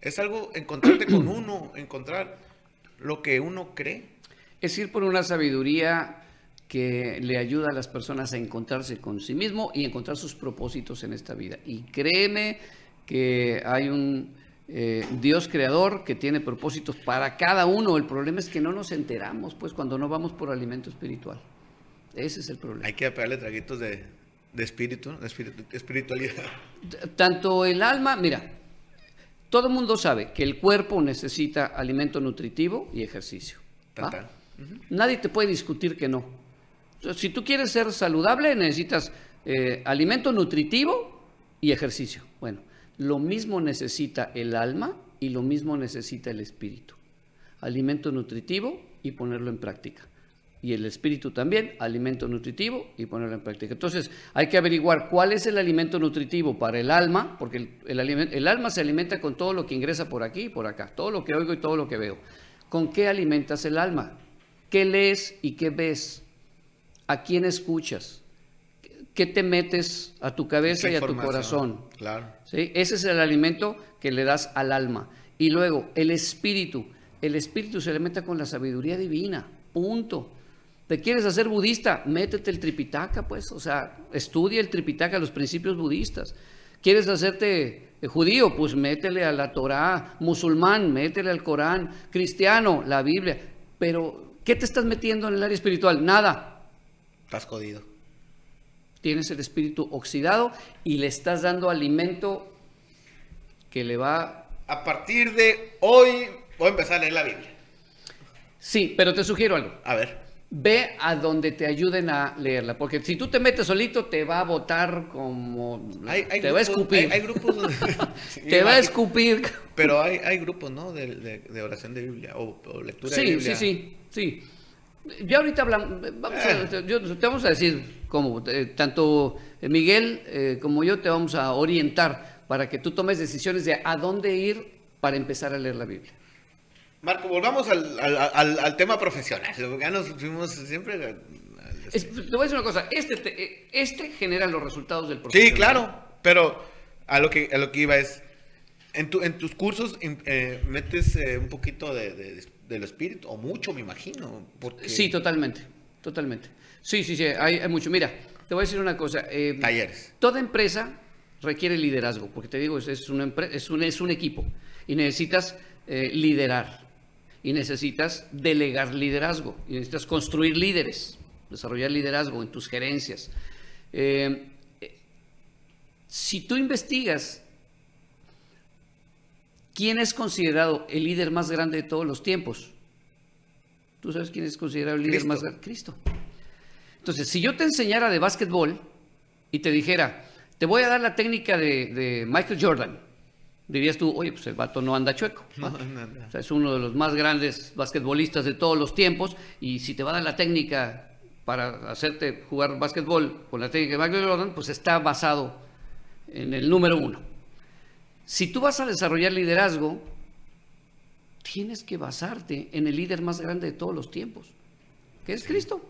Speaker 1: Es algo, encontrarte con uno, encontrar lo que uno cree.
Speaker 2: Es ir por una sabiduría que le ayuda a las personas a encontrarse con sí mismo y encontrar sus propósitos en esta vida. Y créeme que hay un eh, Dios creador que tiene propósitos para cada uno. El problema es que no nos enteramos, pues, cuando no vamos por alimento espiritual. Ese es el problema.
Speaker 1: Hay que pegarle traguitos de, de espíritu, de espiritu- espiritualidad.
Speaker 2: Tanto el alma, mira, todo el mundo sabe que el cuerpo necesita alimento nutritivo y ejercicio. Nadie te puede discutir que no. Si tú quieres ser saludable, necesitas eh, alimento nutritivo y ejercicio. Bueno, lo mismo necesita el alma y lo mismo necesita el espíritu. Alimento nutritivo y ponerlo en práctica. Y el espíritu también, alimento nutritivo y ponerlo en práctica. Entonces, hay que averiguar cuál es el alimento nutritivo para el alma, porque el, el alma se alimenta con todo lo que ingresa por aquí y por acá, todo lo que oigo y todo lo que veo. ¿Con qué alimentas el alma? ¿Qué lees y qué ves? ¿A quién escuchas? ¿Qué te metes a tu cabeza y a tu corazón?
Speaker 1: Claro.
Speaker 2: ¿Sí? Ese es el alimento que le das al alma. Y luego, el espíritu. El espíritu se alimenta con la sabiduría divina. Punto. ¿Te quieres hacer budista? Métete el tripitaka, pues. O sea, estudia el tripitaka, los principios budistas. ¿Quieres hacerte eh, judío? Pues métele a la Torá. Musulmán, métele al Corán. Cristiano, la Biblia. Pero, ¿qué te estás metiendo en el área espiritual? Nada.
Speaker 1: Estás jodido.
Speaker 2: Tienes el espíritu oxidado y le estás dando alimento que le va
Speaker 1: A partir de hoy voy a empezar a leer la Biblia.
Speaker 2: Sí, pero te sugiero algo.
Speaker 1: A ver.
Speaker 2: Ve a donde te ayuden a leerla, porque si tú te metes solito te va a botar como...
Speaker 1: Hay, hay
Speaker 2: te va a
Speaker 1: grupos-
Speaker 2: escupir.
Speaker 1: Hay, hay grupos donde... Sí,
Speaker 2: te va a escupir.
Speaker 1: Pero hay, hay grupos, ¿no? De, de- de oración de Biblia o, o lectura de
Speaker 2: Sí,
Speaker 1: Biblia.
Speaker 2: sí, sí, sí. Ya ahorita hablamos, vamos a,
Speaker 1: Eh.
Speaker 2: yo- te vamos a decir cómo, eh, tanto Miguel eh, como yo te vamos a orientar para que tú tomes decisiones de a dónde ir para empezar a leer la Biblia.
Speaker 1: Marco, volvamos al, al, al- al tema profesional. Ya nos fuimos siempre...
Speaker 2: Es- te voy a decir una cosa, este, te- este genera los resultados del
Speaker 1: Sí,
Speaker 2: profesional.
Speaker 1: claro, pero a lo que, a lo que iba es, en, tu, en tus cursos eh, metes un poquito de, de, del espíritu, o mucho, me imagino. Porque
Speaker 2: Sí, totalmente, totalmente. Sí, sí, sí, hay, hay mucho. Mira, te voy a decir una cosa. eh,
Speaker 1: Talleres.
Speaker 2: Toda empresa requiere liderazgo, porque te digo, es, es, una es, un, es un equipo y necesitas eh, liderar y necesitas delegar liderazgo y necesitas construir líderes, desarrollar liderazgo en tus gerencias. Eh, eh, si tú investigas quién es considerado el líder más grande de todos los tiempos, ¿tú sabes quién es considerado el líder
Speaker 1: Cristo.
Speaker 2: más grande? Cristo. Entonces, si yo te enseñara de básquetbol y te dijera, te voy a dar la técnica de, de Michael Jordan, dirías tú, oye, pues el vato no anda chueco.
Speaker 1: No, no, no.
Speaker 2: O sea, es uno de los más grandes basquetbolistas de todos los tiempos y si te va a dar la técnica para hacerte jugar básquetbol con la técnica de Michael Jordan, pues está basado en el número uno. Si tú vas a desarrollar liderazgo, tienes que basarte en el líder más grande de todos los tiempos, que es Cristo.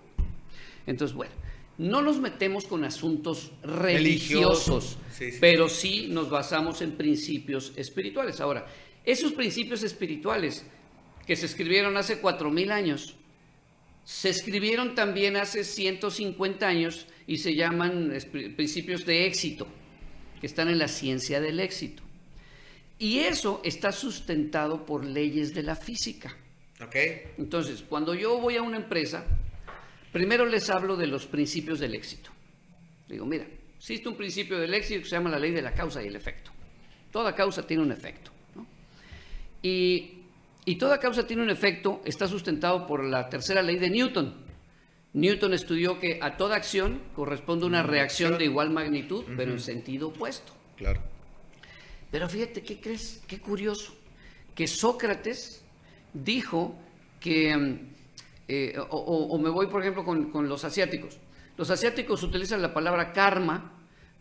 Speaker 2: Entonces, bueno, no nos metemos con asuntos religiosos,
Speaker 1: Religiosos, sí, sí.
Speaker 2: pero sí nos basamos en principios espirituales. Ahora, esos principios espirituales que se escribieron hace cuatro mil años, se escribieron también hace 150 años y se llaman principios de éxito, que están en la ciencia del éxito. Y eso está sustentado por leyes de la física. Entonces, cuando yo voy a una empresa, primero les hablo de los principios del éxito. Digo, mira, existe un principio del éxito que se llama la ley de la causa y el efecto. Toda causa tiene un efecto. ¿no? Y, y toda causa tiene un efecto, está sustentado por la tercera ley de Newton. Newton estudió que a toda acción corresponde una reacción de igual magnitud, pero en sentido opuesto.
Speaker 1: Claro.
Speaker 2: Pero fíjate, ¿qué crees? Qué curioso. Que Sócrates dijo que, mm, eh, o, me voy por ejemplo con, con los asiáticos. Los asiáticos utilizan la palabra karma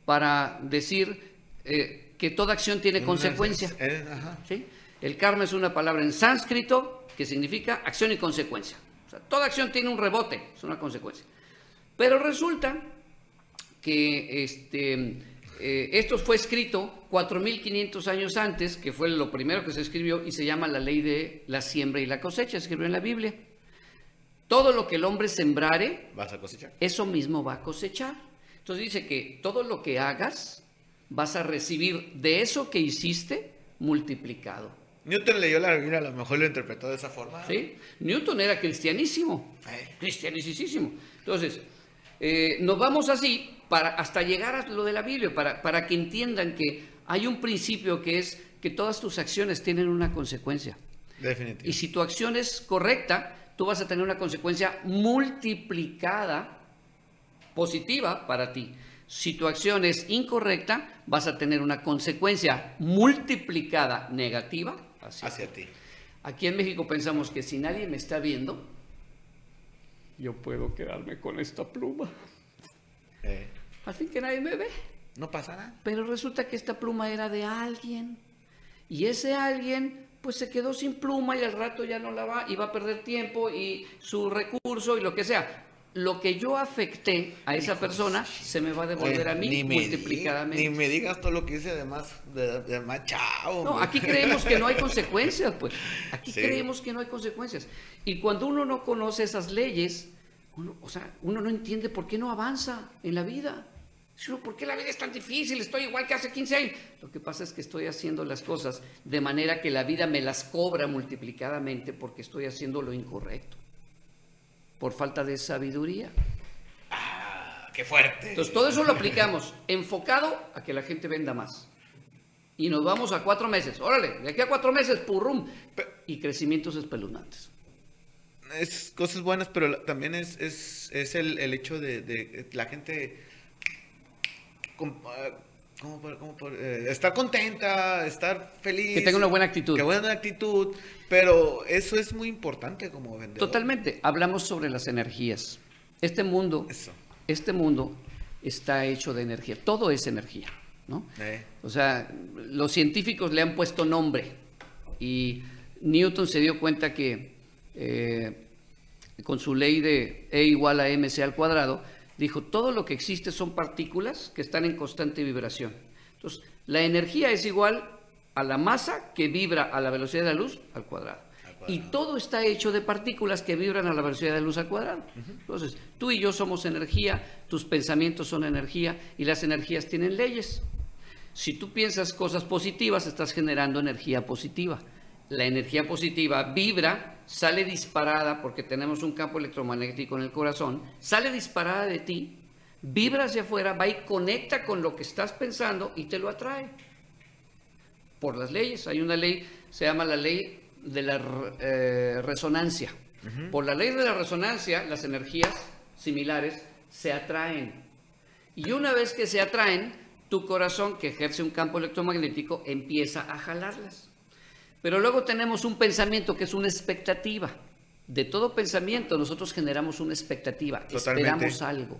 Speaker 2: para decir eh, que toda acción tiene consecuencia.
Speaker 1: Eh.
Speaker 2: El karma es una palabra en sánscrito que significa acción y consecuencia. O sea, toda acción tiene un rebote, es una consecuencia. Pero resulta que este, eh, esto fue escrito 4.500 años antes, que fue lo primero que se escribió, y se llama la ley de la siembra y la cosecha, se escribió en la Biblia. Todo lo que el hombre sembrare,
Speaker 1: ¿Vas a cosechar?
Speaker 2: eso mismo va a cosechar. Entonces dice que todo lo que hagas, vas a recibir de eso que hiciste multiplicado.
Speaker 1: Newton leyó la Biblia, a lo mejor lo interpretó de esa forma.
Speaker 2: ¿sí? Newton era cristianísimo,
Speaker 1: Eh,
Speaker 2: cristianicísimo. Entonces, eh, nos vamos así para, hasta llegar a lo de la Biblia, para, para que entiendan que hay un principio que es que todas tus acciones tienen una consecuencia.
Speaker 1: Definitivo.
Speaker 2: Y si tu acción es correcta, tú vas a tener una consecuencia multiplicada positiva para ti. Si tu acción es incorrecta, vas a tener una consecuencia multiplicada negativa hacia,
Speaker 1: Hacia ti.
Speaker 2: Aquí en México pensamos que si nadie me está viendo, yo puedo quedarme con esta pluma.
Speaker 1: Eh,
Speaker 2: Al fin que nadie me ve.
Speaker 1: no pasa nada.
Speaker 2: Pero resulta que esta pluma era de alguien. Y ese alguien pues se quedó sin pluma y al rato ya no la va y va a perder tiempo y su recurso y lo que sea. Lo que yo afecté a esa persona se me va a devolver
Speaker 1: Oye,
Speaker 2: a mí
Speaker 1: ni me
Speaker 2: multiplicadamente.
Speaker 1: Ni me digas todo lo que hice de más, de, de más chao.
Speaker 2: No, aquí creemos que no hay consecuencias, pues. Aquí
Speaker 1: Sí.
Speaker 2: creemos que no hay consecuencias. Y cuando uno no conoce esas leyes, uno, o sea, uno no entiende por qué no avanza en la vida. ¿Por qué la vida es tan difícil? Estoy igual que hace 15 años. Lo que pasa es que estoy haciendo las cosas de manera que la vida me las cobra multiplicadamente porque estoy haciendo lo incorrecto. Por falta de sabiduría.
Speaker 1: Ah, qué fuerte.
Speaker 2: Entonces, todo eso lo aplicamos enfocado a que la gente venda más. Y nos vamos a cuatro meses. Órale, de aquí a cuatro meses, purrum. Y crecimientos espeluznantes.
Speaker 1: es cosas buenas, pero también es, es, es el, el hecho de, de la gente com- ah, ¿cómo por- cómo por- eh, estar contenta, estar feliz.
Speaker 2: Que tenga una buena actitud.
Speaker 1: Que buena actitud, pero eso es muy importante como vendedor.
Speaker 2: Totalmente. Hablamos sobre las energías. Este mundo,
Speaker 1: Eso.
Speaker 2: este mundo está hecho de energía. Todo es energía, ¿no?
Speaker 1: Eh,
Speaker 2: O sea, los científicos le han puesto nombre y Newton se dio cuenta que eh, con su ley de E igual a mc al cuadrado, dijo, todo lo que existe son partículas que están en constante vibración. Entonces, la energía es igual a la masa que vibra a la velocidad de la luz al cuadrado.
Speaker 1: Al cuadrado.
Speaker 2: Y todo está hecho de partículas que vibran a la velocidad de la luz al cuadrado. Entonces, tú y yo somos energía, tus pensamientos son energía y las energías tienen leyes. Si tú piensas cosas positivas, estás generando energía positiva. La energía positiva vibra, sale disparada porque tenemos un campo electromagnético en el corazón, sale disparada de ti, vibra hacia afuera, va y conecta con lo que estás pensando y te lo atrae. Por las leyes, hay una ley, se llama la ley de la eh, resonancia. Por la ley de la resonancia, las energías similares se atraen. Y una vez que se atraen, tu corazón, que ejerce un campo electromagnético, empieza a jalarlas. Pero luego tenemos un pensamiento que es una expectativa. De todo pensamiento nosotros generamos una expectativa, esperamos algo.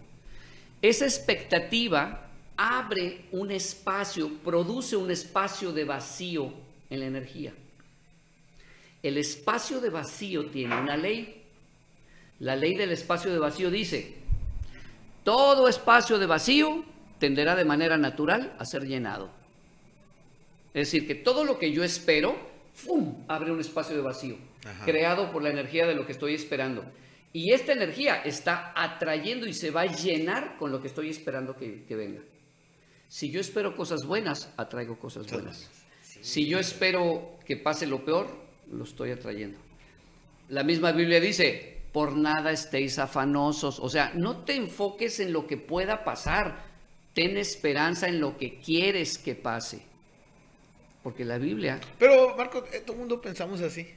Speaker 2: Esa expectativa abre un espacio, produce un espacio de vacío en la energía. El espacio de vacío tiene una ley. La ley del espacio de vacío dice, todo espacio de vacío tenderá de manera natural a ser llenado. Es decir, que todo lo que yo espero, ¡fum!, abre un espacio de vacío, creado por la energía de lo que estoy esperando. Y esta energía está atrayendo y se va a llenar con lo que estoy esperando que, venga. Si yo espero cosas buenas, atraigo cosas buenas. Si yo espero que pase lo peor, lo estoy atrayendo. La misma Biblia dice, por nada estéis afanosos. O sea, no te enfoques en lo que pueda pasar. Ten esperanza en lo que quieres que pase. Porque la Biblia...
Speaker 1: Pero, Marco, eh, todo el mundo pensamos así.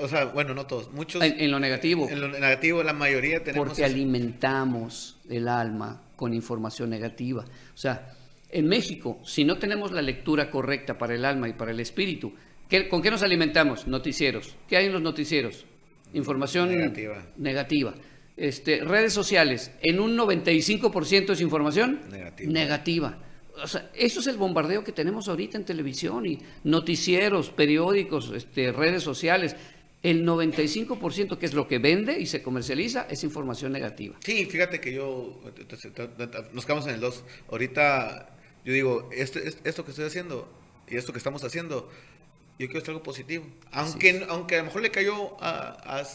Speaker 1: O sea, bueno, no todos, muchos...
Speaker 2: En, lo negativo.
Speaker 1: En lo negativo, la mayoría tenemos...
Speaker 2: Porque alimentamos el alma con información negativa. O sea, en México, si no tenemos la lectura correcta para el alma y para el espíritu, ¿con qué nos alimentamos? Noticieros. ¿Qué hay en los noticieros? Información negativa. negativa. Este, redes sociales, en un 95% es información negativa. O sea, eso es el bombardeo que tenemos ahorita en televisión y noticieros, periódicos, este, redes sociales. El 95% que es lo que vende y se comercializa es información negativa.
Speaker 1: Sí, fíjate que yo, nos quedamos en el 2. Ahorita yo digo, esto, esto que estoy haciendo y esto que estamos haciendo, yo quiero hacer algo positivo. Aunque, aunque a lo mejor le cayó a, a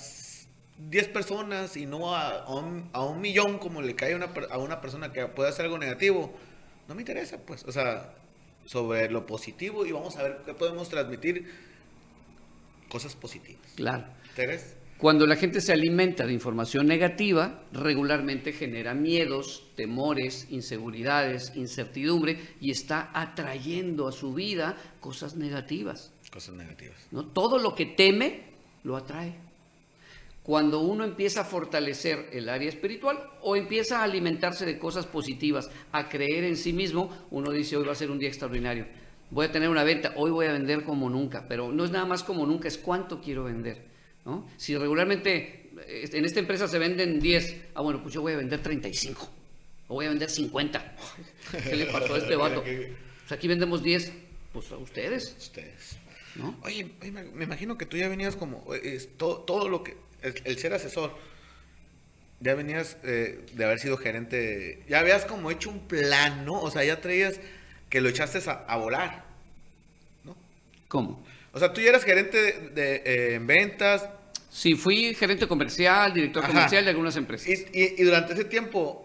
Speaker 1: 10 personas y no a, un, a, un, millón como le cae a una, a una persona que puede hacer algo negativo, no me interesa, pues. O sea, sobre lo positivo y vamos a ver qué podemos transmitir cosas positivas.
Speaker 2: Claro. Cuando la gente se alimenta de información negativa, regularmente genera miedos, temores, inseguridades, incertidumbre y está atrayendo a su vida cosas negativas.
Speaker 1: Cosas negativas.
Speaker 2: ¿no? Todo lo que teme lo atrae. Cuando uno empieza a fortalecer el área espiritual o empieza a alimentarse de cosas positivas, a creer en sí mismo, uno dice, hoy va a ser un día extraordinario. Voy a tener una venta, hoy voy a vender como nunca, pero no es nada más como nunca, es cuánto quiero vender. Si regularmente en esta empresa se venden 10, ah, bueno, pues yo voy a vender 35, o voy a vender 50. ¿Qué le pasó a este vato? Pues aquí vendemos 10, pues a ustedes.
Speaker 1: Ustedes. Oye, me imagino que tú ya venías como, todo, lo que, el, ser asesor, ya venías eh, de haber sido gerente, ya habías como hecho un plan, ¿no? O sea, ya traías que lo echaste a, volar, ¿no?
Speaker 2: ¿Cómo?
Speaker 1: O sea, tú ya eras gerente de, eh, ventas.
Speaker 2: Sí, fui gerente comercial, director comercial de algunas empresas.
Speaker 1: Y, durante ese tiempo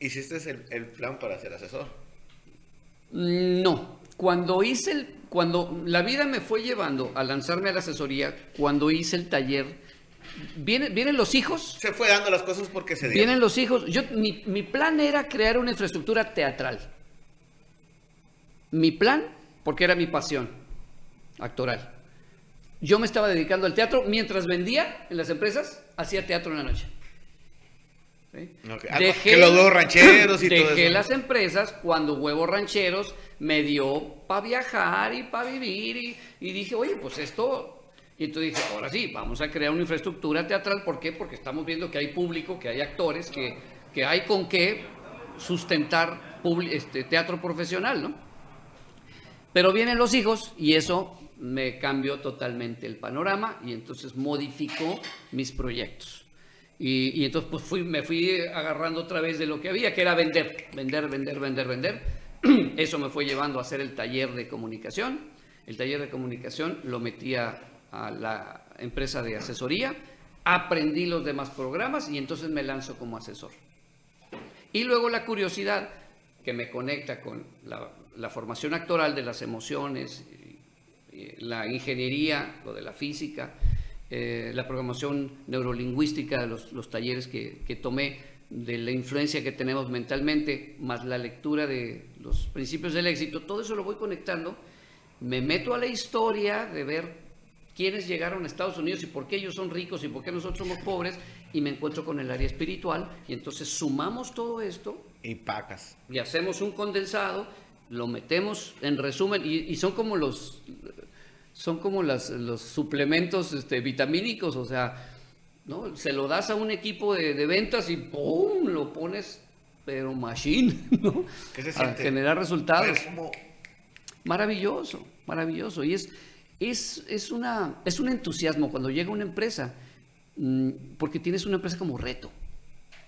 Speaker 1: hiciste el, plan para ser asesor.
Speaker 2: Mm, no, cuando hice el, cuando la vida me fue llevando a lanzarme a la asesoría, cuando hice el taller, vienen, vienen los hijos.
Speaker 1: Se fue dando las cosas porque se
Speaker 2: dieron. Vienen los hijos. Yo, mi, mi plan era crear una infraestructura teatral. Mi plan, porque era mi pasión actoral. Yo me estaba dedicando al teatro mientras vendía en las empresas, hacía teatro en la noche.
Speaker 1: Ah, dejé, los huevos rancheros y
Speaker 2: todo eso. las empresas cuando huevos rancheros me dio para viajar y para vivir y, dije, oye, pues esto... Y entonces dije, ahora sí, vamos a crear una infraestructura teatral. ¿Por qué? Porque estamos viendo que hay público, que hay actores, que, que hay con qué sustentar este, teatro profesional, ¿no? Pero vienen los hijos y eso me cambió totalmente el panorama y entonces modificó mis proyectos. Y, entonces pues me fui agarrando otra vez de lo que había, que era vender, vender, vender, vender, vender. Eso me fue llevando a hacer el taller de comunicación. El taller de comunicación lo metía a la empresa de asesoría, aprendí los demás programas y entonces me lanzo como asesor. Y luego la curiosidad que me conecta con la, formación actoral de las emociones, la ingeniería, lo de la física, eh, la programación neurolingüística, los, los talleres que, que, tomé de la influencia que tenemos mentalmente, más la lectura de los principios del éxito, todo eso lo voy conectando, me meto a la historia de ver quiénes llegaron a Estados Unidos y por qué ellos son ricos y por qué nosotros somos pobres, y me encuentro con el área espiritual, y entonces sumamos todo esto
Speaker 1: Y pacas.
Speaker 2: Y hacemos un condensado, lo metemos en resumen, y, son como los son como las, los suplementos este, vitamínicos, o sea, ¿no? Se lo das a un equipo de, ventas y ¡pum! lo pones, pero machine, ¿no?
Speaker 1: ¿Qué se
Speaker 2: A generar resultados. Maravilloso, maravilloso. Y es, es, es, una, es un entusiasmo cuando llega una empresa, mm, porque tienes una empresa como reto.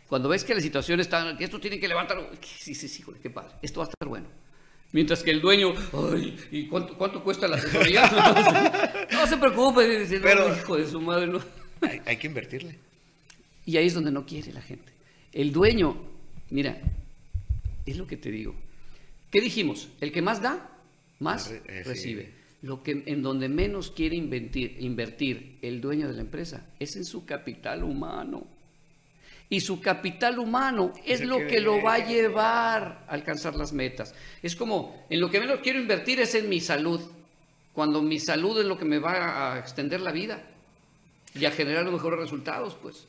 Speaker 2: Cuando ves que la situación está, que esto tiene que levantar, sí, sí, sí, qué padre, esto va a estar bueno. Mientras que el dueño, ay, ¿y cuánto, cuánto cuesta la asesoría? no, se preocupe, dice, Pero, hijo de su madre, no.
Speaker 1: hay, hay que invertirle.
Speaker 2: Y ahí es donde no quiere la gente. El dueño, mira, es lo que te digo. ¿Qué dijimos? El que más da, más eh, recibe. Lo que en donde menos quiere invertir, invertir el dueño de la empresa es en su capital humano. Y su capital humano es lo que lo va a llevar a alcanzar las metas. Es como, en lo que menos quiero invertir es en mi salud, cuando mi salud es lo que me va a extender la vida y a generar los mejores resultados, pues.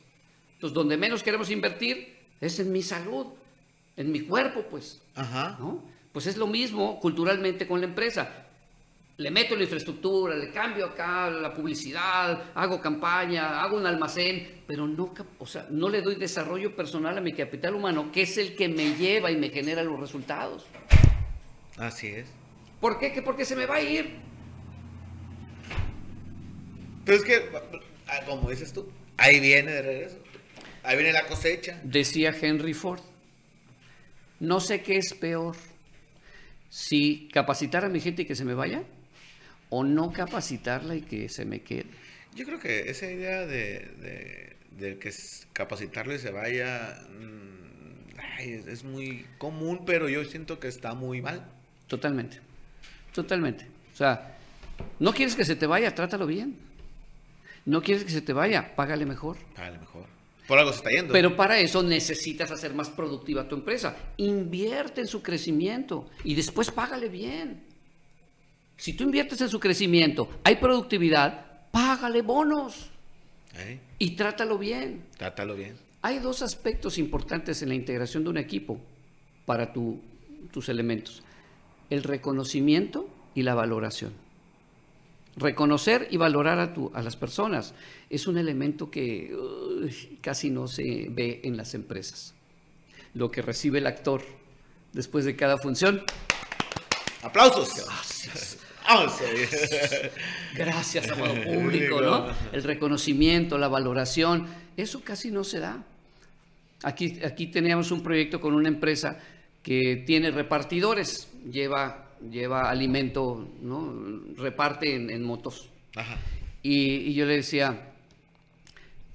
Speaker 2: Entonces, donde menos queremos invertir es en mi salud, en mi cuerpo, pues.
Speaker 1: Ajá.
Speaker 2: ¿no? Pues es lo mismo culturalmente con la empresa. Le meto la infraestructura, le cambio acá la publicidad, hago campaña, hago un almacén, pero no, o sea, no le doy desarrollo personal a mi capital humano, que es el que me lleva y me genera los resultados.
Speaker 1: Así es.
Speaker 2: ¿Por qué? Que porque se me va a ir.
Speaker 1: Pero es que, ah, como dices tú, ahí viene de regreso. Ahí viene la cosecha.
Speaker 2: Decía Henry Ford, no sé qué es peor si capacitar a mi gente y que se me vaya o no capacitarla y que se me quede.
Speaker 1: Yo creo que esa idea de, de, que capacitarle y se vaya mm, es, muy común, pero yo siento que está muy mal.
Speaker 2: Totalmente, totalmente. O sea, no quieres que se te vaya, trátalo bien. No quieres que se te vaya, págale mejor.
Speaker 1: Págale mejor. Por algo se está yendo.
Speaker 2: Pero para eso necesitas hacer más productiva tu empresa. Invierte en su crecimiento y después págale bien. Si tú inviertes en su crecimiento, hay productividad, págale bonos. ¿Eh? Y trátalo bien.
Speaker 1: Trátalo bien.
Speaker 2: Hay dos aspectos importantes en la integración de un equipo para tus elementos. El reconocimiento y la valoración. Reconocer y valorar a, tu, a las personas es un elemento que casi no se ve en las empresas. Lo que recibe el actor después de cada función.
Speaker 1: Aplausos.
Speaker 2: Gracias. Gracias, amado público, ¿no? El reconocimiento, la valoración, eso casi no se da. Aquí, aquí teníamos un proyecto con una empresa que tiene repartidores, lleva lleva alimento, ¿no? reparte en, motos. Y, yo le decía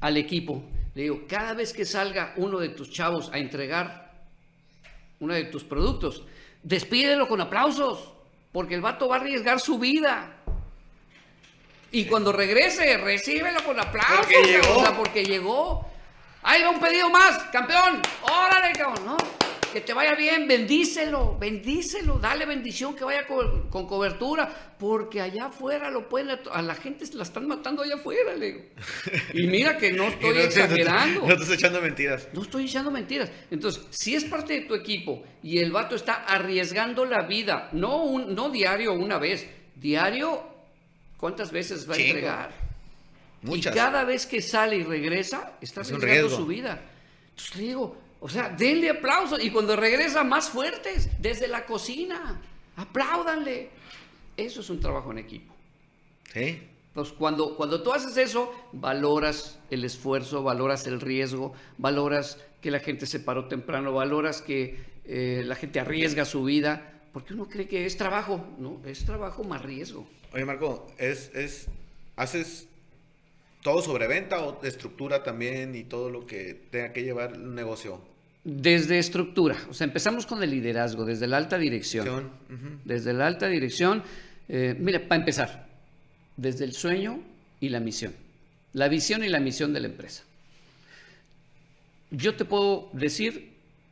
Speaker 2: al equipo, le digo, cada vez que salga uno de tus chavos a entregar uno de tus productos, despídelo con aplausos, porque el vato va a arriesgar su vida. Y cuando regrese, recíbelo con aplausos, porque llegó. porque llegó. Ahí va un pedido más, campeón. Órale, cabrón, ¿no? Que te vaya bien, bendícelo, bendícelo, dale bendición que vaya con, cobertura, porque allá afuera lo pueden, a la gente se la están matando allá afuera, le Y mira que no estoy exagerando.
Speaker 1: No, estoy echando mentiras.
Speaker 2: No estoy echando mentiras. Entonces, si es parte de tu equipo y el vato está arriesgando la vida, no, un, no diario una vez, diario, ¿cuántas veces va a entregar? Muchas. Y cada vez que sale y regresa, está arriesgando su vida. Entonces le digo, o sea, denle aplausos y cuando regresa más fuertes desde la cocina, apláudanle. Eso es un trabajo en equipo.
Speaker 1: Sí.
Speaker 2: Entonces, cuando, cuando tú haces eso, valoras el esfuerzo, valoras el riesgo, valoras que la gente se paró temprano, valoras que eh, la gente arriesga su vida, porque uno cree que es trabajo, ¿no? Es trabajo más riesgo.
Speaker 1: Oye, Marco, es, es, haces todo sobre venta o estructura también y todo lo que tenga que llevar el negocio.
Speaker 2: Desde estructura, o sea, empezamos con el liderazgo, desde la alta dirección. Desde la alta dirección, eh, mira, para empezar, desde el sueño y la misión, la visión y la misión de la empresa. Yo te puedo decir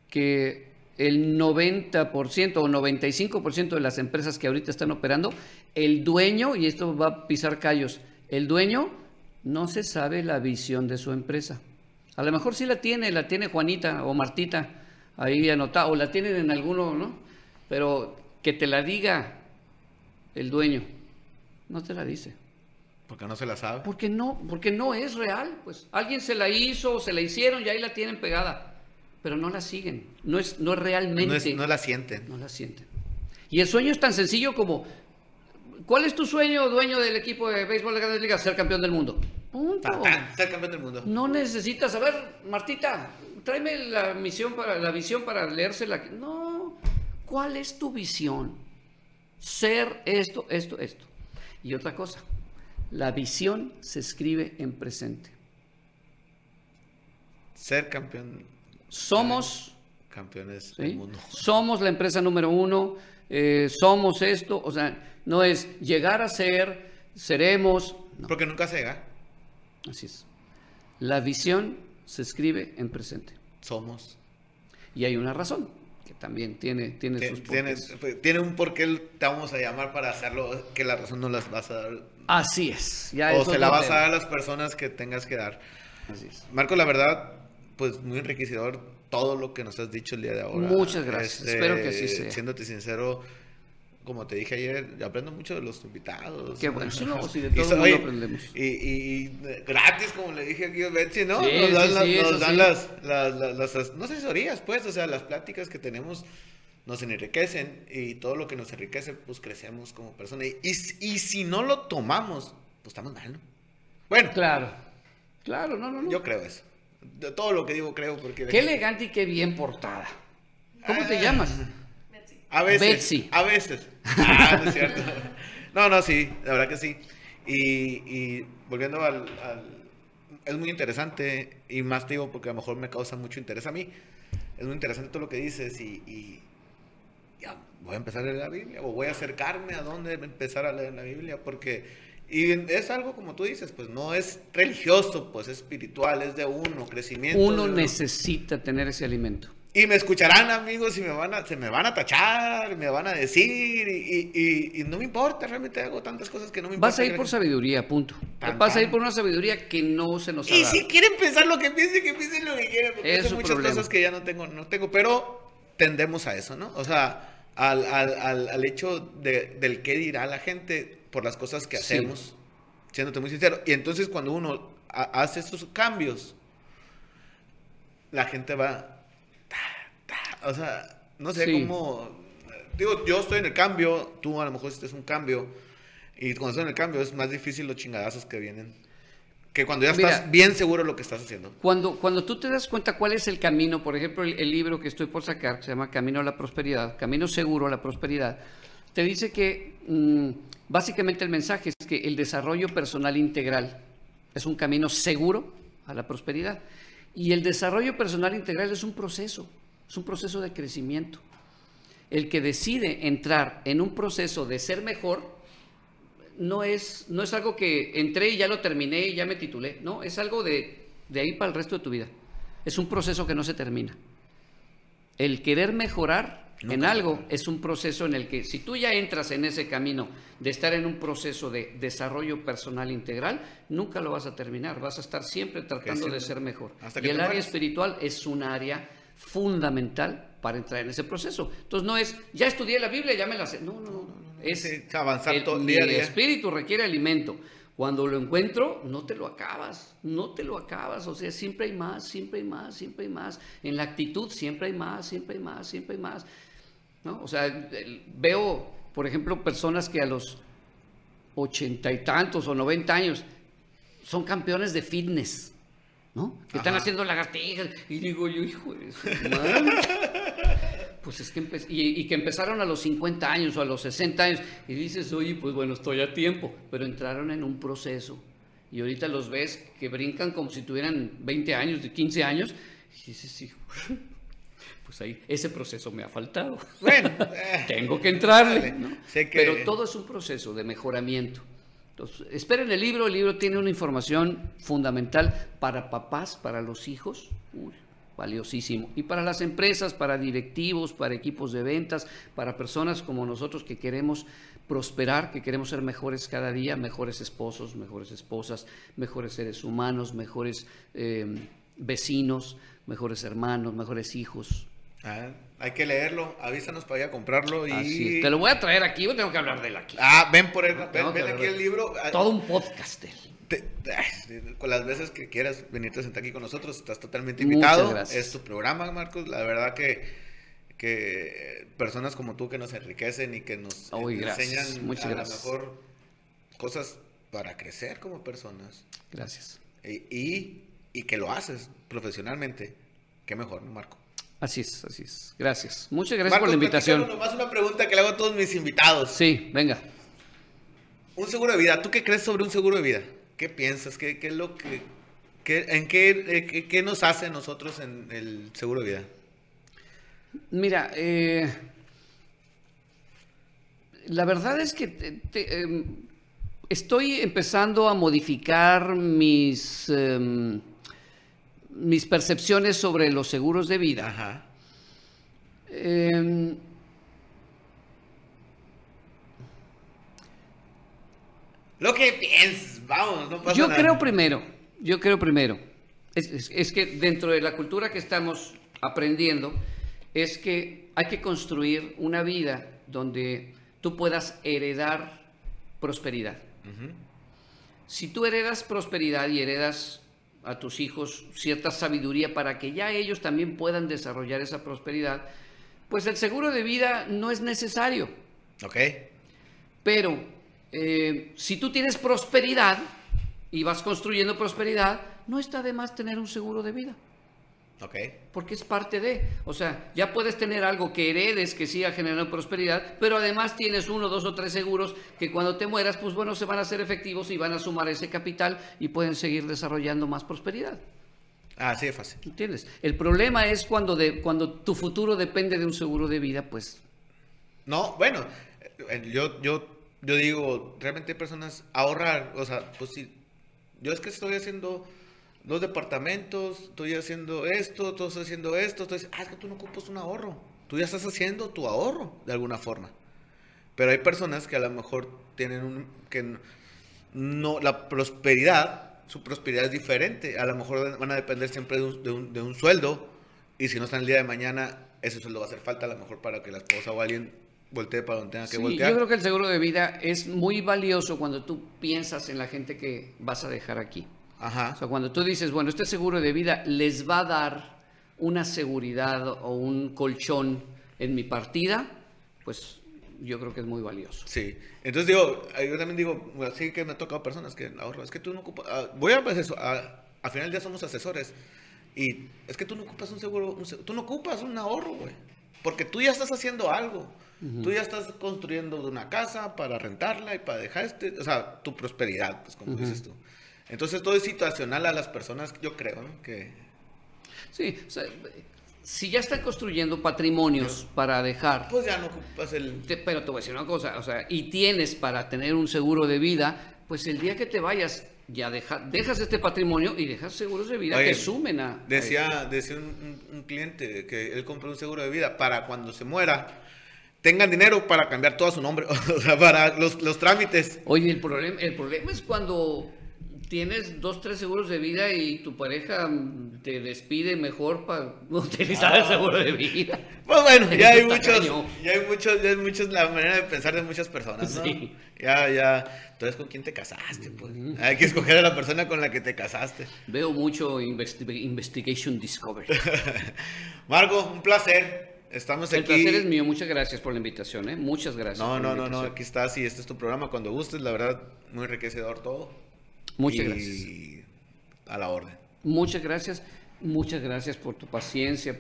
Speaker 2: que el 90% o 95% de las empresas que ahorita están operando, el dueño, y esto va a pisar callos, el dueño no se sabe la visión de su empresa. A lo mejor sí la tiene, la tiene Juanita o Martita. ahí anotada, o la tienen en alguno, ¿no? Pero que te la diga el dueño, no te la dice.
Speaker 1: Porque no se la sabe.
Speaker 2: Porque no, porque no es real, pues. Alguien se la hizo, se la hicieron y ahí la tienen pegada. Pero no la siguen. No es, no es realmente.
Speaker 1: No, es- no la sienten.
Speaker 2: No la sienten. Y el sueño es tan sencillo como, ¿cuál es tu sueño, dueño del equipo de béisbol de Grandes Ligas? Ser campeón del mundo. Punto.
Speaker 1: Ser campeón del mundo.
Speaker 2: No necesitas, a ver, Martita, tráeme la misión para la visión para leérsela. No, ¿cuál es tu visión? Ser esto, esto, esto. Y otra cosa, la visión se escribe en presente.
Speaker 1: Ser campeón.
Speaker 2: Somos,
Speaker 1: Campeones
Speaker 2: ¿sí?
Speaker 1: del mundo.
Speaker 2: somos la empresa número uno, eh, somos esto, o sea, no es llegar a ser, seremos, no,
Speaker 1: Porque nunca se llega.
Speaker 2: así es. La visión se escribe en presente.
Speaker 1: Somos.
Speaker 2: Y hay una razón, que también tiene, tiene
Speaker 1: Tien-
Speaker 2: sus
Speaker 1: Tiene,
Speaker 2: porqués.
Speaker 1: tiene un porqué te vamos a llamar para hacerlo, que la razón no las vas a dar.
Speaker 2: Así es. Ya
Speaker 1: o se la vas
Speaker 2: tema.
Speaker 1: a dar a las personas que tengas que dar.
Speaker 2: Así es.
Speaker 1: Marco, la verdad, pues muy enriquecedor todo lo que nos has dicho el día de ahora. Este,
Speaker 2: Muchas gracias, espero que así sea.
Speaker 1: Siéndote sincero, como te dije ayer, aprendo mucho de los invitados.
Speaker 2: Qué bueno, no, sí, de
Speaker 1: Y
Speaker 2: todo el mundo
Speaker 1: oye,
Speaker 2: aprendemos.
Speaker 1: Y, y- y gratis, como le dije aquí a Betsy, ¿no?
Speaker 2: Sí,
Speaker 1: nos dan,
Speaker 2: sí,
Speaker 1: las,
Speaker 2: sí,
Speaker 1: nos dan las, las, las- las as- no asesorías, pues, o sea, las pláticas que tenemos nos enriquecen y todo lo que nos enriquece, pues crecemos como persona. Y, y, y si no lo tomamos, pues estamos mal, ¿no? Bueno,
Speaker 2: Claro. Claro, no, no, no.
Speaker 1: yo creo eso. De todo lo que digo creo porque...
Speaker 2: Qué elegante y qué bien portada. ¿Cómo te
Speaker 1: Ah.
Speaker 2: llamas?
Speaker 1: A veces.
Speaker 2: Betsy.
Speaker 1: A veces. Ah, no es cierto. No, no, sí, la verdad que sí. Y, y volviendo al, al- Es muy interesante y más te digo porque a lo mejor me causa mucho interés a mí. Es muy interesante todo lo que dices y, y ya voy a empezar a leer la Biblia o voy a acercarme a dónde empezar a leer la Biblia porque... Y es algo como tú dices, pues no es religioso, pues es espiritual, es de uno, crecimiento.
Speaker 2: Uno
Speaker 1: de
Speaker 2: necesita tener ese alimento.
Speaker 1: Y me escucharán amigos y me van a, se me van a tachar, me van a decir y, y- y no me importa, realmente hago tantas cosas que no me importa.
Speaker 2: Vas a ir por sabiduría, punto.
Speaker 1: Tan,
Speaker 2: Vas a ir por una sabiduría que no se nos ha
Speaker 1: Y
Speaker 2: dado.
Speaker 1: si quieren pensar lo que piensen, que piensen lo que quieran, porque son muchas
Speaker 2: problema.
Speaker 1: cosas que ya no tengo, no tengo, pero tendemos a eso, ¿no? O sea, al, al, al, al hecho de, del qué dirá la gente por las cosas que
Speaker 2: Sí.
Speaker 1: hacemos, siéndote muy sincero. Y entonces cuando uno ha- hace estos cambios, la gente va, o sea, no sé
Speaker 2: Sí.
Speaker 1: cómo, digo, yo estoy en el cambio, tú a lo mejor es un cambio, y cuando estoy en el cambio es más difícil los chingadazos que vienen, que cuando ya
Speaker 2: Mira.
Speaker 1: estás bien seguro de lo que estás haciendo.
Speaker 2: Cuando, cuando tú te das cuenta cuál es el camino, por ejemplo, el, el libro que estoy por sacar, que se llama Camino a la Prosperidad, Camino Seguro a la Prosperidad, te dice que mm, básicamente el mensaje es que el desarrollo personal integral es un camino seguro a la prosperidad. Y el desarrollo personal integral es un proceso, es un proceso de crecimiento. El que decide entrar en un proceso de ser mejor, no es, no es algo que entré y ya lo terminé y ya me titulé. No, es algo de, de ahí para el resto de tu vida. Es un proceso que no se termina. El querer mejorar
Speaker 1: Nunca
Speaker 2: en algo es un proceso en el que si tú ya entras en ese camino de estar en un proceso de desarrollo personal integral, nunca lo vas a terminar. Vas a estar siempre tratando de ser mejor.
Speaker 1: Hasta
Speaker 2: y el área espiritual es un área fundamental para entrar en ese proceso. Entonces no es, ya estudié la Biblia, ya me la sé. No, no, no. Es
Speaker 1: avanzar
Speaker 2: el-
Speaker 1: todo
Speaker 2: mi
Speaker 1: día día.
Speaker 2: espíritu requiere alimento. Cuando lo encuentro, no te lo acabas, no te lo acabas. O sea, siempre hay más, siempre hay más, siempre hay más. En la actitud siempre hay más, siempre hay más, siempre hay más. ¿no? O sea, el- veo, por ejemplo, personas que a los ochenta y tantos o noventa años son campeones de fitness, ¿no? Que están haciendo lagartijas. Y digo yo, hijo de su madre. Pues es que y, y que empezaron a los 50 años o a los 60 años y dices, oye, pues bueno, estoy a tiempo, pero entraron en un proceso y ahorita los ves que brincan como si tuvieran 20 años, de 15 años y dices, hijo, pues ahí, ese proceso me ha faltado.
Speaker 1: Bueno, eh,
Speaker 2: Tengo que entrarle.
Speaker 1: Dale,
Speaker 2: ¿no?
Speaker 1: sé que-
Speaker 2: Pero todo es un proceso de mejoramiento. Entonces, esperen el libro, el libro tiene una información fundamental para papás, para los hijos, uy, valiosísimo. Y para las empresas, para directivos, para equipos de ventas, para personas como nosotros que queremos prosperar, que queremos ser mejores cada día, mejores esposos, mejores esposas, mejores seres humanos, mejores eh, vecinos, mejores hermanos, mejores hijos.
Speaker 1: Ah, hay que leerlo, avísanos para ir a comprarlo y...
Speaker 2: Así es. Te lo voy a traer aquí, yo tengo que hablar de él aquí.
Speaker 1: Ah, ven por él, ven,
Speaker 2: que
Speaker 1: ven aquí el libro. Ah,
Speaker 2: Todo un podcast de él.
Speaker 1: te- ay, con las veces que quieras venirte a sentar aquí con nosotros, estás totalmente
Speaker 2: Muchas
Speaker 1: invitado.
Speaker 2: gracias.
Speaker 1: Es tu programa, Marcos. La verdad que, que personas como tú que nos enriquecen y que nos
Speaker 2: gracias.
Speaker 1: enseñan
Speaker 2: Muchas
Speaker 1: a lo mejor cosas para crecer como personas.
Speaker 2: Gracias.
Speaker 1: Y, y, y que lo haces profesionalmente. Qué mejor, ¿no, Marco?
Speaker 2: Así es, así es. Gracias. Muchas gracias
Speaker 1: Marcos,
Speaker 2: por la invitación.
Speaker 1: nomás una pregunta que le hago a todos mis invitados.
Speaker 2: Sí, venga.
Speaker 1: Un seguro de vida. ¿Tú qué crees sobre un seguro de vida? ¿Qué piensas? ¿Qué, qué es lo que... qué- ¿En qué, eh, qué, qué nos hace a nosotros en el seguro de vida?
Speaker 2: Mira, eh, la verdad es que te- te, em, estoy empezando a modificar mis, em, mis percepciones sobre los seguros de vida.
Speaker 1: Ajá.
Speaker 2: Em,
Speaker 1: Lo que piensas, vamos, no pasa
Speaker 2: yo
Speaker 1: nada.
Speaker 2: creo primero, yo creo primero, es, es- es que dentro de la cultura que estamos aprendiendo, es que hay que construir una vida donde tú puedas heredar prosperidad. Si tú heredas prosperidad y heredas a tus hijos cierta sabiduría para que ya ellos también puedan desarrollar esa prosperidad, pues el seguro de vida no es necesario.
Speaker 1: Ok.
Speaker 2: Pero eh, si tú tienes prosperidad y vas construyendo prosperidad, no está de más tener un seguro de vida,
Speaker 1: Ok.
Speaker 2: porque es parte de, o sea, ya puedes tener algo que heredes que siga generando prosperidad, pero además tienes uno, dos o tres seguros que cuando te mueras, pues bueno, se van a hacer efectivos y van a sumar ese capital y pueden seguir desarrollando más prosperidad.
Speaker 1: Ah, sí, es fácil.
Speaker 2: ¿Entiendes? El problema es cuando, de, cuando tu futuro depende de un seguro de vida, pues
Speaker 1: No, bueno, eh, yo, yo, yo digo, realmente personas ahorrar, o sea, pues sí, yo es que estoy haciendo dos departamentos, estoy haciendo esto, tú estoy haciendo esto, entonces, ah, es que tú no ocupas un ahorro, tú ya estás haciendo tu ahorro de alguna forma. Pero hay personas que a lo mejor tienen un, que no- no, la prosperidad, su prosperidad es diferente, a lo mejor van a depender siempre de un, de un- de un sueldo, y si no están el día de mañana, ese sueldo va a hacer falta a lo mejor para que la esposa o alguien voltee para donde tenga que
Speaker 2: Sí,
Speaker 1: voltear.
Speaker 2: yo creo que el seguro de vida es muy valioso cuando tú piensas en la gente que vas a dejar aquí.
Speaker 1: Ajá.
Speaker 2: O sea, cuando tú dices, bueno, este seguro de vida les va a dar una seguridad o un colchón en mi partida, pues yo creo que es muy valioso.
Speaker 1: Sí, entonces digo, eh, yo también digo, así que me ha tocado personas que ahorran, es que tú no ocupas, ah, voy a pues eso, a, al final día somos asesores, y es que tú no ocupas un seguro, un se- tú no ocupas un ahorro, güey, porque tú ya estás haciendo algo, tú ya estás construyendo una casa para rentarla y para dejar este, o sea, tu prosperidad, pues como dices tú. Entonces todo es situacional a las personas, yo creo, ¿no? que...
Speaker 2: Sí, o sea, si ya están construyendo patrimonios para dejar,
Speaker 1: Pues ya no ocupas el...
Speaker 2: te- pero te voy a decir una cosa, o sea, y tienes para tener un seguro de vida, pues el día que te vayas, ya deja- dejas este patrimonio y dejas seguros de vida
Speaker 1: Oye,
Speaker 2: que sumen a...
Speaker 1: Decía, decía un cliente que él compró un seguro de vida para cuando se muera tengan dinero para cambiar todo su nombre, o sea, para los, los trámites.
Speaker 2: Oye, el problema, el problema es cuando tienes dos, tres seguros de vida y tu pareja te despide mejor para utilizar el seguro de vida.
Speaker 1: Pues bueno, ya hay muchos, ya hay muchos, ya hay muchos, la manera de pensar de muchas personas, ¿no?
Speaker 2: Sí.
Speaker 1: Ya, ya, entonces con quién te casaste, pues. Hay que escoger a la persona con la que te casaste.
Speaker 2: Veo mucho investi- Investigation Discovery.
Speaker 1: Marco, un placer. Estamos
Speaker 2: El
Speaker 1: aquí.
Speaker 2: placer es mío. Muchas gracias por la invitación. ¿eh? Muchas gracias.
Speaker 1: No, no, no, no, aquí estás y este es tu programa cuando gustes, la verdad, muy enriquecedor todo.
Speaker 2: Muchas
Speaker 1: Y
Speaker 2: gracias.
Speaker 1: A la orden.
Speaker 2: Muchas gracias. Muchas gracias por tu paciencia.